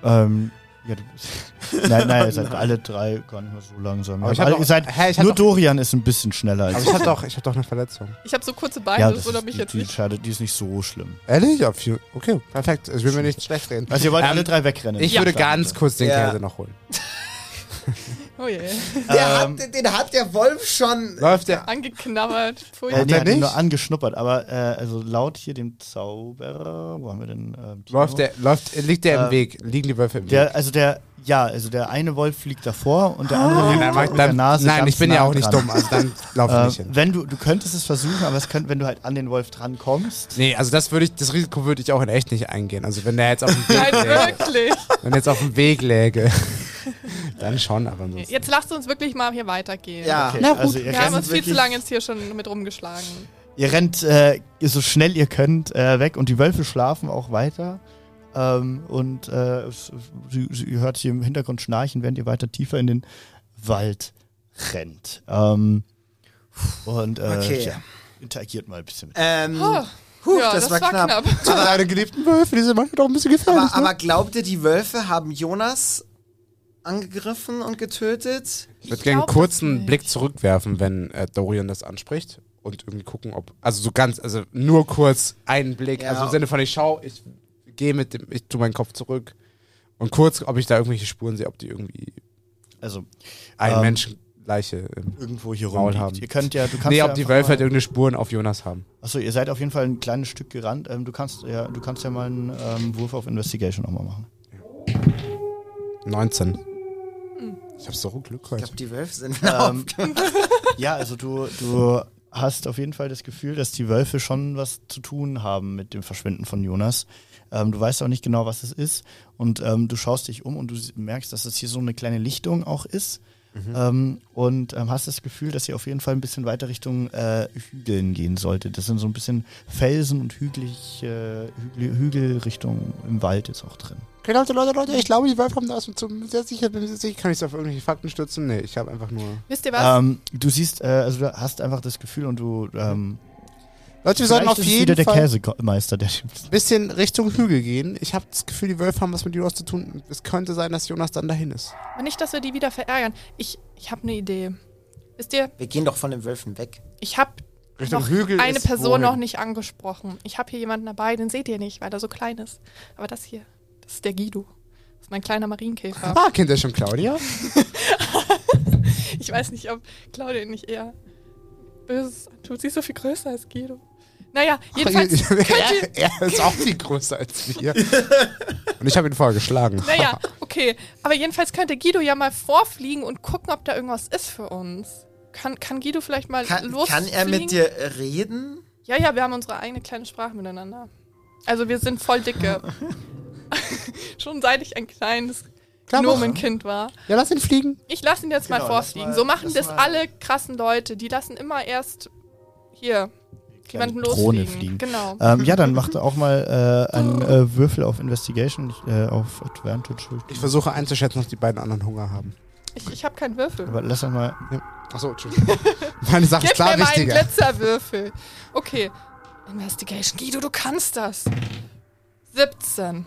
Ähm, ja, du bist. nein, nein, ihr seid alle drei gar nicht mehr so langsam. Aber ich Aber alle, doch- ihr seid, hä, ich nur doch- Dorian ist ein bisschen schneller als Aber ich habe doch, ich hab doch eine Verletzung. Ich habe so kurze Beine, ja, das das wundert mich die, jetzt die, nicht. Schade, die ist nicht so schlimm. Ehrlich? Ja, viel. Okay, perfekt. Ich will mir nicht schlecht reden. Also ihr wollt Ähm, alle drei wegrennen. Ich Ja. würde ganz kurz den Ja. Käse noch holen. Oh je. Der Ähm, hat, den hat der Wolf schon. Läuft der. Angeknabbert. Pfui. Äh, Hat nee, er hat ihn nicht? nur angeschnuppert, aber äh, also laut hier dem Zauberer, wo haben wir denn? Timo? Läuft der, läuft, liegt der im Äh, Weg? Liegen die Wölfe im Weg? Der, also der, ja, also der eine Wolf fliegt davor und der andere liegt Dann mit der Nase nein, ganz ich bin nah ja auch nicht dran. dumm, also dann laufe ich Äh, nicht hin. wenn du, du könntest es versuchen, aber es könnt, wenn du halt an den Wolf dran kommst. Nee, also das würde ich, das Risiko würde ich auch in echt nicht eingehen. Also wenn der jetzt auf dem Weg Nein, läge, wirklich. wenn der jetzt auf dem Weg läge, dann schon, aber ansonsten. Jetzt lasst uns wirklich mal hier weitergehen. Ja. Okay, Na gut. also ihr Wir haben uns viel zu lange jetzt hier schon mit rumgeschlagen. ihr rennt äh, so schnell ihr könnt äh, weg und die Wölfe schlafen auch weiter. Ähm, und äh, sie, sie ihr hört hier im Hintergrund schnarchen, während ihr weiter tiefer in den Wald rennt. Ähm, und äh, Okay. ja, interagiert mal ein bisschen mit. Ähm, Oh, ja, das, war knapp. Deine geliebten Wölfe, die sind manchmal doch ein bisschen gefährlich. Aber, ne? aber glaubt ihr, die Wölfe haben Jonas angegriffen und getötet? Ich würde gerne einen kurzen. Blick zurückwerfen, wenn äh, Dorian das anspricht und irgendwie gucken, ob. Also so ganz, also nur kurz einen Blick. Ja. Also im Sinne von, ich schau, ich gehe mit dem, ich tue meinen Kopf zurück und kurz, ob ich da irgendwelche Spuren sehe, ob die irgendwie Also eine Ähm, Menschenleiche im. irgendwo hier Maul rum haben. Ihr könnt ja, du kannst Nee, ja ob die einfach Wölfe halt irgendeine Spuren auf Jonas haben. Achso, ihr seid auf jeden Fall ein kleines Stück gerannt. Ähm, du kannst ja, du kannst ja mal einen ähm, Wurf auf Investigation nochmal machen. 19. Ich hab so Glück Ich heute. glaube, die Wölfe sind Ähm, ja, also du, du hast auf jeden Fall das Gefühl, dass die Wölfe schon was zu tun haben mit dem Verschwinden von Jonas. Ähm, du weißt auch nicht genau, was es ist. Und ähm, du schaust dich um und du merkst, dass es hier so eine kleine Lichtung auch ist. Ähm, und ähm, hast das Gefühl, dass ihr auf jeden Fall ein bisschen weiter Richtung äh, Hügeln gehen solltet. Das sind so ein bisschen Felsen und hügelig, äh, Hügel, Hügelrichtung im Wald ist auch drin. Okay, Leute, Leute, Leute, ich glaube, die Wölfe haben das zum sehr sicher, bin sicher. Kann ich auf irgendwelche Fakten stützen? Nee, ich habe einfach nur. Wisst ihr was? Ähm, du siehst, äh, also du hast einfach das Gefühl und du ähm, Leute, wir sollten auf jeden wieder der Fall Käsemeister, der ein bisschen Richtung Hügel gehen. Ich habe das Gefühl, die Wölfe haben was mit Jonas zu tun. Es könnte sein, dass Jonas dann dahin ist. Aber nicht, dass wir die wieder verärgern. Ich, ich habe eine Idee. Wisst ihr, Wir gehen doch von den Wölfen weg. ich habe Richtung noch Hügel eine ist Person wohin? noch nicht angesprochen. Ich habe hier jemanden dabei, den seht ihr nicht, weil er so klein ist. Aber das hier, das ist der Guido. Das ist mein kleiner Marienkäfer. Ah, kennt ihr schon Claudia? Ich weiß nicht, ob Claudia nicht eher Böses antut. Sie ist so viel größer als Guido. Naja, jedenfalls ihr... er, er ist auch viel größer als wir. Und ich habe ihn vorher geschlagen. Naja, okay. Aber jedenfalls könnte Guido ja mal vorfliegen und gucken, ob da irgendwas ist für uns. Kann, kann Guido vielleicht mal Kann, losfliegen? kann er mit dir reden? Ja, ja, wir haben unsere eigene kleine Sprache miteinander. Also wir sind voll dicke. Schon seit ich ein kleines Klar. Gnomenkind war. Ja, lass ihn fliegen. Ich lasse ihn jetzt Genau, mal lass vorfliegen. mal- so machen lass das mal- alle krassen Leute. Die lassen immer erst hier jemanden Drohne losfliegen. fliegen. Genau. Ähm, ja, dann macht auch mal äh, einen äh, Würfel auf Investigation, äh, auf Advantage. Ich versuche einzuschätzen, ob die beiden anderen Hunger haben. Ich, ich habe keinen Würfel. Aber lass doch mal. Achso, Entschuldigung. Meine Sache ist Gib klar mir mal einen wichtiger. Glitzerwürfel. Okay. Investigation. Guido, du kannst das. 17.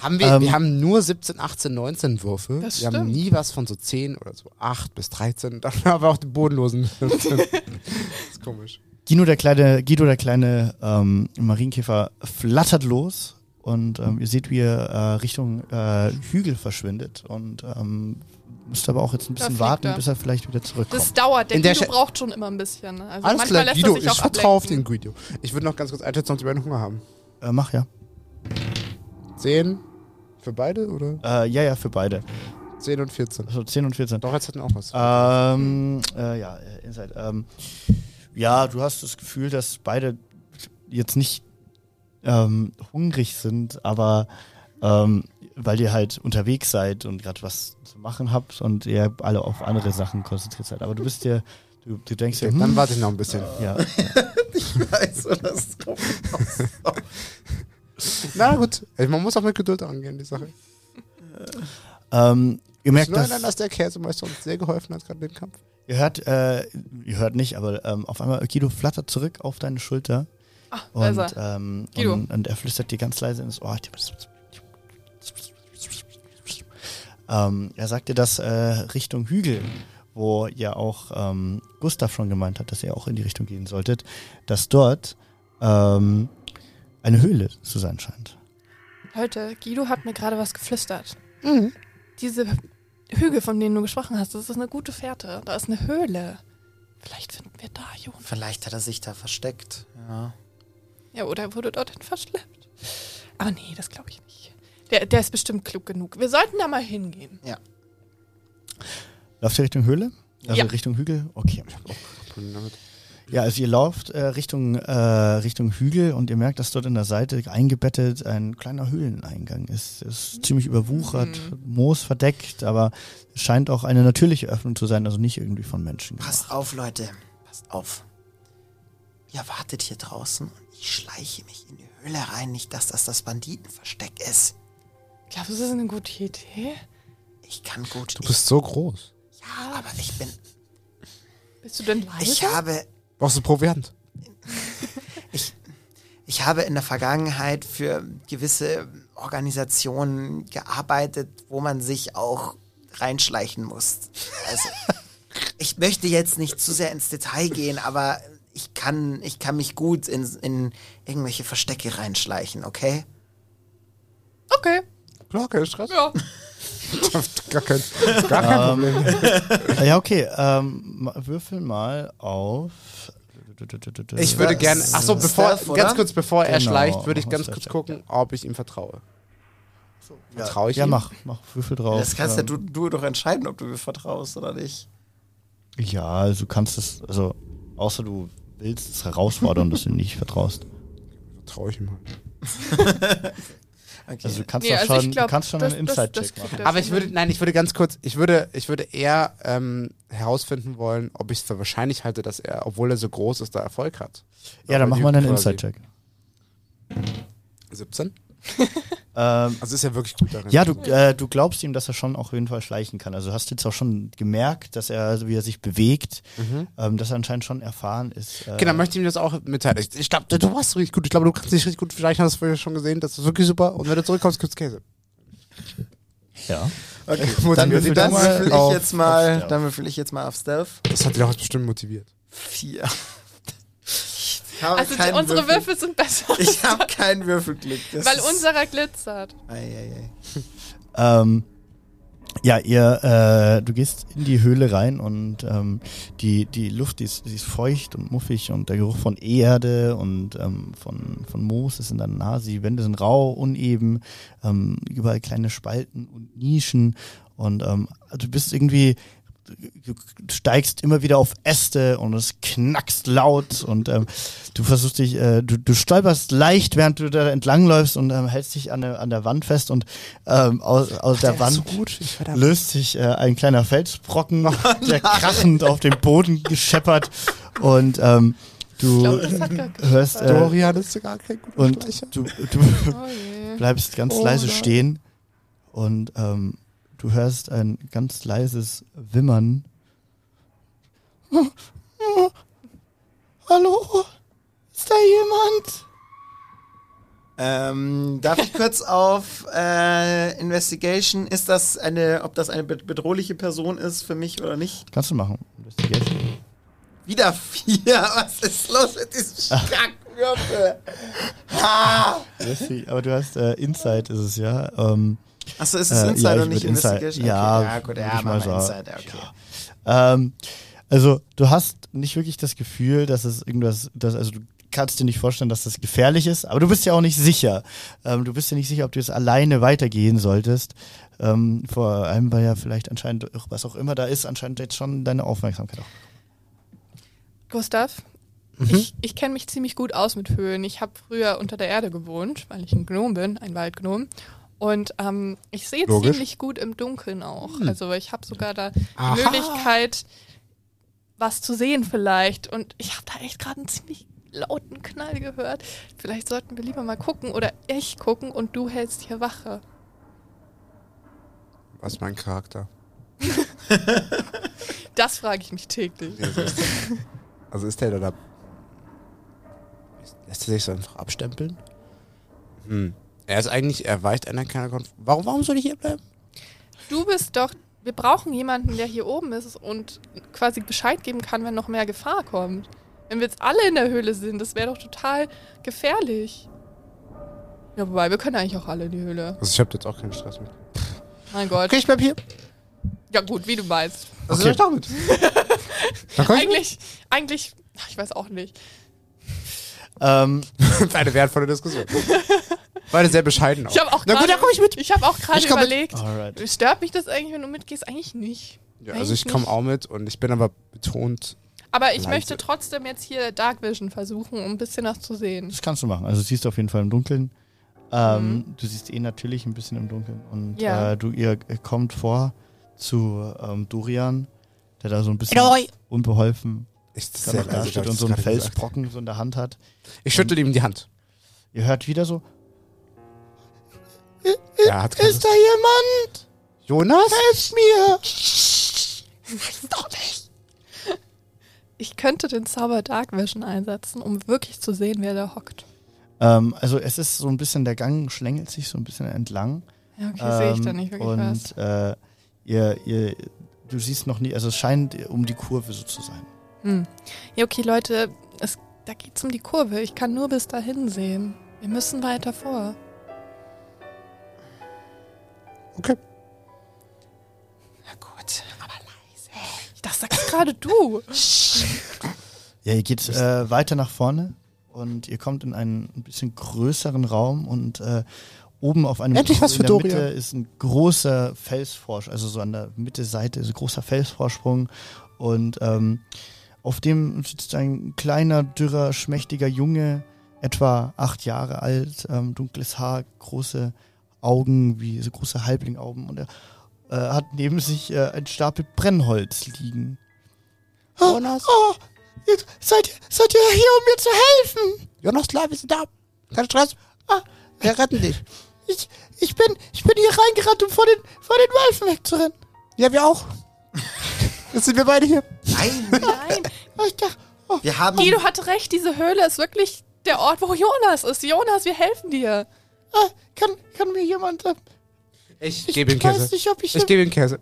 Haben wir, Ähm, wir haben nur 17, 18, 19 Würfe. Das wir haben stimmt. nie was von so 10 oder so 8 bis 13. Dann haben wir auch die bodenlosen 15. das ist komisch. Guido, der kleine, Guido, der kleine ähm, Marienkäfer, flattert los und ähm, ihr seht, wie er äh, Richtung äh, Hügel verschwindet und ähm, müsst aber auch jetzt ein bisschen warten, er. bis er vielleicht wieder zurückkommt. Das dauert. Der In der Guido Sche- braucht schon immer ein bisschen. Also Alles manchmal klar, lässt Guido, er sich ich auch vertraue auf den. Guido. Ich würde noch ganz kurz einschätzen, ob die beiden Hunger haben. äh, mach ja. 10 für beide oder? Äh, ja, ja, für beide. 10 und 14. Also 10 und 14. Doch, jetzt hatten wir auch was. Ähm, äh, ja, äh, Inside. Ähm, ja, du hast das Gefühl, dass beide jetzt nicht ähm, hungrig sind, aber ähm, weil ihr halt unterwegs seid und gerade was zu machen habt und ihr alle auf andere Sachen konzentriert seid. Aber du bist dir, du, du denkst dir, Okay, dann hm, warte ich noch ein bisschen. ja, weiß, oder das kommt. Na gut, man muss auch mit Geduld angehen, die Sache. ähm, ihr Ich merkt, nur dass, erinnern, dass der Käsemeister uns sehr geholfen hat, gerade im Kampf. ihr hört, äh, ihr hört nicht, aber ähm, auf einmal Guido flattert zurück auf deine Schulter ist Und, er. ähm, Guido. und, und er flüstert dir ganz leise ins Ohr. Ähm, er sagt dir das äh, Richtung Hügel, wo ja auch ähm, Gustav schon gemeint hat, dass ihr auch in die Richtung gehen solltet, dass dort ähm, eine Höhle zu sein scheint. Leute, Guido hat mir gerade was geflüstert. Mhm. Diese Hügel, von denen du gesprochen hast, das ist eine gute Fährte. Da ist eine Höhle. Vielleicht finden wir da Jonas. Vielleicht hat er sich da versteckt. Ja. Ja, oder er wurde dorthin verschleppt. Aber nee, das glaube ich nicht. Der, der ist bestimmt klug genug. Wir sollten da mal hingehen. Lauft ihr Richtung Höhle? Also Ja. Richtung Hügel? Okay. Problem damit. Ja, also ihr lauft äh, Richtung, äh, Richtung Hügel und ihr merkt, dass dort in der Seite eingebettet ein kleiner Höhleneingang ist. Ist ziemlich überwuchert, Moos verdeckt, aber es scheint auch eine natürliche Öffnung zu sein, also nicht irgendwie von Menschen. Passt auf, Leute. Passt auf. Ihr wartet hier draußen und ich schleiche mich in die Höhle rein. Nicht, dass das das Banditenversteck ist. Glaubst du, das ist eine gute Idee? Ich kann gut. Du bist so groß. ja, aber ich bin. Bist du denn leise? Ich habe. Brauchst du Proviant? Ich habe in der Vergangenheit für gewisse Organisationen gearbeitet, wo man sich auch reinschleichen muss. Also, ich möchte jetzt nicht zu sehr ins Detail gehen, aber ich kann, ich kann mich gut in, in irgendwelche Verstecke reinschleichen, okay? Okay, Klar, kein Stress. ja. Gar kein, gar kein Problem. Äh, ja, okay. Ähm, würfel mal auf. Ich würde Ja, gerne, ach so, bevor, Stealth, ganz kurz bevor er Genau, schleicht, würde ich mach ganz Stealth kurz Check. gucken, ob ich ihm vertraue. ja, Vertraue ich ja, ihm? mach, mach Würfel drauf. Das kannst ja Ähm, du, du doch entscheiden, ob du mir vertraust oder nicht. Ja, also du kannst es, also außer du willst es herausfordern, dass du ihm nicht vertraust. Vertraue ich ihm halt. Okay. Also du kannst Nee, doch also schon, glaub, du kannst schon das- einen Inside-Check machen. er. Aber ich würde, nein, ich würde ganz kurz, ich würde, ich würde eher ähm, herausfinden wollen, ob ich es für wahrscheinlich halte, dass er, obwohl er so groß ist, da Erfolg hat. Ja, dann Aber mach mal einen Inside-Check. 17? Ähm, Also ist er wirklich gut darin. ja, du, äh, du glaubst ihm, dass er schon auf jeden Fall schleichen kann. Also hast jetzt auch schon gemerkt, dass er, also wie er sich bewegt, ähm, dass er anscheinend schon erfahren ist. Äh, Okay, dann möchte ich ihm das auch mitteilen. Ich, ich glaube, du warst richtig gut. Ich glaube, du kannst dich richtig gut. Vielleicht hast du es vorher schon gesehen. Das ist wirklich super. Und wenn du zurückkommst, gibt's Käse. ja. okay. Dann würfel Dann du ich jetzt mal, dann würfel ich jetzt mal auf Stealth. Das hat dich doch bestimmt motiviert. Vier. Ich habe Also keinen unsere Würfel sind besser, Ich habe keinen Würfelglück. Das weil ist- unserer glitzert. Ei, ei, ei. Ähm, ja, ihr, äh, du gehst in die Höhle rein und ähm, die, die Luft, die ist, die ist feucht und muffig und der Geruch von Erde und ähm, von, von Moos ist in der Nase. Die Wände sind rau, uneben, ähm, überall kleine Spalten und Nischen und ähm, du bist irgendwie, du steigst immer wieder auf Äste und es knackst laut und ähm, du versuchst dich, äh, du, du stolperst leicht, während du da entlangläufst und ähm, hältst dich an der, an der Wand fest und ähm, aus, aus der Wand gut. Ich werde löst sich äh, ein kleiner Felsbrocken, der krachend auf den Boden gescheppert und ähm, du Ich glaube, das hat gar keinen hörst äh, Dorian ist gar kein guter und Sprecher. du, du Oh bleibst ganz Oh leise stehen und ähm, du hörst ein ganz leises Wimmern. Hallo? Ist da jemand? Ähm, darf ich kurz auf äh, Investigation, ist das eine, ob das eine be- bedrohliche Person ist für mich oder nicht? Kannst du machen. Investigation. Wieder vier, was ist los mit diesem? Ah! Investi- Aber du hast äh, Inside ist es ja. Ähm, Achso, ist es Äh, Inside ja, und ich nicht Inside- Investigation? ja, okay. ja gut, ja, mal sagen. Inside, okay. ähm, also du hast nicht wirklich das Gefühl, dass es irgendwas, dass, also du kannst dir nicht vorstellen, dass das gefährlich ist, aber du bist ja auch nicht sicher. Ähm, du bist ja nicht sicher, ob du jetzt alleine weitergehen solltest. Ähm, vor allem, weil ja vielleicht anscheinend, was auch immer da ist, anscheinend jetzt schon deine Aufmerksamkeit auch. Gustav, ich, ich kenne mich ziemlich gut aus mit Höhlen. Ich habe früher unter der Erde gewohnt, weil ich ein Gnom bin, ein Waldgnom. Und ähm, ich sehe ziemlich gut im Dunkeln auch. Also ich habe sogar da die Aha. Möglichkeit, was zu sehen vielleicht. Und ich habe da echt gerade einen ziemlich lauten Knall gehört. Vielleicht sollten wir lieber mal gucken oder ich gucken und du hältst hier Wache. Was ist mein Charakter? Das frage ich mich täglich. Also ist der da. Lässt er sich so einfach abstempeln? Hm. Er ist eigentlich, er weicht einer keiner Konf Warum, warum soll ich hier bleiben? Du bist doch, wir brauchen jemanden, der hier oben ist und quasi Bescheid geben kann, wenn noch mehr Gefahr kommt. Wenn wir jetzt alle in der Höhle sind, das wäre doch total gefährlich. Ja, wobei, wir können eigentlich auch alle in die Höhle. Also ich habe jetzt auch keinen Stress mit. Mein Gott. Okay, ich bleib hier. Ja gut, wie du meinst. Was Okay. soll ich damit? Eigentlich, eigentlich, ich weiß auch nicht. Ähm. Eine wertvolle Diskussion. Eine sehr bescheiden auch. Ich habe auch Na gut, gerade, dann komm ich mit. ich habe auch gerade komm mit. überlegt, alright. stört mich das eigentlich, wenn du mitgehst? Eigentlich nicht. Ja, also ich komme auch mit und ich bin aber betont. Aber ich Leise. möchte trotzdem jetzt hier Dark Vision versuchen, um ein bisschen was zu sehen. Das kannst du machen. Also du siehst auf jeden Fall im Dunkeln. Ähm, Du siehst eh natürlich ein bisschen im Dunkeln. Und Mhm. Ja. äh, du ihr kommt vor zu ähm, Dorian, der da so ein bisschen unbeholfen Ich, da noch da steht und so einen Felsbrocken so in der Hand hat. Ich schüttel ihm die Hand. Ihr hört wieder so, Er hat keine ist da jemand? Jonas? Helft mir! Ich könnte den Zauber Dark Vision einsetzen, um wirklich zu sehen, wer da hockt. Ähm, also es ist so ein bisschen, der Gang schlängelt sich so ein bisschen entlang. Ja, okay, sehe ich da Ähm, nicht wirklich was. Und äh, ihr, ihr, du siehst noch nie, also es scheint um die Kurve so zu sein. Hm. Ja, okay, Leute, es, da geht's um die Kurve. Ich kann nur bis dahin sehen. Wir müssen weiter vor. Okay. Na gut, aber leise. Das sagst gerade du. Ja, ihr geht äh, weiter nach vorne und ihr kommt in einen ein bisschen größeren Raum und äh, oben auf einem Endlich was in für der Dorian. Mitte ist ein großer Felsvorsprung, also so an der Mitte Seite ist ein großer Felsvorsprung und ähm, auf dem sitzt ein kleiner, dürrer, schmächtiger Junge, etwa acht Jahre alt, ähm, dunkles Haar, große Augen, wie so große Halblingaugen und er äh, hat neben sich äh, ein Stapel Brennholz liegen. Jonas? Oh, ihr, seid, ihr- seid ihr hier, um mir zu helfen? Jonas, klar, wir sind da. Kein Stress. Ah, Wir retten dich. ich, ich, bin, ich bin hier reingerannt, um vor den, vor den Wölfen wegzurennen. Ja, wir auch. Jetzt sind wir beide hier. Nein, Nein, Oh, ich dachte, oh, wir haben. Guido hatte recht, diese Höhle ist wirklich der Ort, wo Jonas ist. Jonas, wir helfen dir. Ah, kann, kann mir jemand... Äh, Ich, ich gebe ihm Käse. nicht, ob ich... Ich gebe ihm Käse.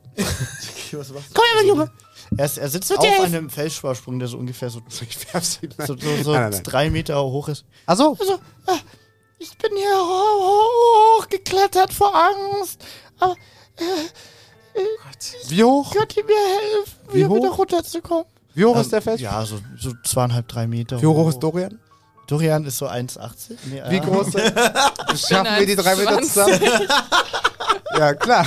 was machst Komm her, Junge. Er, ist, er sitzt auf helfen? einem Felsvorsprung, der so ungefähr so, so, so, so Nein, nein, nein. drei Meter hoch ist. Achso. Also, ah, ich bin hier ho ho hochgeklettert vor Angst. Aber Wie hoch? könnt ihr mir helfen, Wie wieder hoch? runterzukommen? Wie hoch ist Ähm, der Fels? Ja, so, so zweieinhalb, drei Meter. Wie hoch ist Dorian? Dorian ist so 1,80. Nee, Wie äh, groß? Schaffen wir die drei Meter 1,20. zusammen? ja, klar.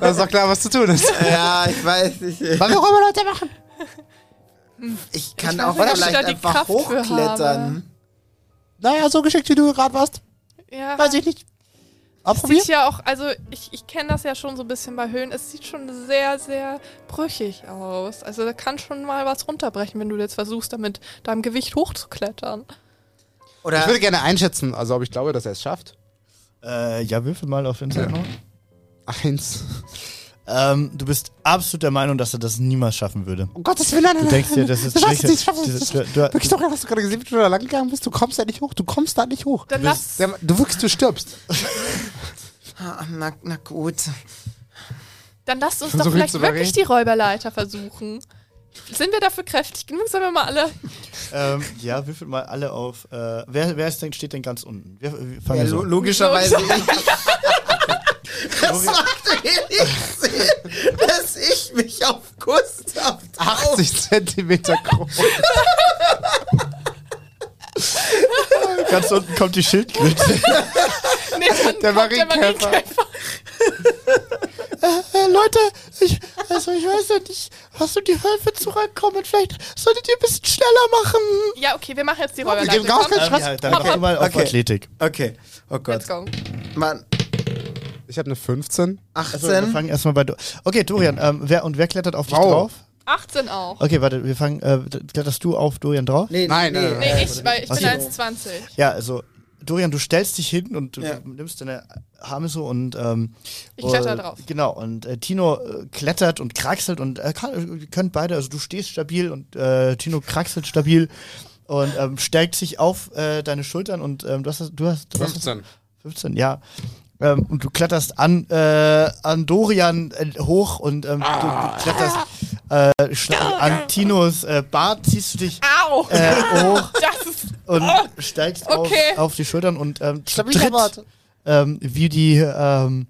Das ist doch klar, was zu tun ist. Ja, ich weiß nicht. Wollen wir Leute machen? Ich kann Ich auch weiß vielleicht da die einfach Kraft hochklettern. Naja, so geschickt wie du gerade warst. Ja. Weiß ich nicht. Aber Es probier. sieht ja auch, also ich, ich kenne das ja schon so ein bisschen bei Höhlen, es sieht schon sehr, sehr brüchig aus. Also da kann schon mal was runterbrechen, wenn du jetzt versuchst, damit deinem Gewicht hochzuklettern. Oder Ich würde gerne einschätzen, also ob ich glaube, dass er es schafft. Äh, ja, würfel mal auf Inside noch. Eins. Ähm, du bist absolut der Meinung, dass er das niemals schaffen würde. Um Gottes Willen, nein, Du denkst dir, das ist du schaffst es schlechter- nicht, nicht. du- du- Wirklich, Dorian, hast du gerade gesehen, wie du da lang gegangen bist? Du kommst da nicht hoch, du kommst da nicht hoch. Dann lass. Der- Du wirkst, du stirbst. Ah, Na, na gut. Dann lasst uns Versuch doch vielleicht wirklich die Räuberleiter versuchen. Sind wir dafür kräftig genug? Sollen wir mal alle. Ähm, ja, würfelt mal alle auf. Äh, wer wer ist denn, steht denn ganz unten? Wir, wir fangen Ja, so logischerweise ich. Das macht wenig Sinn, dass ich mich auf Gustav drauf 80 Zentimeter groß. Ganz unten kommt die Schildkröte. Nee, Der kommt der Marienkäfer. Marienkäfer. Äh, Leute, ich, also ich weiß ja nicht, was du die Wölfe zurückkommen. Vielleicht solltet ihr ein bisschen schneller machen. Ja, okay, wir machen jetzt die geben Räuberleiter. Gas, Komm. Gas, ähm, ja, dann mach du mal auf Okay. Athletik. Okay. Oh Gott. Let's go. Mann. Ich habe eine 15. Also, wir 18. fangen erstmal bei. Do okay, Dorian, ähm, wer und wer klettert auf dich Wow. drauf? 18 auch. Okay, warte, wir fangen. Äh, kletterst du auf Dorian drauf? Nee, Nein, nein, nein. Nee, ich, weil ich bin Okay. 1,20. Ja, also Dorian, du stellst dich hin und du, Ja. nimmst deine Arme so und ähm, Ich kletter äh, drauf. Genau und äh, Tino äh, klettert und kraxelt und äh, kann, ihr könnt beide, also du stehst stabil und äh, Tino kraxelt stabil und ähm, stärkt sich auf äh, deine Schultern und ähm, du hast du hast du hast 15. 15, ja. Ähm, und du kletterst an, äh, an Dorian äh, hoch und ähm, du, du kletterst äh, an Tinos äh, Bart, ziehst du dich Au! äh, hoch Das ist. und steigst Okay. auf, auf die Schultern und ähm, zu dritt, ähm, wie die ähm,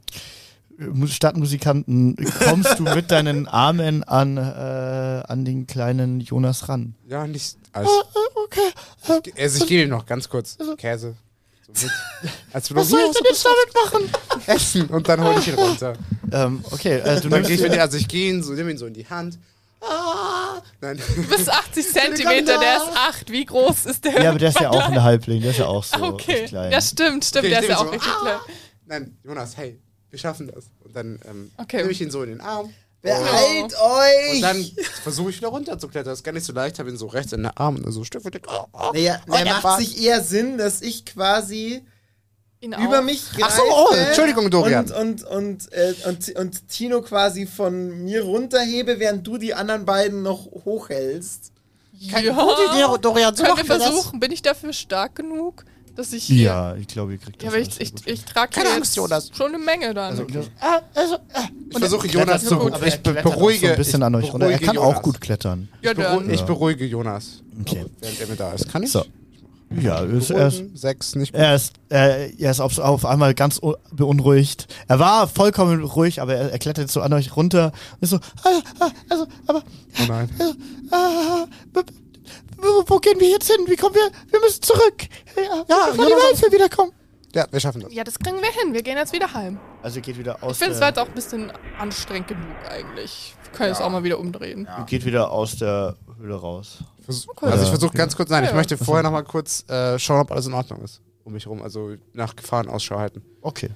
Mu- Stadtmusikanten kommst du mit deinen Armen an, äh, an den kleinen Jonas ran. Ja, nicht. Also, Okay, also ich gebe ihm noch ganz kurz Käse. Als was soll ich denn jetzt damit machen? essen und dann hole ich ihn runter. Ähm, okay, äh, du Dann nimmst gehe ich mit also ich gehe ihn so, nehme ihn so in die Hand. Ah, Nein. Du bist 80 Zentimeter, der ist 8. Wie groß ist der? ja, aber der ist ja auch ein Halbling, der ist ja auch so Okay. recht klein. Ja, stimmt, stimmt. Okay, der ich ist ja auch so, richtig klein. Nein, Jonas, hey, wir schaffen das. Und dann ähm, Okay. nehme ich ihn so in den Arm. Behalt Und euch! dann versuche ich wieder runterzuklettern. Das ist gar nicht so leicht. habe ihn so rechts in den Arm und so Stück für Stück. Oh, oh. Naja, Oh, der macht Bart. sich eher Sinn, dass ich quasi Ihn über auch. mich Ach greife. so, oh, Entschuldigung, Dorian. Und, und, und, äh, und, und Tino quasi von mir runterhebe, während du die anderen beiden noch hochhältst. keine gute Idee, Ja. Dorian, so Können wir versuchen? Bin ich dafür stark genug, dass ich hier. Ja, ich glaube, ihr kriegt das. Ja, aber ich, ich, gut. ich trage Keine Angst, Jonas. schon eine Menge dann. Also, Ah, also, äh, Ich versuche Jonas zu gut, aber er Ich be beruhige. so ein bisschen ich an euch runter. Er beruhige kann Jonas. auch gut klettern. ja, Ich, beru dann. ich beruhige Jonas. Okay. Während er mir da ist. Kann ich? So. Ja, er ist, er ist? Sechs, nicht gut. er ist, äh, er ist auf, auf einmal ganz beunruhigt. Er war vollkommen ruhig, aber er, er klettert jetzt so an euch runter. Und ist so, ah, ah, also, aber, Oh nein. ah, b- b- wo, wo gehen wir jetzt hin? Wie kommen wir? Wir müssen zurück. Ja, ja bevor die Jonas- Wölfe wiederkommen. Ja, wir schaffen das. Ja, das kriegen wir hin. Wir gehen jetzt wieder heim. also geht wieder aus Ich finde es halt auch ein bisschen anstrengend genug eigentlich. Wir können es auch mal wieder umdrehen. geht wieder aus der Höhle raus. Vers Okay. Also ich Ja, versuche ganz kurz, nein, ich Ja. möchte vorher noch mal kurz äh, schauen, ob alles in Ordnung ist. Um mich rum, also nach Gefahren Ausschau halten. Okay.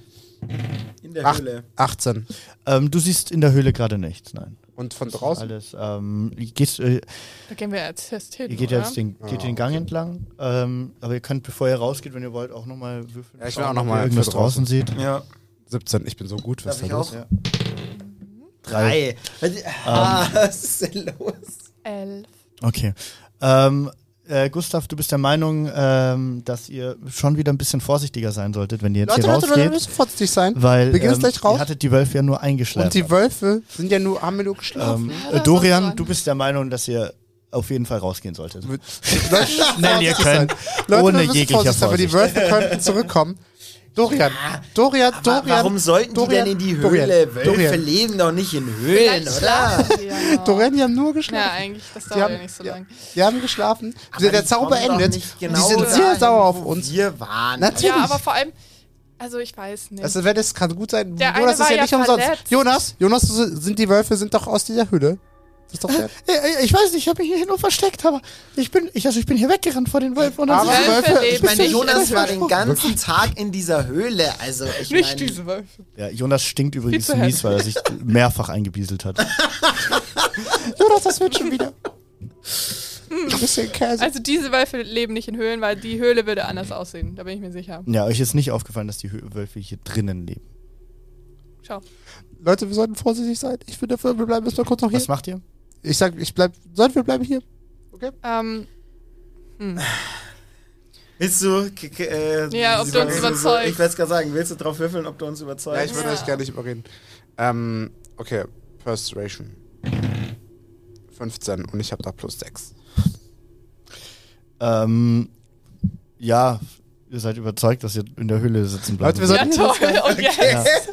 In der Ach, Höhle. 18. Ähm, du siehst in der Höhle gerade nichts, nein. Und von draußen? Alles, ähm, gehst, äh, Da gehen wir jetzt fest hin. ihr geht oder? jetzt den, Ah, geht den Gang entlang, ähm, aber ihr könnt, bevor ihr rausgeht, wenn ihr wollt, auch nochmal würfeln. Ja, ich will auch noch ob mal ihr irgendwas für draußen seht. Ja. 17, ich bin so gut. Was Darf ist da ich los? auch? Ja. Drei. Was, ah, was ist denn los? Elf. Okay. Ähm, äh, Gustav, du bist der Meinung, ähm, dass ihr schon wieder ein bisschen vorsichtiger sein solltet, wenn ihr jetzt Leute, hier Leute, Leute, wir rausgeht. müssen vorsichtig sein. Weil ähm, gleich raus. ihr hattet die Wölfe ja nur Und eingeschleppt. die Wölfe sind ja nur, haben wir nur geschlafen. ähm, Ja, äh, Dorian, du bist der Meinung, dass ihr auf jeden Fall rausgehen solltet. Leute, Schnell ihr könnt. Leute, ohne jeglicher vorsichtig sein, aber die Vorsicht. Wölfe könnten zurückkommen. Dorian, Dorian, Aber Dorian. warum sollten Dorian, die denn in die Dorian, Höhle? Wölfe Dorian. leben doch nicht in Höhlen, oder? ja. Dorian, die haben nur Ja, geschlafen. eigentlich, das dauert haben- ja nicht so ja. lange. Die haben geschlafen. Aber der Zauber endet. genau die sind sehr dahin, sauer auf uns. Wir waren. Natürlich. Ja, aber vor allem, also ich weiß nicht. Also, wenn das kann gut sein. Der Jonas eine ist ja nicht ja umsonst. verletzt. Jonas, Jonas, sind die Wölfe sind doch aus dieser Höhle. Das ist doch der. Äh, Ich weiß nicht, ich habe mich hier nur versteckt, aber ich bin, ich, also ich bin hier weggerannt vor den Wölfen. Und dann Aber sind- Wölfe Ich meine, Jonas war den ganzen Tag in dieser Höhle. Also, ich Nicht meine. diese Wölfe. Ja, Jonas stinkt übrigens mies, weil er sich mehrfach eingebieselt hat. Jonas, das wird schon wieder. Käse. Also diese Wölfe leben nicht in Höhlen, weil die Höhle würde anders aussehen. Da bin ich mir sicher. Ja, euch ist nicht aufgefallen, dass die Wölfe hier drinnen leben. Ciao. Leute, wir sollten vorsichtig sein. Ich bin dafür, wir bleiben erstmal kurz noch hier. Was macht ihr? Ich sag, ich bleib, sollten wir bleiben hier? Ähm, hm. Willst du. Äh, Ja, ob du uns überzeugst. Ich werde gerade sagen, willst du drauf würfeln, ob du uns Ja, überzeugst? ich würde Ja. euch gar nicht überreden. Ähm, okay, Persuasion. 15 und ich habe da plus 6. Ähm, ja, ihr seid überzeugt, dass ihr in der Höhle sitzen bleibt. Leute, wir ja, sollten- toll. Und jetzt?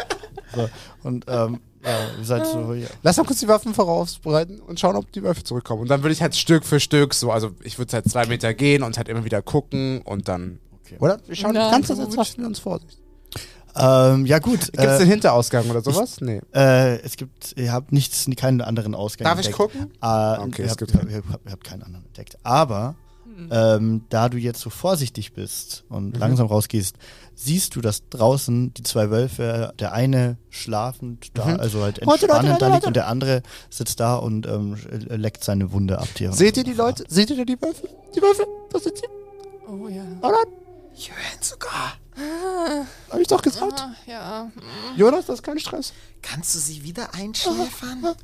so. Und ähm, ja, ihr seid so, ja. Lass mal kurz die Waffen vorausbereiten und schauen, ob die Wölfe zurückkommen. Und dann würde ich halt Stück für Stück so, also ich würde halt zwei Meter gehen und halt immer wieder gucken und dann. Okay. Oder? Wir schauen Na ganz jetzt wir uns Vorsicht. Ähm, ja gut. Gibt es äh, den Hinterausgang oder sowas? Nee. äh, es gibt, ihr habt nichts, keinen anderen Ausgang Darf ich entdeckt. gucken? Äh, Okay, ihr, es habt, gibt ihr, habt, ihr habt keinen anderen entdeckt. Aber ähm, da du jetzt so vorsichtig bist und Mhm. langsam rausgehst, siehst du, dass draußen die zwei Wölfe, der eine schlafend da, Mhm. also halt Leute, Leute, entspannend Leute, da liegt Leute. und der andere sitzt da und ähm, leckt seine Wunde ab dir. Seht ihr die Leute? Seht ihr da die Wölfe? Die Wölfe? Da sind sie. Oh ja. Oder? Ich höre ihn sogar. Hab ich doch gesagt. Ah, ja, Jonas, das ist kein Stress. Kannst du sie wieder einschläfern?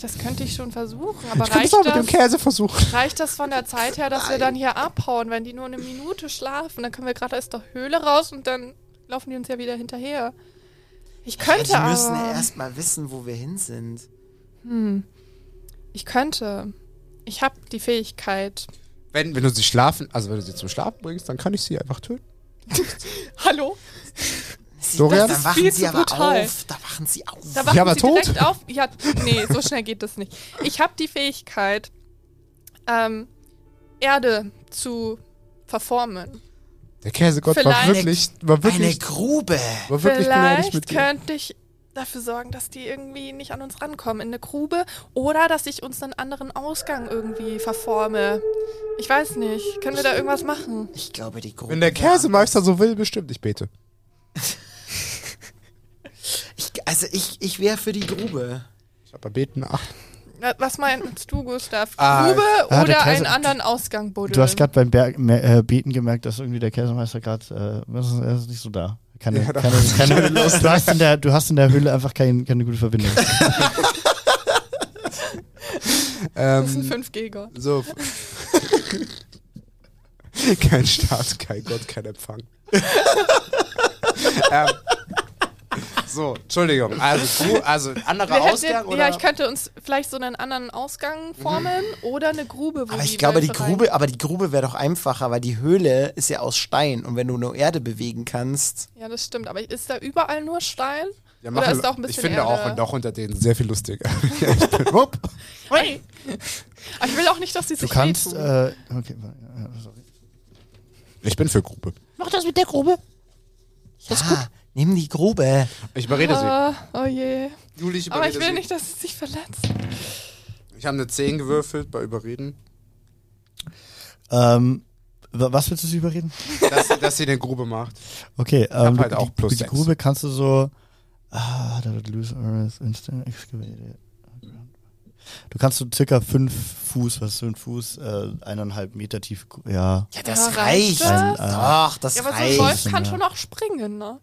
Das könnte ich schon versuchen. Aber Ich reicht auch mit dem das, Käse versuchen. reicht das von der Zeit her, dass wir dann hier abhauen, wenn die nur eine Minute schlafen? Dann können wir gerade aus der Höhle raus und dann laufen die uns ja wieder hinterher. Ich könnte ja, die müssen aber. ja erst mal wissen, wo wir hin sind. Hm. Ich könnte. Ich habe die Fähigkeit. Wenn, wenn du sie schlafen, also wenn du sie zum Schlafen bringst, dann kann ich sie einfach töten. Hallo? Sie, Dorian? Das ist wachen viel sie zu aber brutal. auf. Da wachen sie auf. Da wachen Ja, aber sie tot. direkt auf. Ja, nee, so schnell geht das nicht. Ich habe die Fähigkeit, ähm, Erde zu verformen. Der Käsegott war wirklich, war Eine wirklich, Grube. war wirklich Vielleicht mit dir. könnte ich dafür sorgen, dass die irgendwie nicht an uns rankommen in eine Grube oder dass ich uns einen anderen Ausgang irgendwie verforme. Ich weiß nicht. Können wir da irgendwas machen? Ich glaube, die Grube. Wenn der Käsemeister so will, bestimmt. Ich bete. Ich, also ich, ich wäre für die Grube. Ich habe bei Beten eine 8. Na, Was meinst du, Gustav? Ah, Grube ah, der oder Kaiser- einen anderen Ausgang buddeln? Du hast gerade beim Berg, äh, Beten gemerkt, dass irgendwie der Käsemeister gerade, äh, ist, er ist nicht so da. Keine, Ja, keine, keine, du, hast in der, du hast in der Höhle einfach kein, keine gute Verbindung. Das ist ein Ähm, 5G-Gott. so. kein Staat, kein Gott, kein Empfang. ähm, so, Entschuldigung. Also, du, also anderer hätten- Ausgang oder? Ja, ich könnte uns vielleicht so einen anderen Ausgang formen oder eine Grube, wo Aber die ich glaube, die Wölfe rein- Grube, aber die Grube wäre doch einfacher, weil die Höhle ist ja aus Stein und wenn du nur Erde bewegen kannst. Ja, das stimmt. Aber ist da überall nur Stein? ja, oder ist da auch ein ich bisschen finde auch, Erde? und auch unter denen sehr viel lustiger. ich wupp. Hey. Aber ich will auch nicht, dass die Du sich kannst, wehtun. äh, okay, sorry. ich bin für Grube. Mach das mit der Grube. Ja, nimm die Grube. Ich überrede sie. Ah, oh je. Juli, ich Aber ich will sie. nicht, dass sie sich verletzt. Ich habe eine 10 gewürfelt bei Überreden. Ähm, wa- was willst du sie überreden? Dass, dass sie eine Grube macht. Okay, hab ähm, halt die, auch plus die sechs. Grube kannst du so, ah, da wird loose earth instant excavated. Du kannst so circa fünf Fuß, was ist ein Fuß, äh, eineinhalb Meter tief, ja. Ja, das Ja, reicht. reicht das? Doch, das Ja, aber so ein reicht. Wolf kann schon auch springen, ne?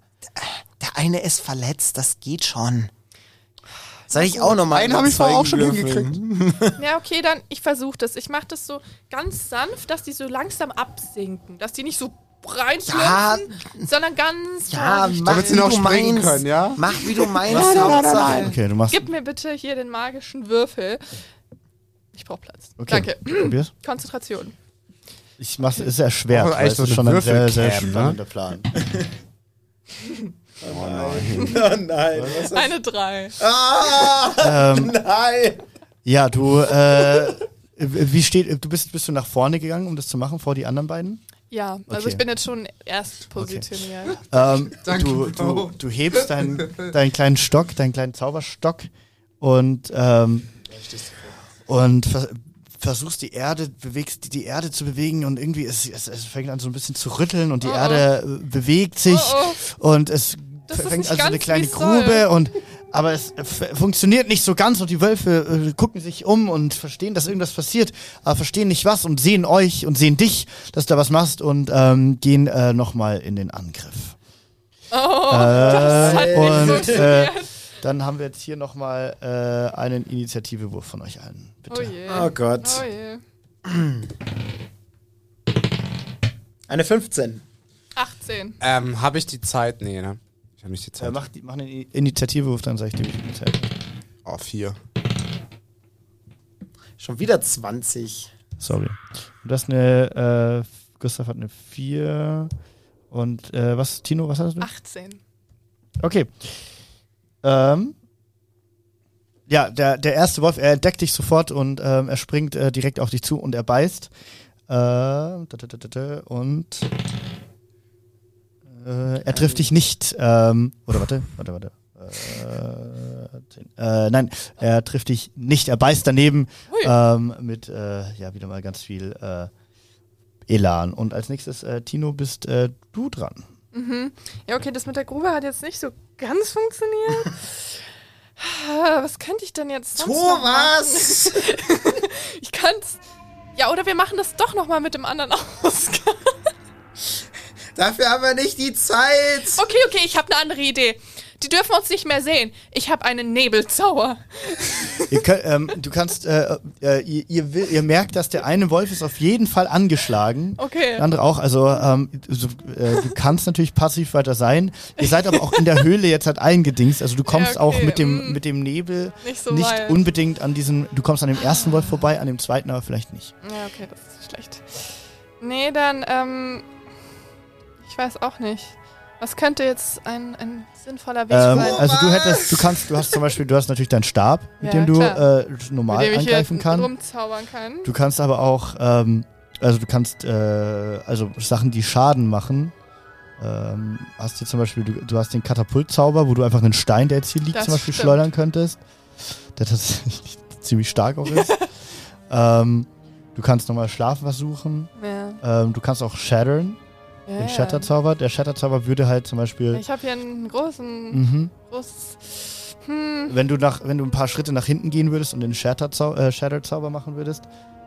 Der eine ist verletzt, das geht schon. Soll ich auch nochmal Einen habe ich vorher auch schon hingekriegt. Ja, okay, dann ich versuche das. Ich mache das so ganz sanft, dass die so langsam absinken. Dass die nicht so reinschlüpfen, Ja. sondern ganz Ja, vorsichtig. mach Damit sie wie noch du springen meinst. können, ja? Mach wie du meinst, Hauptsache. Okay, du machst, Gib mir bitte hier den magischen Würfel. Ich brauche Platz. okay, Danke. probier's. Konzentration. Ich mach's, ist erschwert, Oh, weil es ist schon ein sehr, sehr Würfelcam, ne? spannender Plan. Eine drei. ähm, Nein. ja, du, äh, wie steht, du bist, bist du nach vorne gegangen, um das zu machen, vor die anderen beiden? Ja, also Okay. ich bin jetzt schon erst positioniert. Ähm, Danke, du, du, du hebst deinen, deinen kleinen Stock, deinen kleinen Zauberstock und, ähm, und versuchst die Erde, bewegst die, Erde zu bewegen und irgendwie es, es, es fängt an so ein bisschen zu rütteln und die Oh, oh. Erde äh, bewegt sich Oh, und es Das ist fängt nicht also eine kleine wie's soll. Grube und aber es f- funktioniert nicht so ganz und die Wölfe äh, gucken sich um und verstehen, dass irgendwas passiert, aber verstehen nicht was und sehen euch und sehen dich, dass du da was machst und ähm, gehen äh, nochmal in den Angriff. Oh, Äh, das hat nicht und, funktioniert. Dann haben wir jetzt hier nochmal äh, einen Initiativewurf von euch allen. Bitte. oh je. Oh Gott. Oh je. Eine 15. 18. Ähm, habe ich die Zeit? Nee, ne? Ich habe nicht die Äh, Zeit. mach, die, mach einen I- Initiativewurf, dann sag ich dir, wie viel Zeit. Oh, vier. Schon wieder 20. Sorry. Und das ist eine, äh, Gustav hat eine 4. Und äh, was, Tino, was hast du? 18. Okay. Ähm, ja, der, der erste Wolf, er entdeckt dich sofort und ähm, er springt äh, direkt auf dich zu und er beißt. Äh, da, da, da, da, und äh, er trifft dich nicht. Ähm, oder warte, warte, warte. Äh, äh, nein, er trifft dich nicht. Er beißt daneben ähm, mit äh, ja wieder mal ganz viel äh, Elan. Und als nächstes, äh, Tino, bist du dran. Mhm. Ja, okay, das mit der Grube hat jetzt nicht so ganz funktioniert. Ah, Was könnte ich denn jetzt sonst Thomas! Ich kann's. Ja, oder wir machen das doch noch mal mit dem anderen Ausgang. Dafür haben wir nicht die Zeit. Okay, okay, ich habe eine andere Idee. Die dürfen uns nicht mehr sehen. Ich habe einen Nebelzauber. Ihr könnt, ähm, du kannst, äh, äh, ihr, ihr, will, ihr merkt, dass der eine Wolf ist auf jeden Fall angeschlagen. Okay. Der andere auch. Also ähm, so, äh, du kannst natürlich passiv weiter sein. Ihr seid aber auch in der Höhle jetzt halt eingedingst. Also du kommst Ja, auch okay, mit dem mm. mit dem Nebel Nicht so nicht unbedingt an diesen. Du kommst an dem ersten Wolf vorbei, an dem zweiten aber vielleicht nicht. Ja, okay, das ist schlecht. Nee, dann, ähm. Ich weiß auch nicht. Was könnte jetzt ein, ein sinnvoller Weg Ähm, also du hättest, du kannst, du hast zum Beispiel, du hast natürlich deinen Stab, mit Ja, dem du äh, normal mit dem angreifen kannst. rumzaubern kann. Du kannst aber auch, ähm, also du kannst, äh, also Sachen, die Schaden machen. Ähm, hast du zum Beispiel, du, du hast den Katapultzauber, wo du einfach einen Stein, der jetzt hier liegt, Das zum Beispiel stimmt. schleudern könntest. Der tatsächlich ziemlich stark auch ist. ähm, du kannst nochmal Schlaf versuchen. Ja. Ähm, du kannst auch shattern, den. Shatterzauber. Der Shatterzauber würde halt zum Beispiel. Ich habe hier einen großen, Mhm. großes. Hm. Wenn du nach, wenn du ein paar Schritte nach hinten gehen würdest und den Shatterzau äh, Shatterzauber machen würdest,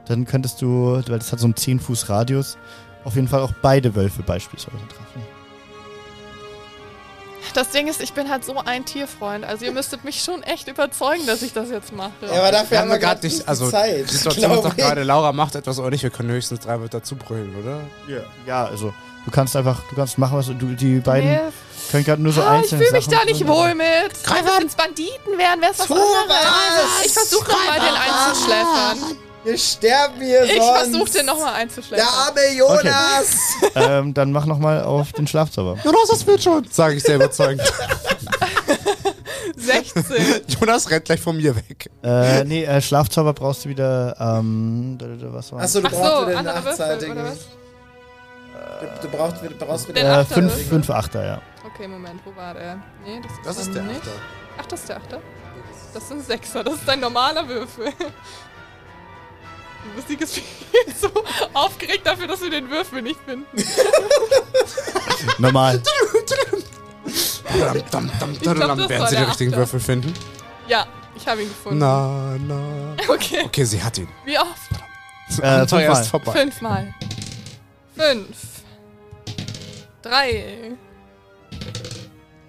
dann könntest du, weil das hat so einen 10 Fuß Radius, auf jeden Fall auch beide Wölfe beispielsweise treffen. Das Ding ist, ich bin halt so ein Tierfreund. Also ihr müsstet mich schon echt überzeugen, dass ich das jetzt mache. Ja, aber dafür Wir haben wir gerade nicht also Zeit. die Situation ist doch gerade, Laura macht etwas oder nicht, wir können höchstens drei Wörter zubrüllen, oder? Ja. Ja, also du kannst einfach, du kannst machen, was du, die beiden Nee, können gerade nur so ah, ich einzelne fühle mich Sachen da nicht wohl mit. Wenn das jetzt Banditen wären, wäre es was anderes. Ich versuche mal, den einzuschläfern. Wir sterben hier Ich sonst. versuche den nochmal einzuschläfern. Der arme Jonas. aber- ähm, dann mach nochmal auf den Schlafzauber. Jonas, das wird schon, sage ich sehr überzeugend. 16. Jonas rennt gleich von mir weg. äh, nee, äh, Schlafzauber brauchst du wieder, ähm, was war Achso, du Ach so, brauchst wieder Würfel, achtseitigen. Du, du brauchst, wieder- brauchst wieder Den äh, Achter fünf, fünf Achter, ja. Okay, Moment, wo war der? Nee, das ist, Das ist der nicht. Achter. Ach, das ist der Achter? Das sind Sechser, das ist ein normaler Würfel. Die Musik ist viel so aufgeregt dafür, dass wir den Würfel nicht finden. Normal. Dam, werden sie den richtigen. Würfel finden? Ja, ich habe ihn gefunden. Na, na. Okay, Okay, sie hat ihn. wie oft? Äh, fünfmal. ist vorbei. Fünfmal. Fünf. Drei.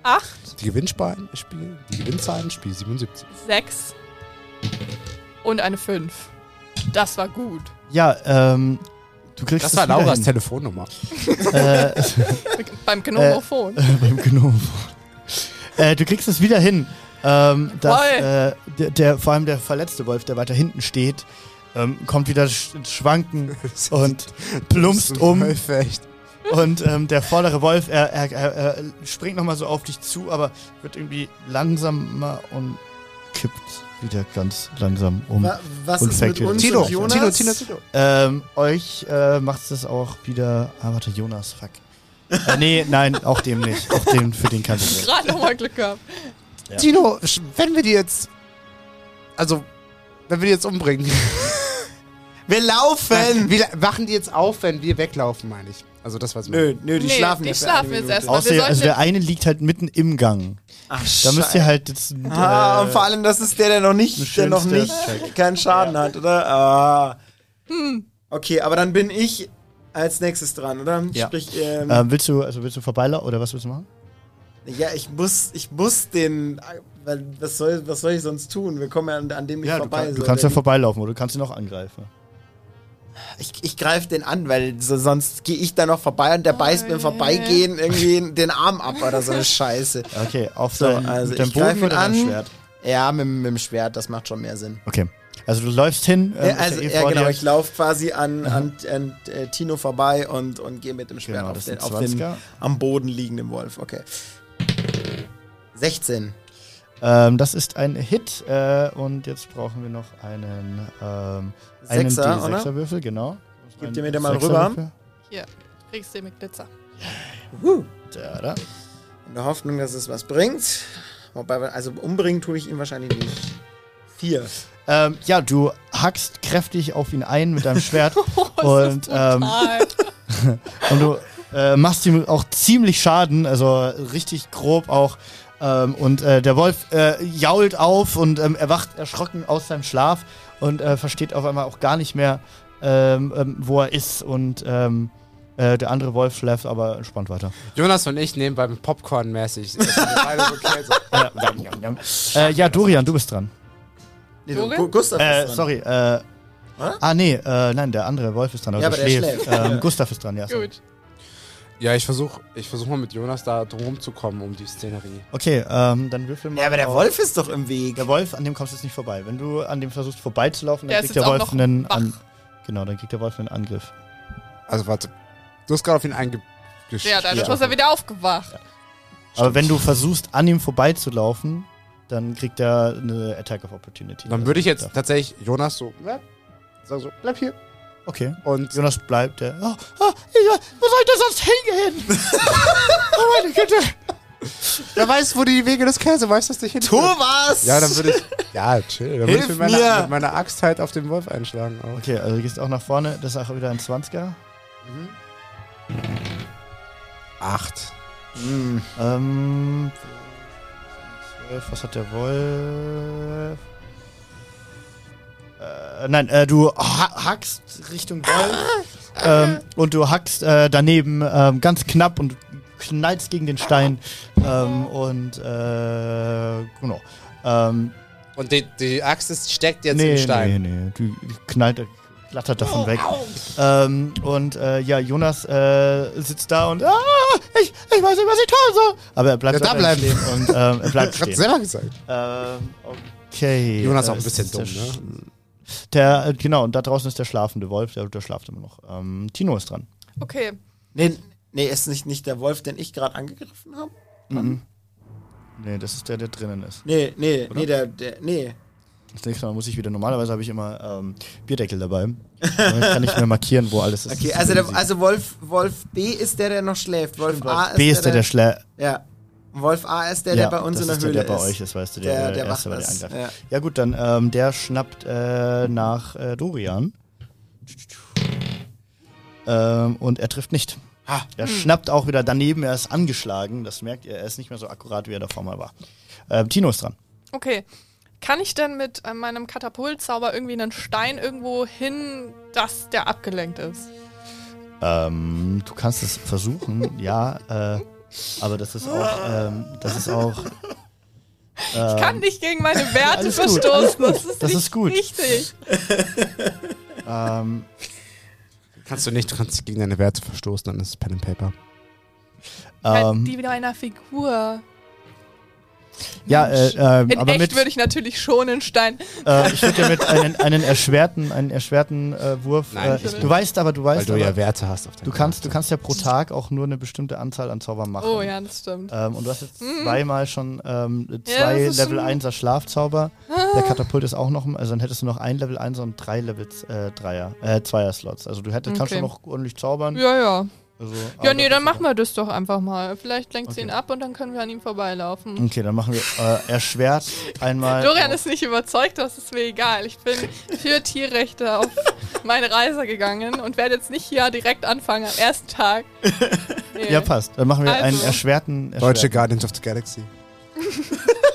Acht. Die Gewinnspein Spiel, die Gewinnzahlen Spiel 77. Sechs. Und eine Fünf. Das war gut. Ja, ähm, du kriegst Das es war Lauras hin. Telefonnummer. Äh, Beim Gnomophon. beim Gnome. Äh, du kriegst es wieder hin. Ähm, dass, äh, der, der, vor allem der verletzte Wolf, der weiter hinten steht, ähm, kommt wieder sch ins Schwanken und plumpst um. Wölfe, echt. Und ähm, der vordere Wolf, er, er, er, er springt nochmal so auf dich zu, aber wird irgendwie langsamer und kippt wieder ganz langsam um. Wa- Was Und ist mit uns wieder- und Jonas? Tino, Tino, Tino. Ähm, euch äh, macht es auch wieder. Ah, warte, Jonas, fuck. äh, nee, nein, auch dem nicht. Auch dem, für den kannst du nicht. Gerade nochmal Glück gehabt. Ja. Tino, wenn wir die jetzt. Also, wenn wir die jetzt umbringen. Wir laufen. La- wachen die jetzt auf, wenn wir weglaufen, meine ich? Also, das war's. Nö, nö, die Nee, schlafen die jetzt. schlafen jetzt erstmal. Außer, also der eine liegt halt mitten im Gang. Ach, Da müsst ihr halt jetzt. Ah, äh, und vor allem, das ist der, der noch nicht, der noch nicht keinen Schaden hat, oder? Ah. Okay, aber dann bin ich als nächstes dran, oder? Ja. Sprich, ähm, ähm, willst du, also willst du vorbeilaufen oder was willst du machen? Ja, ich muss, ich muss den. Weil was soll, was soll ich sonst tun? Wir kommen ja an, an dem nicht Ja, du, vorbei. kann, so. du kannst ja vorbeilaufen oder du kannst ihn auch angreifen. Ich, ich greife den an, weil so, sonst gehe ich da noch vorbei und der beißt Oh, beim Vorbeigehen irgendwie den Arm ab oder so eine Scheiße. Okay, auf So, dein, also mit ich greif Bogen oder an. Schwert? Ja, mit, mit dem Schwert, das macht schon mehr Sinn. Okay. Also du läufst hin. ähm, Ja, also, eh ja, vor genau, dir. ich laufe quasi an, an, an äh, Tino vorbei und, und gehe mit dem Schwert Genau, auf, den, auf den 20er. am Boden liegenden Wolf. Okay. 16. Ähm, das ist ein Hit äh, und jetzt brauchen wir noch einen, ähm, einen Sechser, oder? D6er-Würfel, genau. Gib Ein dir mir den mal Sechserwürfel. Hier, kriegst du den mit Glitzer. Da, da. In der Hoffnung, dass es was bringt. Wobei, also umbringen tue ich ihn wahrscheinlich nicht. Vier. Ähm, ja, du hackst kräftig auf ihn ein mit deinem Schwert und, ähm, und du äh, machst ihm auch ziemlich Schaden, also richtig grob auch. Ähm, und äh, der Wolf äh, jault auf und ähm, erwacht erschrocken aus seinem Schlaf und äh, versteht auf einmal auch gar nicht mehr, ähm, ähm, wo er ist. Und ähm, äh, der andere Wolf schläft aber entspannt weiter. Jonas und ich nehmen beim Popcorn mäßig. Äh, ja, Dorian, du bist dran. Nee, Worin? Gu- Gustav Äh, ist dran. sorry, äh. Ah, nee, äh, nein, der andere Wolf ist dran, aber Ja, der aber der schläft. schläft. Ähm, Gustav ist dran, ja. sorry. gut. Ja, ich versuche ich versuch mal mit Jonas da drum zu kommen um die Szenerie. Okay, ähm, dann würfel mal. Ja, aber der auf- Wolf ist doch im Weg. Der Wolf, an dem kommst du jetzt nicht vorbei. Wenn du an dem versuchst vorbeizulaufen, Der dann ist kriegt der jetzt auch Wolf noch einen. wach. An, genau, dann kriegt der Wolf einen Angriff. Also warte. Du hast gerade auf ihn eingeschrieben. Ja, dadurch ist er wieder aufgewacht. Aber wenn du versuchst, an ihm vorbeizulaufen, dann kriegt er eine Attack of Opportunity. Dann Also würde ich jetzt darf- tatsächlich Jonas so, ja, sag so, bleib hier. Okay. Und Jonas bleibt der. Oh, oh, ich, wo soll ich denn sonst hingehen? oh meine Güte. wer weiß, wo die Wege des Käse, weiß das nicht hin. Tu was! Ja, dann würde ich. Ja, chill. Dann würde ich mit meiner, mit meiner Axt halt auf den Wolf einschlagen. Auch. Okay, also du gehst auch nach vorne. Das ist auch wieder ein 20er. Acht. Ähm. 12, was hat der Wolf? Äh, nein, äh, du ha hackst Richtung Wolf. ähm, und du hackst äh, daneben ähm, ganz knapp und knallst gegen den Stein. Ähm, und äh, genau. Ähm, Und die, die Axt ist, steckt jetzt nee, im Stein. nee, nee. Du knallt, klattert davon weg. Ähm, und äh, ja, Jonas äh, sitzt da und ah, ich, ich weiß nicht, was ich tun soll. Aber er bleibt Ja, da bleiben. stehen und ähm, er bleibt Ich hab's stehen. selber gesagt. Ähm, okay. Jonas auch Äh, ein bisschen ist dumm, ne? Der, äh, genau, und da draußen ist der schlafende Wolf, der, der schlaft immer noch. Ähm, Tino ist dran. Okay. Nee, nee, ist nicht, nicht der Wolf, den ich gerade angegriffen habe? Nee, das ist der, der drinnen ist. Nee, nee, nee, der, der, nee. Das nächste Mal muss ich wieder, normalerweise habe ich immer ähm, Bierdeckel dabei. Dann kann ich mir markieren, wo alles ist. Okay, also, der, also Wolf, Wolf B ist der, der noch schläft. Wolf A ist B ist der, der schläft. Ja. Wolf A ist der, ja, der bei uns in der ist Höhle der, der bei ist. euch ist, weißt du, Der- der, der erste, wach der angreift. ja. Ja. gut, dann ähm, der schnappt äh, nach äh, Dorian. Ähm, und er trifft nicht. Er schnappt auch wieder daneben, er ist angeschlagen. Das merkt ihr, er ist nicht mehr so akkurat, wie er davor mal war. Ähm, Tino ist dran. Okay. Kann ich denn mit äh, meinem Katapultzauber irgendwie einen Stein irgendwo hin, dass der abgelenkt ist? Ähm, du kannst es versuchen, ja, äh, aber das ist auch, ähm, das ist auch. Ich kann nicht gegen meine Werte alles gut, verstoßen. Das ist Das nicht ist gut. richtig. Ähm, Kannst du nicht, du kannst gegen deine Werte verstoßen, dann ist es Pen and Paper. ähm, die wieder einer Figur. Ja, äh, In aber echt mit, würde ich natürlich schon einen Stein. äh, ich würde ja mit einen, einen erschwerten, einen erschwerten äh, Wurf. Nein, äh, ich du weißt aber, du Weil weißt du aber, ja Werte hast auf deiner du kannst, du kannst ja pro Tag auch nur eine bestimmte Anzahl an Zaubern machen. Oh ja, das stimmt. Ähm, und du hast jetzt Mhm. zweimal schon ähm, Ja, zwei ist Level schon- 1er Schlafzauber. Der Katapult ist auch noch, also dann hättest du noch ein Level 1 und drei Level äh, 3er, äh, 2er Slots. Also du hättest, kannst Okay. schon noch ordentlich zaubern. Ja, ja. Also, Ja, nee, dann machen wir das doch einfach mal. Vielleicht lenkt sie Okay. ihn ab und dann können wir an ihm vorbeilaufen. Okay, dann machen wir äh, erschwert einmal. Dorian ist nicht überzeugt, das ist mir egal. Ich bin für Tierrechte auf meine Reise gegangen und werde jetzt nicht hier direkt anfangen am ersten Tag. Nee. Ja, passt. Dann machen wir einen Also. erschwerten. Deutsche erschwerten. Guardians of the Galaxy.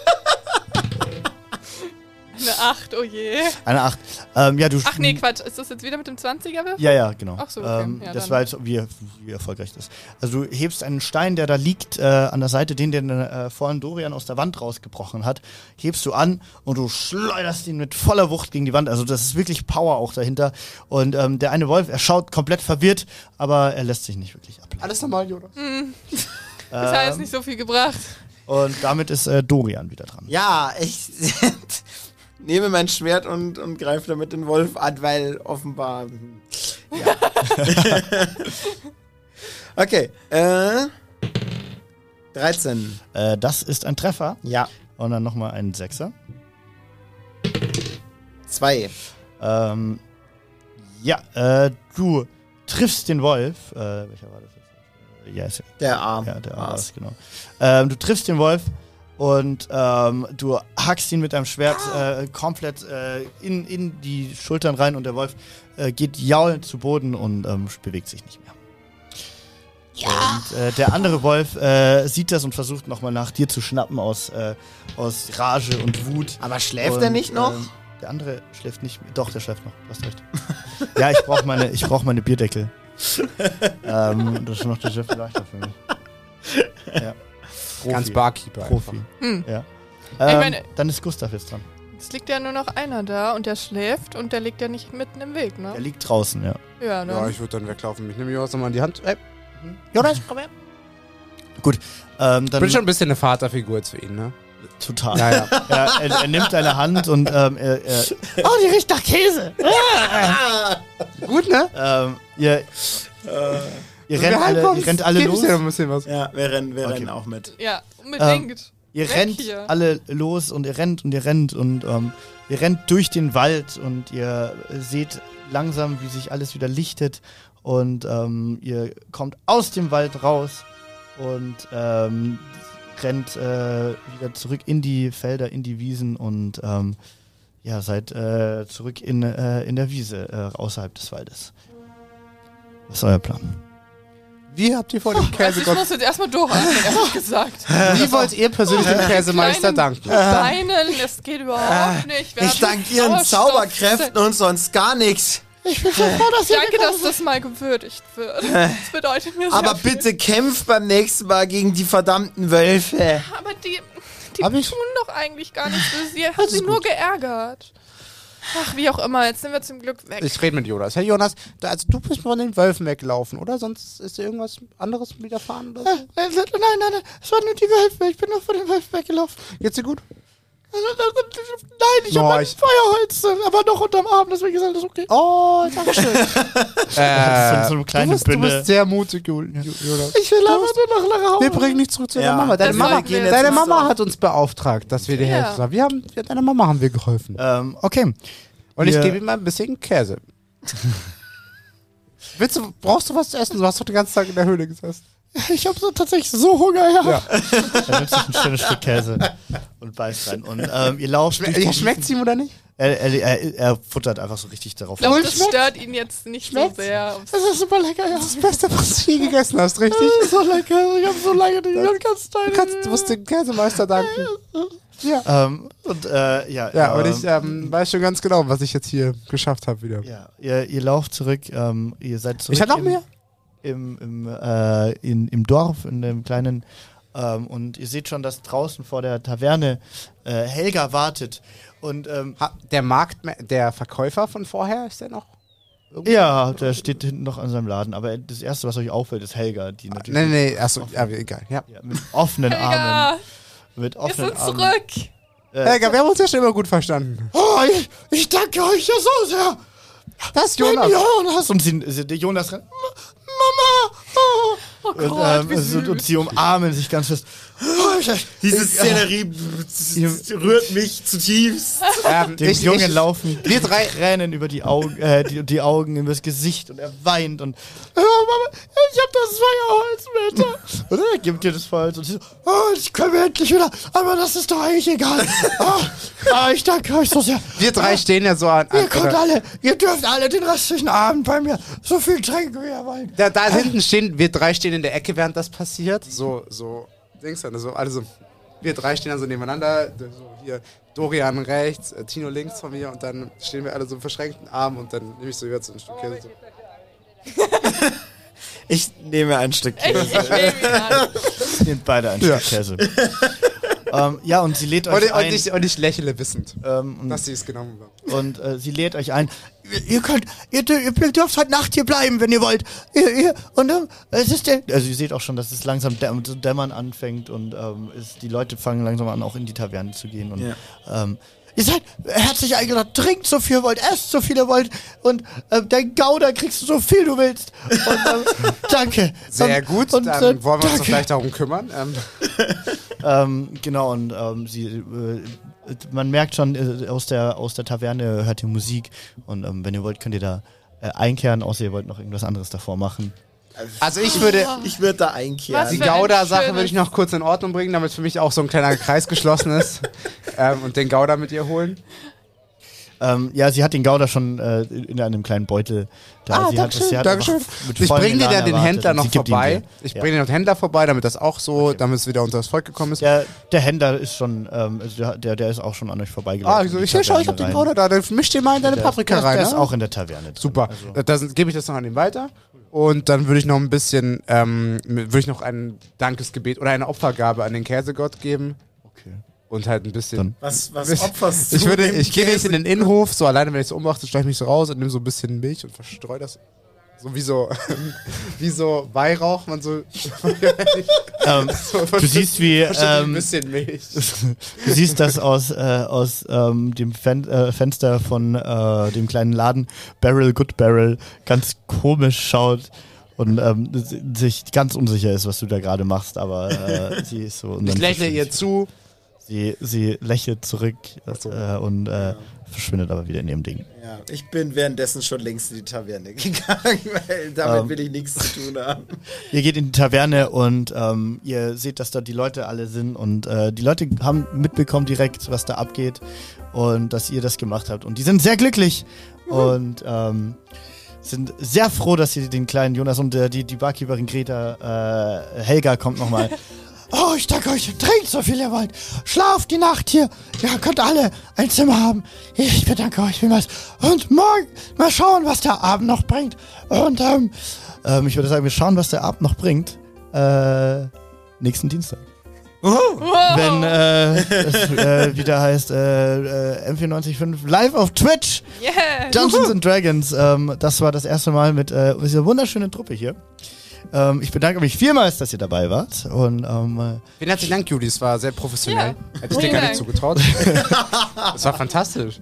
Eine Acht, oh je. Eine 8. Ähm, ja, du Ach nee, Quatsch. Ist das jetzt wieder mit dem 20er Würfel? Ja, ja, genau. Ach so, okay. ähm, Ja, das dann. war jetzt, wie, wie erfolgreich das ist. Also du hebst einen Stein, der da liegt, äh, an der Seite, den den äh, vorhin Dorian aus der Wand rausgebrochen hat, hebst du an und du schleuderst ihn mit voller Wucht gegen die Wand. Also das ist wirklich Power auch dahinter. Und ähm, der eine Wolf, er schaut komplett verwirrt, aber er lässt sich nicht wirklich ablenken. Alles normal, Jonas. Das hat jetzt Ähm, nicht so viel gebracht. und damit ist äh, Dorian wieder dran. Ja, ich nehme mein Schwert und, und greife damit den Wolf an, weil offenbar. hm, Ja. okay, äh. 13. Äh, das ist ein Treffer. Ja. Und dann nochmal ein Sechser. 2. Ähm, ja, äh, du triffst den Wolf. Äh, welcher war das jetzt? Ja, ist ja Der Arm. Ja, der war's, genau. Ähm, du triffst den Wolf und ähm, du hackst ihn mit deinem Schwert äh, komplett äh, in, in die Schultern rein und der Wolf äh, geht jaulend zu Boden und ähm, bewegt sich nicht mehr. Und äh, der andere Wolf äh, sieht das und versucht nochmal nach dir zu schnappen aus, äh, aus Rage und Wut. Aber schläft und, er nicht noch? ähm, der andere schläft nicht mehr. Doch, der schläft noch. Du hast recht. ja, ich brauche meine, ich brauch meine Bierdeckel. ähm, das macht das sehr viel leichter für mich. Ja. Profi. Ganz Barkeeper. Profi. Hm. Ja. Ähm, meine- dann ist Gustav jetzt dran. Es liegt ja nur noch einer da und der schläft und der liegt ja nicht mitten im Weg, Er ne? liegt draußen, ja. Ja, einfach. Ja, ne? ich würde dann weglaufen. Ich nehme Jonas nochmal in die Hand. Ey. Jonas, komm her. Ähm, dann Bin schon ein bisschen eine Vaterfigur jetzt für ihn, ne? total. Ja, ja. er, er, er nimmt deine Hand und ähm, er, er, Oh, die riecht nach Käse. Gut, ne? ähm, ihr, ihr, rennt alle, ihr rennt alle los. noch ein bisschen was. Ja, wir rennen, wir Okay. rennen auch mit. Ja, unbedingt. Ihr Weg rennt hier. alle los und ihr rennt und ihr rennt und ähm, ihr rennt durch den Wald und ihr seht langsam, wie sich alles wieder lichtet und ähm, ihr kommt aus dem Wald raus und ähm, rennt äh, wieder zurück in die Felder, in die Wiesen und ähm, ja, seid äh, zurück in, äh, in der Wiese äh, außerhalb des Waldes. Was ist euer Plan? Wie habt ihr vor dem Also ich Käsegott... muss jetzt erstmal durchatmen, ehrlich gesagt. Wie wollt ihr persönlich dem Käsemeister Kleinen danken? Beinen, das geht überhaupt nicht. Wir Ich danke ihren Zauberkräften und sonst gar nichts. Ich bin so froh, dass ihr Danke, dass das mal gewürdigt wird. Das bedeutet mir sehr Aber viel. bitte kämpft beim nächsten Mal gegen die verdammten Wölfe. Aber die, die tun ich- doch eigentlich gar nichts für sie. Haben sie nur geärgert. Ach, wie auch immer, jetzt sind wir zum Glück weg. Ich rede mit Jonas. Hey Jonas, da, also du bist von den Wölfen weggelaufen, oder? Sonst ist dir irgendwas anderes widerfahren oder so? Äh, Nein, nein, nein, es waren nur die Wölfe. Ich bin nur von den Wölfen weggelaufen. Geht's dir gut? Nein, ich No, habe mein ich- Feuerholz, aber noch unterm Arm, deswegen ist alles okay. Oh, danke schön. äh, so du, bist, du bist sehr mutig, Jo- Jo- Jonas. Ich will aber nur noch nach Hause. Wir bringen dich zurück zu Ja, deiner Mama. Deine Mama, deine Mama hat uns beauftragt, dass wir dir Ja. helfen. Wir haben, ja, deiner Mama haben wir geholfen. Ähm, okay. Und ich gebe ihm mal ein bisschen Käse. Willst du, brauchst du was zu essen? Du hast doch den ganzen Tag in der Höhle gesessen. Ich habe so tatsächlich so Hunger, ja. Ja. Er nimmt sich ein schönes Stück Käse und beißt rein. Und ähm, ihr lauft. die Ja, schmeckt's ihm oder nicht? Er, er, er, er futtert einfach so richtig darauf. Ich glaube, Und das schmeckt's? stört ihn jetzt nicht so Schmeckt's? sehr. Das ist super lecker, ja. Das Beste, was du je gegessen hast, richtig? Das ist so lecker. Ich habe so lange den ganzen Teil. Du, kannst, du musst dem Käsemeister danken. Ja. Ähm, und äh, ja, Ja, und ähm, ich ähm, weiß schon ganz genau, was ich jetzt hier geschafft habe wieder. ja ihr, ihr lauft zurück. Ähm, ihr seid zurück. Ich hab noch mehr. Im, im, äh, in, im Dorf, in dem kleinen. Ähm, und ihr seht schon, dass draußen vor der Taverne äh, Helga wartet. Und ähm, Ha, der Markt, der Verkäufer von vorher, ist der noch? irgendwo? ja, der steht hinten noch an seinem Laden. Aber das erste, was euch auffällt, ist Helga, die natürlich Nee, nee, achso, ja, egal. Ja. ja, mit offenen Armen. Helga, Mit wir offenen sind Armen. zurück. Äh, Helga, wir haben uns ja schon immer gut verstanden. Oh, ich, ich danke euch ja so sehr. Das Jonas. Jonas. Und sie, sie, der Jonas rennt. Mama. Oh. Oh Und, Gott, ähm, wie und, und sie umarmen sich ganz fest. Ich, Diese Szenerie rührt mich zutiefst. Ähm, Dem ich, Jungen ich, laufen wir drei- Tränen über die Augen, äh, die, die Augen, über das Gesicht und er weint und oh, Mama, ich habe das Feuerholz mit. und er gibt dir das Holz und sie so, Oh, ich komme endlich wieder. Aber das ist doch eigentlich egal. Oh, ah, ich danke euch so sehr. wir drei stehen ja so an. an Ihr kommt alle, ihr dürft alle den restlichen Abend bei mir so viel trinken, wie ihr wollt. da, da hinten stehen, wir drei stehen in der Ecke, während das passiert. So, so, Dings dann, so, alle so. Wir drei stehen dann so nebeneinander, so hier Dorian rechts, äh, Tino links von mir und dann stehen wir alle so mit verschränkten Armen und dann nehme ich so über so ein Stück Käse. So. Ich nehme ein Stück Ich, Käse. ich nehme ihn an. Nehmt beide ein Stück Käse. ähm, ja, und sie lädt Und, euch und, ein. ich, und ich lächle wissend, ähm, und dass sie es genommen haben. und äh, sie lädt euch ein. Ihr, könnt, ihr, ihr dürft heute Nacht hier bleiben, wenn ihr wollt. Ihr, ihr, und ähm, es ist der. Also ihr seht auch schon, dass es langsam däm zu dämmern anfängt und ähm, es, die Leute fangen langsam an, auch in die Taverne zu gehen. Und Ja. ähm, ihr seid herzlich eingeladen. Trinkt so viel ihr wollt, esst so viel ihr wollt und äh, dein Gouda kriegst du so viel du willst. Und ähm, danke. Sehr und, gut, und, dann äh, wollen wir uns danke. doch gleich darum kümmern. Ähm, Ähm, genau, und ähm, sie, äh, man merkt schon, äh, aus, der, aus der Taverne hört ihr Musik und ähm, wenn ihr wollt, könnt ihr da äh, einkehren, außer ihr wollt noch irgendwas anderes davor machen. also ich würde, Ich würde da einkehren. Was die Gouda-Sache würde ich noch kurz in Ordnung bringen, damit für mich auch so ein kleiner Kreis geschlossen ist ähm, und den Gouda mit ihr holen. Ähm, ja, sie hat den Gouda schon äh, in einem kleinen Beutel da. Ah, sie danke hat, sie schön, hat danke einfach schön. mit Ich bringe dir dann den Händler noch vorbei. dir. Ich Ja. bringe den Händler vorbei, damit das auch so, damit es wieder unter das Volk gekommen ist. Der, der Händler ist schon, ähm, also der, der, der ist auch schon an euch vorbeigelaufen. ah, also ich schau, ich hab den. Gouda da, dann misch den mal in deine Der- Paprika der, rein. Der ist ne? auch in der Taverne. Drin. Super. Also, Dann gebe ich das noch an ihn weiter. Und dann würde ich noch ein bisschen, ähm, würde ich noch ein Dankesgebet oder eine Opfergabe an den Käsegott geben. okay. Und halt ein bisschen. Dann- Was, was opferst du? ich würde, ich gehe jetzt in den Innenhof, so alleine, wenn ich so ummache, stelle ich mich so raus und nehme so ein bisschen Milch und verstreue das. So wie so, wie so Weihrauch, man so. ähm, so du siehst, wie ein ähm, bisschen Milch. Du siehst das aus, äh, aus ähm, dem Fen äh, Fenster von äh, dem kleinen Laden Barrel Good Barrel ganz komisch schaut und ähm, sich ganz unsicher ist, was du da gerade machst, aber äh, sie ist so. Ich lächle ihr zu. Sie, sie lächelt zurück so. äh, und äh, verschwindet aber wieder in ihrem Ding. Ja, ich bin währenddessen schon längst in die Taverne gegangen, weil damit Ähm. will ich nichts zu tun haben. Ihr geht in die Taverne und ähm, ihr seht, dass da die Leute alle sind und äh, die Leute haben mitbekommen direkt, was da abgeht und dass ihr das gemacht habt und die sind sehr glücklich und ähm, sind sehr froh, dass ihr den kleinen Jonas und äh, die, die Barkeeperin Greta äh, Helga kommt nochmal. Oh, ich danke euch. Trinkt so viel ihr wollt. Schlaft die Nacht hier. Ihr könnt alle ein Zimmer haben. Ich bedanke euch vielmals. Und morgen mal schauen, was der Abend noch bringt. Und ähm, ähm, ich würde sagen, wir schauen, was der Abend noch bringt. Äh, nächsten Dienstag. Wenn äh, es äh, wieder heißt äh, äh, M945 live auf Twitch. Yeah. Dungeons and Dragons. Ähm, das war das erste Mal mit äh, dieser wunderschönen Truppe hier. Ähm, ich bedanke mich vielmals, dass ihr dabei wart. Und ähm, äh, Vielen herzlichen Dank, Judy. Es war sehr professionell. Ja. Hätte ich dir gar nicht zugetraut. Es war fantastisch.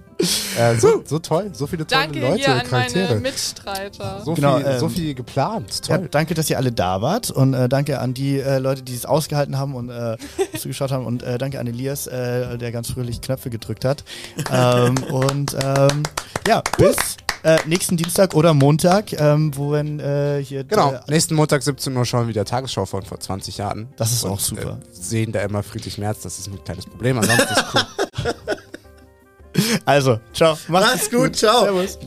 Äh, so, so toll. So viele tolle Danke Leute hier und an meine Charaktere. Mitstreiter. So, Genau, viel, ähm, so viel geplant. ja, Toll. danke, dass ihr alle da wart. Und äh, danke an die äh, Leute, die es ausgehalten haben und äh, zugeschaut haben. Und äh, danke an Elias, äh, der ganz fröhlich Knöpfe gedrückt hat. ähm, und ähm, ja, bis äh, nächsten Dienstag oder Montag, ähm, wo wenn äh, hier Genau. der- Nächsten Montag 17 Uhr schauen wir wieder Tagesschau von vor 20 Jahren. Das ist Und, auch super. Äh, sehen da immer Friedrich Merz. Das ist ein kleines Problem. Ansonsten ist cool. Also, ciao. Macht's gut, ciao. Servus.